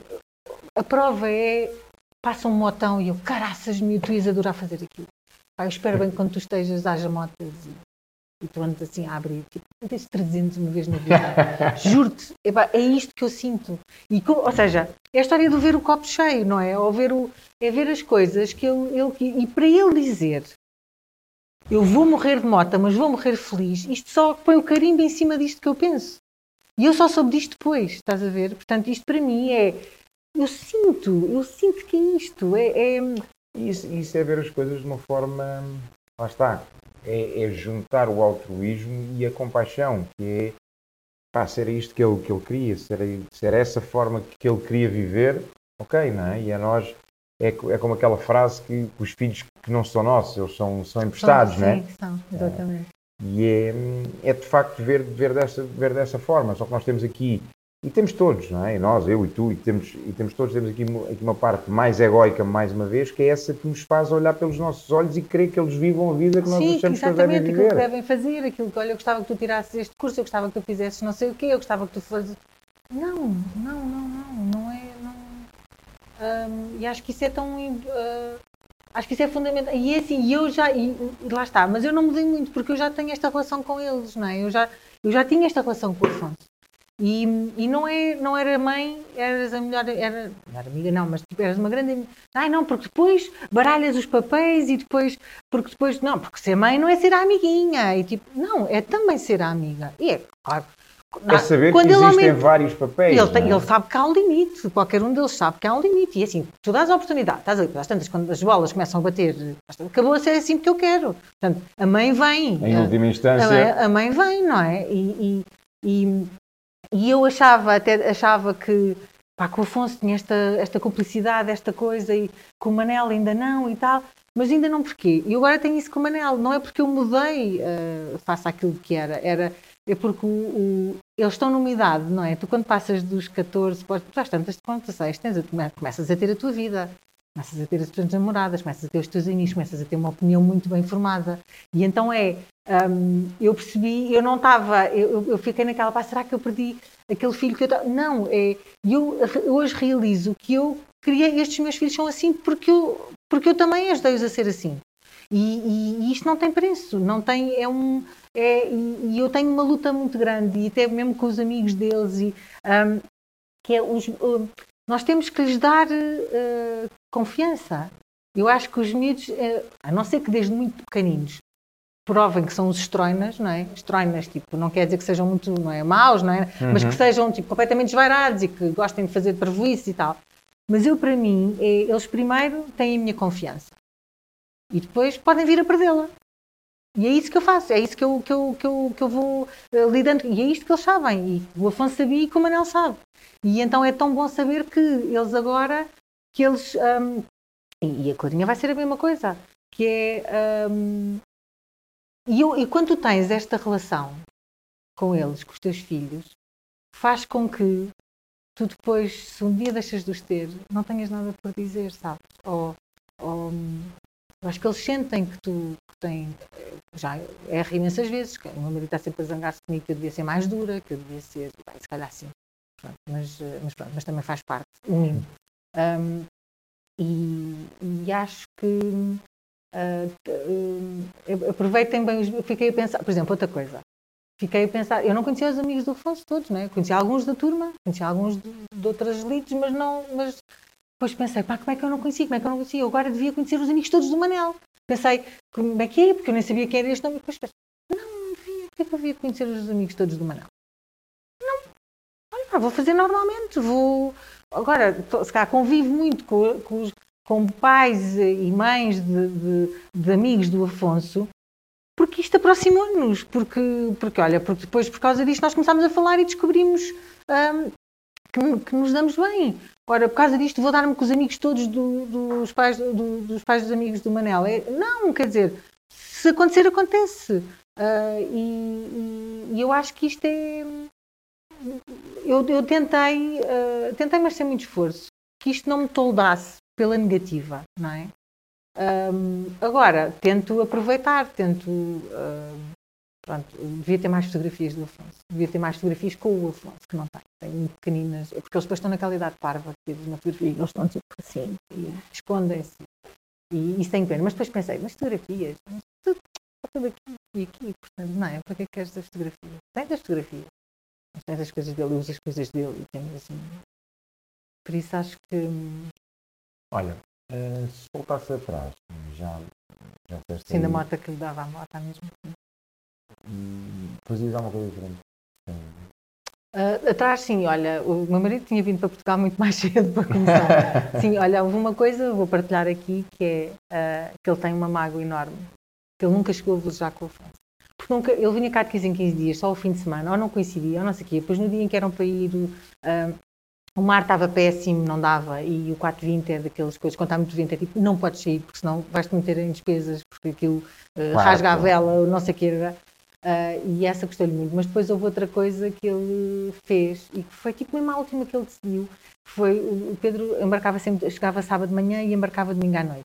A prova é. Passa um motão e eu, caraças-me, tu ias adorar fazer aquilo. Pá, eu espero bem que quando tu estejas, haja motas e, e tu andas assim a abrir, tipo, vezes 300 uma vez na vida. Juro-te, é isto que eu sinto. E, ou seja, é a história de ver o copo cheio, não é? Ou ver o, é ver as coisas que ele, ele. E para ele dizer eu vou morrer de moto, mas vou morrer feliz, isto só põe o carimbo em cima disto que eu penso. E eu só soube disto depois, estás a ver? Portanto, isto para mim é. Eu sinto, eu sinto que é isto. É, é, isso, isso é ver as coisas de uma forma. Lá está. É, é juntar o altruísmo e a compaixão, que é pá, ser isto que ele, que ele queria, ser, ser essa forma que ele queria viver, ok, não é? E a nós é, é como aquela frase que os filhos que não são nossos, eles são, são emprestados, são, não é? Sim, são, exatamente. É, e é, é de facto ver, ver, dessa, ver dessa forma, só que nós temos aqui e temos todos, não é? E nós, eu e tu, e temos, e temos todos, temos aqui, aqui uma parte mais egóica, mais uma vez, que é essa que nos faz olhar pelos nossos olhos e querer que eles vivam a vida que nós Sim, achamos que eles devem viver. aquilo que devem fazer, aquilo que, olha, eu gostava que tu tirasses este curso, eu gostava que tu fizesses não sei o quê, eu gostava que tu fosses... Não, não, não, não, não é... Não... E acho que isso é tão... Uh, acho que isso é fundamental. E é assim, eu já... E lá está, mas eu não mudei muito, porque eu já tenho esta relação com eles, não é? Eu já, eu já tinha esta relação com o Afonso. E, e não, é, não era mãe, eras a melhor, era, melhor amiga, não, mas tipo, eras uma grande amiga. Ai não, porque depois baralhas os papéis e depois, porque depois, não, porque ser mãe não é ser a amiguinha. E tipo, não, é também ser a amiga. E é, claro. É saber que existem vários papéis. Ele, tem, ele, sabe que há um limite, qualquer um deles sabe que há um limite. E assim, tu dás a oportunidade, estás ali, às tantas, quando as bolas começam a bater, acabou a ser assim que eu quero. Portanto, a mãe vem. Em a, última instância. A mãe, a mãe vem, não é? e, e, e e eu achava, até achava que, pá, que o Afonso tinha esta, esta cumplicidade, esta coisa, e com o Manel ainda não e tal, mas ainda não porquê. E agora tenho isso com o Manel, não é porque eu mudei uh, face àquilo que era, era é porque o, o, eles estão numa idade, não é? Tu quando passas dos 14, podes, tu às tantas, quando tu sais, tens, começas a ter a tua vida começas a ter as tuas namoradas, começas a ter os teus amigos, começas a ter uma opinião muito bem formada. E então é, um, eu percebi, eu não estava, eu, eu, fiquei naquela, pá, será que eu perdi aquele filho que eu estava. Não, é, eu, hoje realizo que eu criei, estes meus filhos são assim porque eu, porque eu também ajudei-os a ser assim. E, e, e, isto não tem preço, não tem, é um, é, e, e, eu tenho uma luta muito grande, e até mesmo com os amigos deles, e, um, que é os, nós temos que lhes dar uh, confiança. Eu acho que os miúdos, uh, a não ser que desde muito pequeninos provem que são os estroinas, não é? Estroinas, tipo, não quer dizer que sejam muito, não é, maus, não é? Uhum. Mas que sejam, tipo, completamente desvairados e que gostem de fazer parvoíce e tal. Mas eu, para mim, é, eles primeiro têm a minha confiança. E depois podem vir a perdê-la. E é isso que eu faço, é isso que eu, que eu, que eu, que eu vou uh, lidando. E é isto que eles sabem. E o Afonso sabia e que o Manel sabe. E então é tão bom saber que eles agora, que eles. Um, e a Clarinha vai ser a mesma coisa. Que é. Um, e, e quando tens esta relação com eles, com os teus filhos, faz com que tu depois, se um dia deixas de os ter, não tenhas nada por dizer, sabes? Ou, ou acho que eles sentem que tu tem, já erra imensas vezes, que o meu marido está sempre a zangar-se comigo que eu devia ser mais dura, que eu devia ser, bem, se calhar sim, pronto, mas, eh, mas, pronto, mas também faz parte, o mínimo. Um, e, e, acho que uh, aproveitem bem os. Fiquei a pensar, por exemplo, outra coisa. Fiquei a pensar, eu não conhecia os amigos do Afonso todos, né? conhecia alguns da turma, conhecia alguns de, de outras elites, mas não. Mas depois pensei, pá, como é que eu não conhecia? Como é que eu não conhecia? Eu agora devia conhecer os amigos todos do Manel. Pensei, como é que é? Porque eu nem sabia quem era este nome. Depois pensei, não, não devia. Porquê que eu devia conhecer os amigos todos do Manel? Não. Olha, vou fazer normalmente. Vou. Agora, se calhar convivo muito com, com, os, com pais e mães de, de, de amigos do Afonso porque isto aproximou-nos, porque, porque olha, porque depois por causa disto nós começámos a falar e descobrimos um, que, que, nos damos bem. Ora, por causa disto vou dar-me com os amigos todos do, dos, pais, do, dos pais dos amigos do Manel. É, não, quer dizer, se acontecer, acontece. Uh, e, e, eu acho que isto é. Eu, eu tentei, uh, tentei, mas sem muito esforço, que isto não me toldasse pela negativa, não é? Um, agora, tento aproveitar, tento. Uh, pronto, devia ter mais fotografias do Afonso. Devia ter mais fotografias com o Afonso, que não tem. Tem pequeninas. Porque eles depois estão naquela idade parva, que uma fotografia, eles estão tipo assim, e escondem-se. E isso tem pena. Mas depois pensei, mas fotografias? Tudo, tudo aqui e aqui, portanto, não é? Para que é que queres das fotografias? Tens as fotografias. Mas tens as coisas dele, usas as coisas dele e temos assim. Por isso acho que. Olha, Uh, se voltasse atrás, já, já Sim, da moto que lhe dava a moto à mesma hum, Fazias alguma coisa diferente? Uh, atrás, sim, olha, o meu marido tinha vindo para Portugal muito mais cedo para começar. sim, olha, houve uma coisa, vou partilhar aqui, que é uh, que ele tem uma mágoa enorme, que ele nunca chegou a velejar com o Afonso. Porque nunca, ele vinha cá de 15 em 15 dias, só o fim de semana, ou não coincidia, ou não sei o quê. Depois no dia em que eram para ir uh, o mar estava péssimo, não dava, e o 420 é daquelas coisas, quando está muito vento, é tipo, não podes sair, porque senão vais-te meter em despesas, porque aquilo uh, claro, rasga a vela, não sei o que uh, e essa gostou-lhe muito. Mas depois houve outra coisa que ele fez, e que foi tipo mesmo a última que ele decidiu, que foi, o Pedro embarcava sempre, chegava sábado de manhã e embarcava domingo à noite.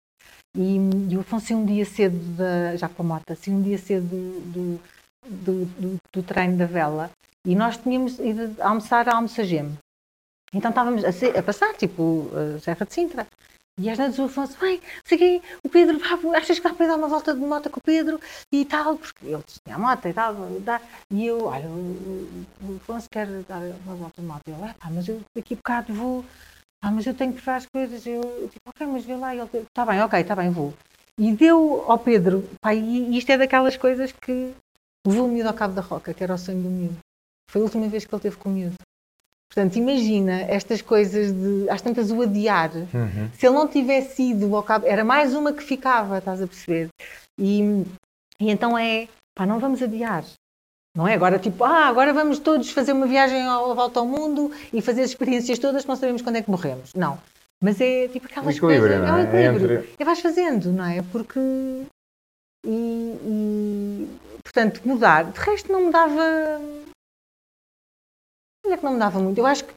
E, e o Afonso um dia cedo, da, já com a moto, assim, um dia cedo do, do, do, do treino da vela, e nós tínhamos ido almoçar a Almoçageme. Então estávamos a, ser, a, passar, tipo, a Serra de Sintra. E às vezes o Afonso, bem, sei o Pedro, achas que dá para dar uma volta de moto com o Pedro e tal, porque ele tinha a moto e tal, dá. e eu, olha, o, Afonso quer dar uma volta de moto. E eu, pá, mas eu daqui a bocado vou, ah, mas eu tenho que preparar as coisas. Eu, tipo, ok, mas vê lá. E ele, está bem, ok, está bem, vou. E deu ao Pedro, pá, e isto é daquelas coisas que levou o miúdo ao Cabo da Roca, que era o sonho do miúdo. Foi a última vez que ele teve com o miúdo. Portanto, imagina estas coisas de, às tantas, o adiar. Uhum. Se ele não tivesse ido ao cabo, era mais uma que ficava, estás a perceber? E, e então é, pá, não vamos adiar. Não é agora tipo, ah, agora vamos todos fazer uma viagem à volta ao mundo e fazer as experiências todas que não sabemos quando é que morremos. Não. Mas é tipo aquelas coisas. É? É um equilíbrio. Entre... E vais fazendo, não é? Porque. E, e, portanto, mudar. De resto, não mudava é que não me dava muito. Eu acho que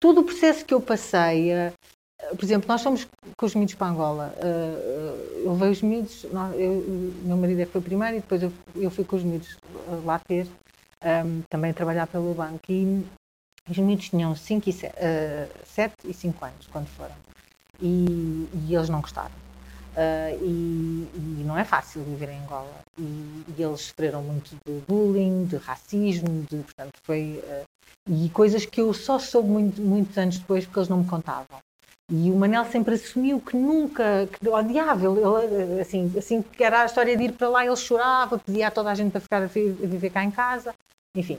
todo o processo que eu passei, uh, por exemplo, nós fomos com os miúdos para Angola. Uh, eu levei os miúdos, nós, eu, meu marido é que foi primeiro e depois eu, eu fui com os miúdos lá ter, um, também a trabalhar pelo banco. E os miúdos tinham 5 e 7, uh, 7 e 5 anos quando foram. E, e eles não gostaram. Uh, e, e, não é fácil viver em Angola. E, e, eles sofreram muito de bullying, de racismo, de, portanto, foi. Uh, e coisas que eu só soube muito, muitos anos depois porque eles não me contavam. E o Manel sempre assumiu que nunca, que odiava, ele, assim, assim que era a história de ir para lá, ele chorava, pedia a toda a gente para ficar a viver cá em casa, enfim.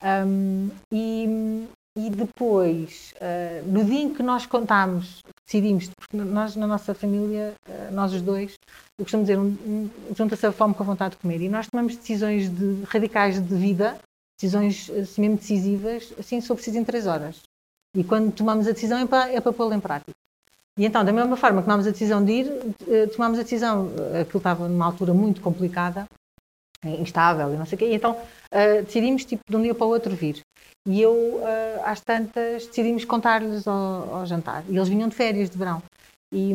Um, e, e depois, uh, no dia em que nós contámos, decidimos, porque nós na nossa família, uh, nós os dois, eu costumo dizer, um, um, junta-se a fome com a vontade de comer. E nós tomamos decisões de, radicais de vida, decisões assim mesmo decisivas, assim só preciso em três horas. E quando tomamos a decisão é para, é para pô-la em prática. E então, da mesma forma que tomámos a decisão de ir, uh, tomámos a decisão, aquilo estava numa altura muito complicada, instável e não sei o quê. E então uh, decidimos, tipo, de um dia para o outro vir. E eu, uh, às tantas, decidimos contar-lhes ao, ao, jantar. E eles vinham de férias de verão. E,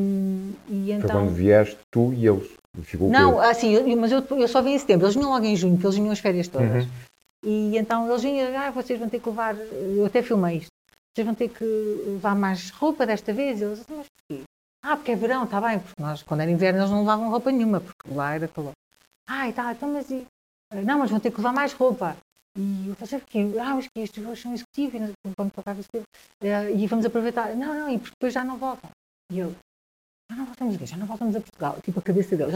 e então... Foi quando vieste tu e eles? Ficou não, assim, eu, mas eu, eu só vim em setembro. Eles vinham logo em junho, porque eles vinham as férias todas. Uhum. E então eles vinham, ah, vocês vão ter que levar... Eu até filmei isto. Vocês vão ter que levar mais roupa desta vez. E eles, mas porquê? Ah, porque é verão, está bem. Porque nós, quando era inverno, eles não levavam roupa nenhuma, porque lá era calor. E tá, então, mas... E... Não, mas vão ter que levar mais roupa. E eu falei, porque, ah, mas que estes voos são executivos, vamos pagar uh, e vamos aproveitar. Não, não, e depois já não voltam. E eu, já não voltamos aqui, já não voltamos a Portugal. Tipo, a cabeça dele,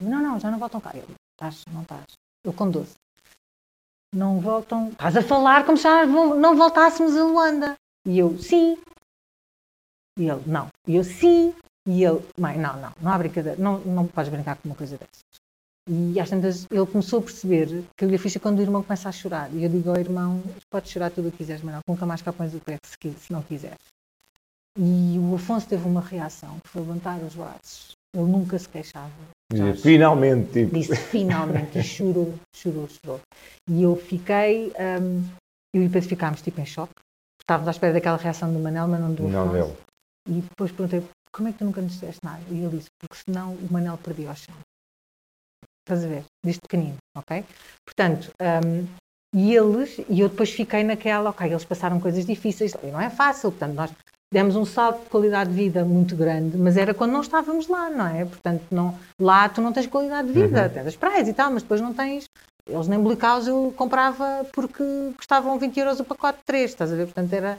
não, não, já não voltam cá. Eu, estás, não estás. Eu conduzo. Não voltam, estás a falar como se não voltássemos a Luanda. E eu, sim. E ele, não. E eu, sim. E ele, mãe, não, não, não há brincadeira, não, não podes brincar com uma coisa dessas. E às tantas ele começou a perceber que a ficha quando o irmão começa a chorar. E eu digo ao irmão: podes chorar tudo o que quiseres, mas nunca mais cá pões o pé se, se não quiseres. E o Afonso teve uma reação, que foi levantar os braços. Ele nunca se queixava. Dizia, finalmente. Tipo. Disse finalmente. E chorou, chorou, chorou. E eu fiquei. Um, eu e o Pedro ficámos tipo em choque. Estávamos à espera daquela reação do Manel, mas não do Afonso. Não deu. E depois perguntei: como é que tu nunca nos disseste nada? E ele disse: porque senão o Manel perdia o chão. Estás a ver? Desde pequenino, ok? Portanto, um, e eles, e eu depois fiquei naquela, ok, eles passaram coisas difíceis, e não é fácil, portanto, nós demos um salto de qualidade de vida muito grande, mas era quando não estávamos lá, não é? Portanto, não, lá tu não tens qualidade de vida, uhum. tens as praias e tal, mas depois não tens. Eles nem Blicaus eu comprava porque custavam 20 euros o pacote de 3, estás a ver? Portanto, era.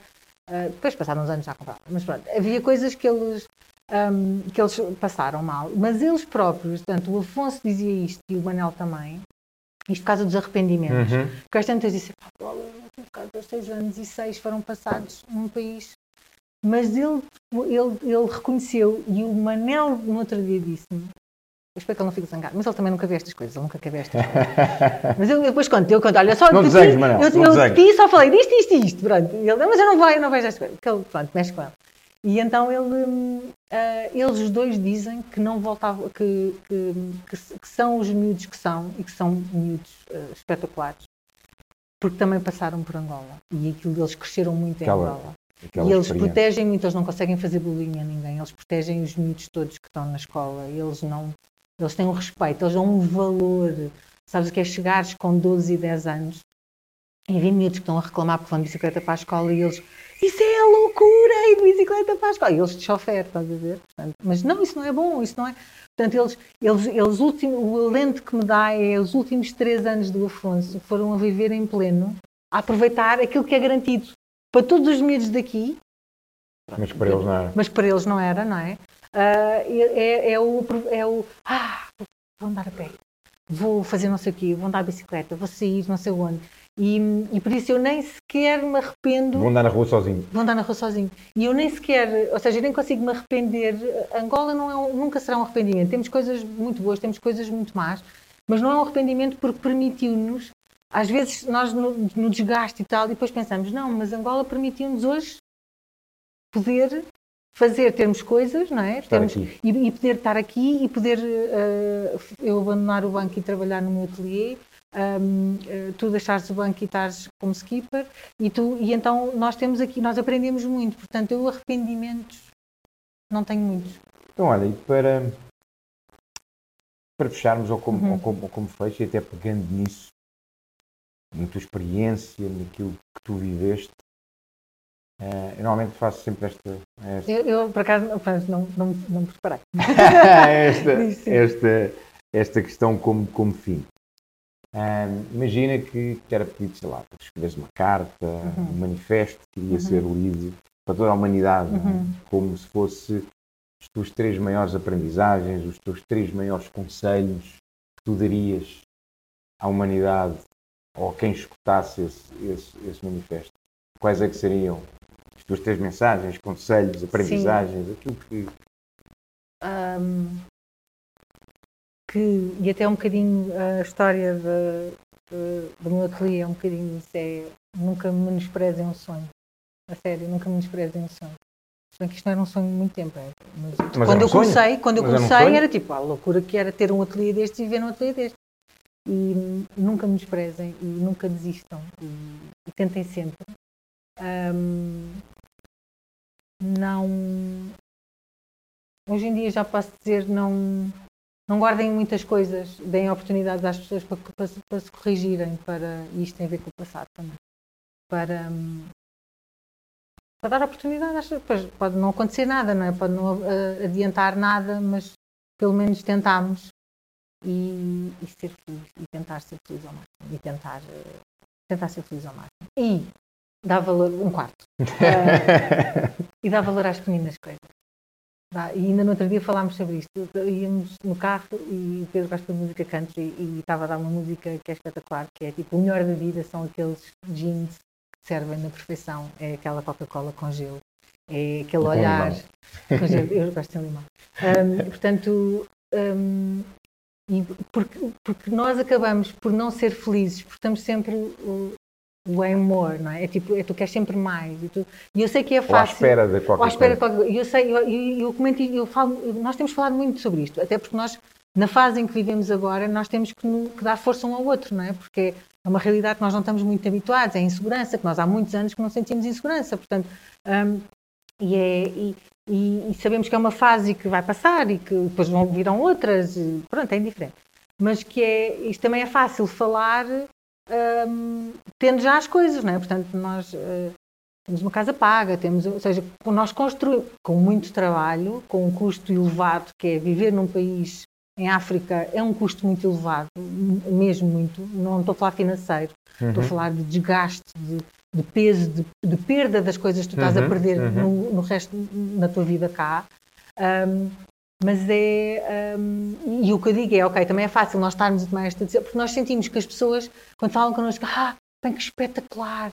Uh, depois passaram uns anos já comprava. Mas pronto, havia coisas que eles um, que eles passaram mal, mas eles próprios, portanto, o Afonso dizia isto e o Manel também, isto por causa dos arrependimentos. Uhum. Porque às tantas disse, pá, por seis anos e seis foram passados num país. Mas ele, ele, ele reconheceu, e o Manel no outro dia disse-me, eu espero que ele não fique zangado, mas ele também nunca vê estas coisas, ele nunca quer ver estas coisas. mas eu depois conto, eu conto, olha, só não desenho, Manel, eu, não eu, eu só falei disto, isto e isto, pronto. E ele, mas eu não vejo, não vejo estas coisas. Porque ele, pronto, mexe com ele. E então ele, uh, eles os dois dizem que não voltavam, que, que, que, que, são os miúdos que são e que são miúdos uh, espetaculares, porque também passaram por Angola. E aquilo eles cresceram muito em Angola. E eles protegem muito, eles não conseguem fazer bullying a ninguém, eles protegem os miúdos todos que estão na escola, eles não, eles têm um respeito, eles dão um valor. Sabes o que é chegares com 12 e 10 anos e vi miúdos que estão a reclamar porque vão de bicicleta para a escola e eles isso é loucura, ir de bicicleta para a escola. E eles de chofer, estás a ver? Portanto, mas não, isso não é bom, isso não é. Portanto, eles, eles, eles último, o alento que me dá é os últimos três anos do Afonso foram a viver em pleno, a aproveitar aquilo que é garantido para todos os miúdos daqui. Mas para eles não era. Mas para eles não era, não é? Uh, é, é, o, é o. Ah, vou andar a pé, vou fazer não sei o quê, vou andar a bicicleta, vou sair não sei onde. E, e, por isso eu nem sequer me arrependo. Vou andar na rua sozinho. Vou andar na rua sozinho. E eu nem sequer, ou seja, eu nem consigo me arrepender. Angola não é um, nunca será um arrependimento. Temos coisas muito boas, temos coisas muito más, mas não é um arrependimento porque permitiu-nos. Às vezes nós no, no, desgaste e tal, e depois pensamos, não, mas Angola permitiu-nos hoje poder fazer, termos coisas, não é? Termos, e, e, poder estar aqui e poder uh, eu abandonar o banco e trabalhar no meu ateliê um, eh, tu deixares o banco e estás como skipper e tu e então nós temos aqui nós aprendemos muito portanto eu arrependimentos não tenho muitos então olha e para para fecharmos ou como, uhum. ou como, ou como fecho e até pegando nisso na tua experiência naquilo que tu viveste Uh, eu normalmente faço sempre esta. esta... Eu, eu, por acaso, não, não, não me preparei. esta, esta, esta questão como, como fim. Um, imagina que, era pedido, sei lá, para escreveres uma carta, uhum. um manifesto que iria uhum. ser lido para toda a humanidade, é? uhum. como se fosse as tuas três maiores aprendizagens, os teus três maiores conselhos que tu darias à humanidade ou a quem escutasse esse, esse, esse manifesto. Quais é que seriam as tuas três mensagens, conselhos, aprendizagens, Sim. aquilo que. Um, que, e até um bocadinho a história do meu ateliê é um bocadinho isso, é nunca menosprezem um sonho. A sério, nunca menosprezem um sonho. Se bem que isto não era um sonho de muito tempo. É. Mas, Mas quando, eu comecei, quando eu comecei, era tipo a loucura que era ter um ateliê destes e viver num ateliê destes. e nunca me desprezem e nunca desistam e, e tentem sempre. Um, não. Hoje em dia já posso dizer, não, não guardem muitas coisas, deem oportunidades às pessoas para, para, para se corrigirem, para, e isto tem a ver com o passado também, para, para dar oportunidade às pessoas. Pode não acontecer nada, não é? Pode não uh, adiantar nada, mas pelo menos tentámos e, e, ser feliz, e tentar ser feliz ao máximo, e tentar, uh, tentar ser feliz ao máximo. E dá valor, um quarto, uh, e dá valor às pequenas coisas. E ainda no outro dia falámos sobre isto. Íamos no carro e o Pedro gosta de música country e estava a dar uma música que é espetacular, que é tipo o melhor da vida são aqueles jeans que servem na perfeição. É aquela Coca-Cola com gelo. É aquele com olhar. Com gelo. Eu gosto de limão. Um, portanto, um, e porque, porque nós acabamos por não ser felizes, porque estamos sempre way more, não é? É tipo, é, tu queres sempre mais. E, tu, e eu sei que é fácil. Ou à espera de qualquer ou à espera coisa. De qualquer, eu sei, eu, eu, eu comento, eu falo, nós temos falado muito sobre isto, até porque nós, na fase em que vivemos agora, nós temos que, que dar força um ao outro, não é? Porque é uma realidade que nós não estamos muito habituados, é a insegurança, que nós há muitos anos que não sentimos insegurança, portanto, um, e, é, e, e, e, sabemos que é uma fase que vai passar e que depois vão virão outras, pronto, é indiferente. Mas que é, isto também é fácil falar um, tendo já as coisas, não é? Portanto, nós uh, temos uma casa paga, temos, ou seja, nós construímos com muito trabalho, com um custo elevado, que é viver num país em África é um custo muito elevado, mesmo muito, não estou a falar financeiro, uhum. estou a falar de desgaste, de, de peso, de, de, perda das coisas que tu estás uhum. a perder uhum. no, no, resto, na tua vida cá. Um, mas é. Um, e o que eu digo é, ok, também é fácil nós estarmos a tomar esta decisão, porque nós sentimos que as pessoas, quando falam connosco, ah, bem que espetacular,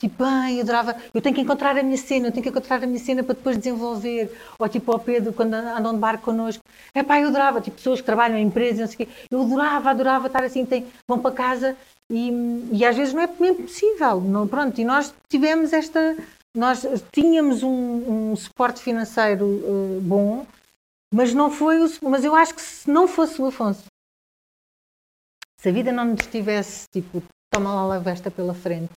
tipo, bem, eu adorava, eu tenho que encontrar a minha cena, eu tenho que encontrar a minha cena para depois desenvolver. Ou tipo, ao Pedro, quando andam de barco connosco, é pá, eu adorava, tipo, pessoas que trabalham em empresas, não sei o quê, eu adorava, adorava estar assim, tem, vão para casa e, e às vezes não é mesmo possível, não, pronto, e nós tivemos esta, nós tínhamos um, um suporte financeiro uh, bom, mas não foi o, mas eu acho que se não fosse o Afonso, se a vida não nos tivesse, tipo, toma lá a vesta pela frente,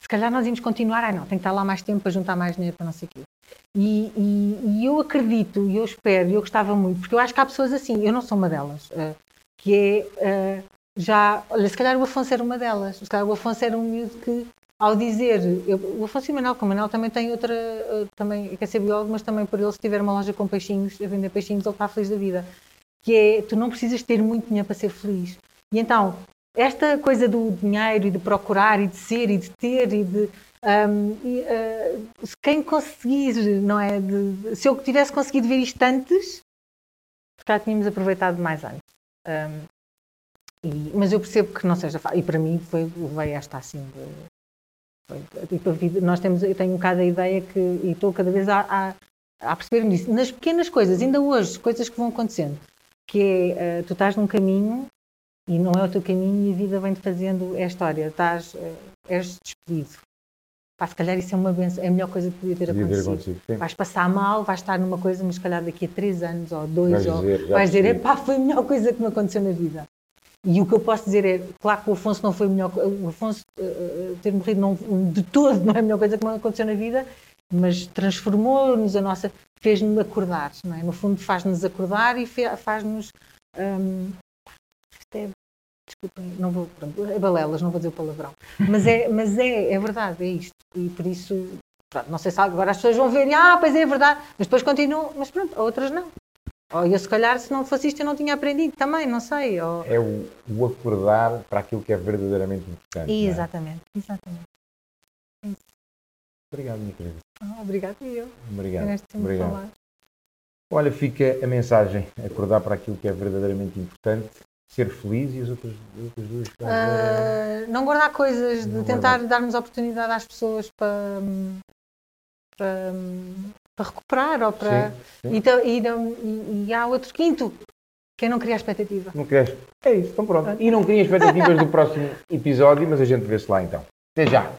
se calhar nós íamos continuar, ai não, tem que estar lá mais tempo para juntar mais dinheiro para não sei o quê. E, e, e, eu acredito, e eu espero, e eu gostava muito, porque eu acho que há pessoas assim, eu não sou uma delas, uh, que é, uh, já, olha, se calhar o Afonso era uma delas, se calhar o Afonso era um miúdo que ao dizer, eu, o Afonso Manuel, que o Manuel também tem outra, uh, também quer ser biólogo, mas também por ele, se tiver uma loja com peixinhos, a vender peixinhos, ele está feliz da vida. Que é, tu não precisas ter muito dinheiro para ser feliz. E então, esta coisa do dinheiro e de procurar e de ser e de ter e de. Um, e, uh, quem conseguir, não é? De, se eu tivesse conseguido ver isto antes, já tínhamos aproveitado mais antes. Um, e, mas eu percebo que não seja fácil. E para mim foi, veio esta assim de, nós temos, eu tenho um bocado a ideia que, e estou cada vez a, a, a perceber-me disso, nas pequenas coisas, ainda hoje, coisas que vão acontecendo, que é, uh, tu estás num caminho e não é o teu caminho e a vida vem-te fazendo é a história, estás, uh, és despedido. Pá, se calhar isso é uma benção, é a melhor coisa que podia ter acontecido. vais passar mal, vais estar numa coisa, mas se calhar daqui a três anos ou dois, vais ou, dizer, vais dizer, pá, foi a melhor coisa que me aconteceu na vida. E o que eu posso dizer é, claro que o Afonso não foi a melhor o Afonso uh, ter morrido não, de todo não é a melhor coisa que me aconteceu na vida, mas transformou-nos a nossa, fez-nos acordar, não é? No fundo faz-nos acordar e faz-nos um, é, desculpem, não vou, pronto, é balelas, não vou dizer o palavrão, mas é, mas é, é verdade, é isto, e por isso, pronto, não sei se agora as pessoas vão ver, e, ah, pois é, é verdade, mas depois continuam, mas pronto, outras não. Ou eu, se calhar, se não fosse isto, eu não tinha aprendido também, não sei. Ou... É o, o, acordar para aquilo que é verdadeiramente importante. É? Exatamente, é? exatamente. É obrigado, minha querida. Oh, obrigado, eu. Obrigado. obrigado. Olha, fica a mensagem: acordar para aquilo que é verdadeiramente importante, ser feliz e as outras, as outras duas coisas. Uh, não guardar coisas, não de tentar guardar. darmos oportunidade às pessoas para, para, para recuperar ou para. Sim, sim. E, e, e, há outro quinto, que é não criar expectativa. Não criar. É isso, então pronto. E não criar expectativas do próximo episódio, mas a gente vê-se lá então. Até já!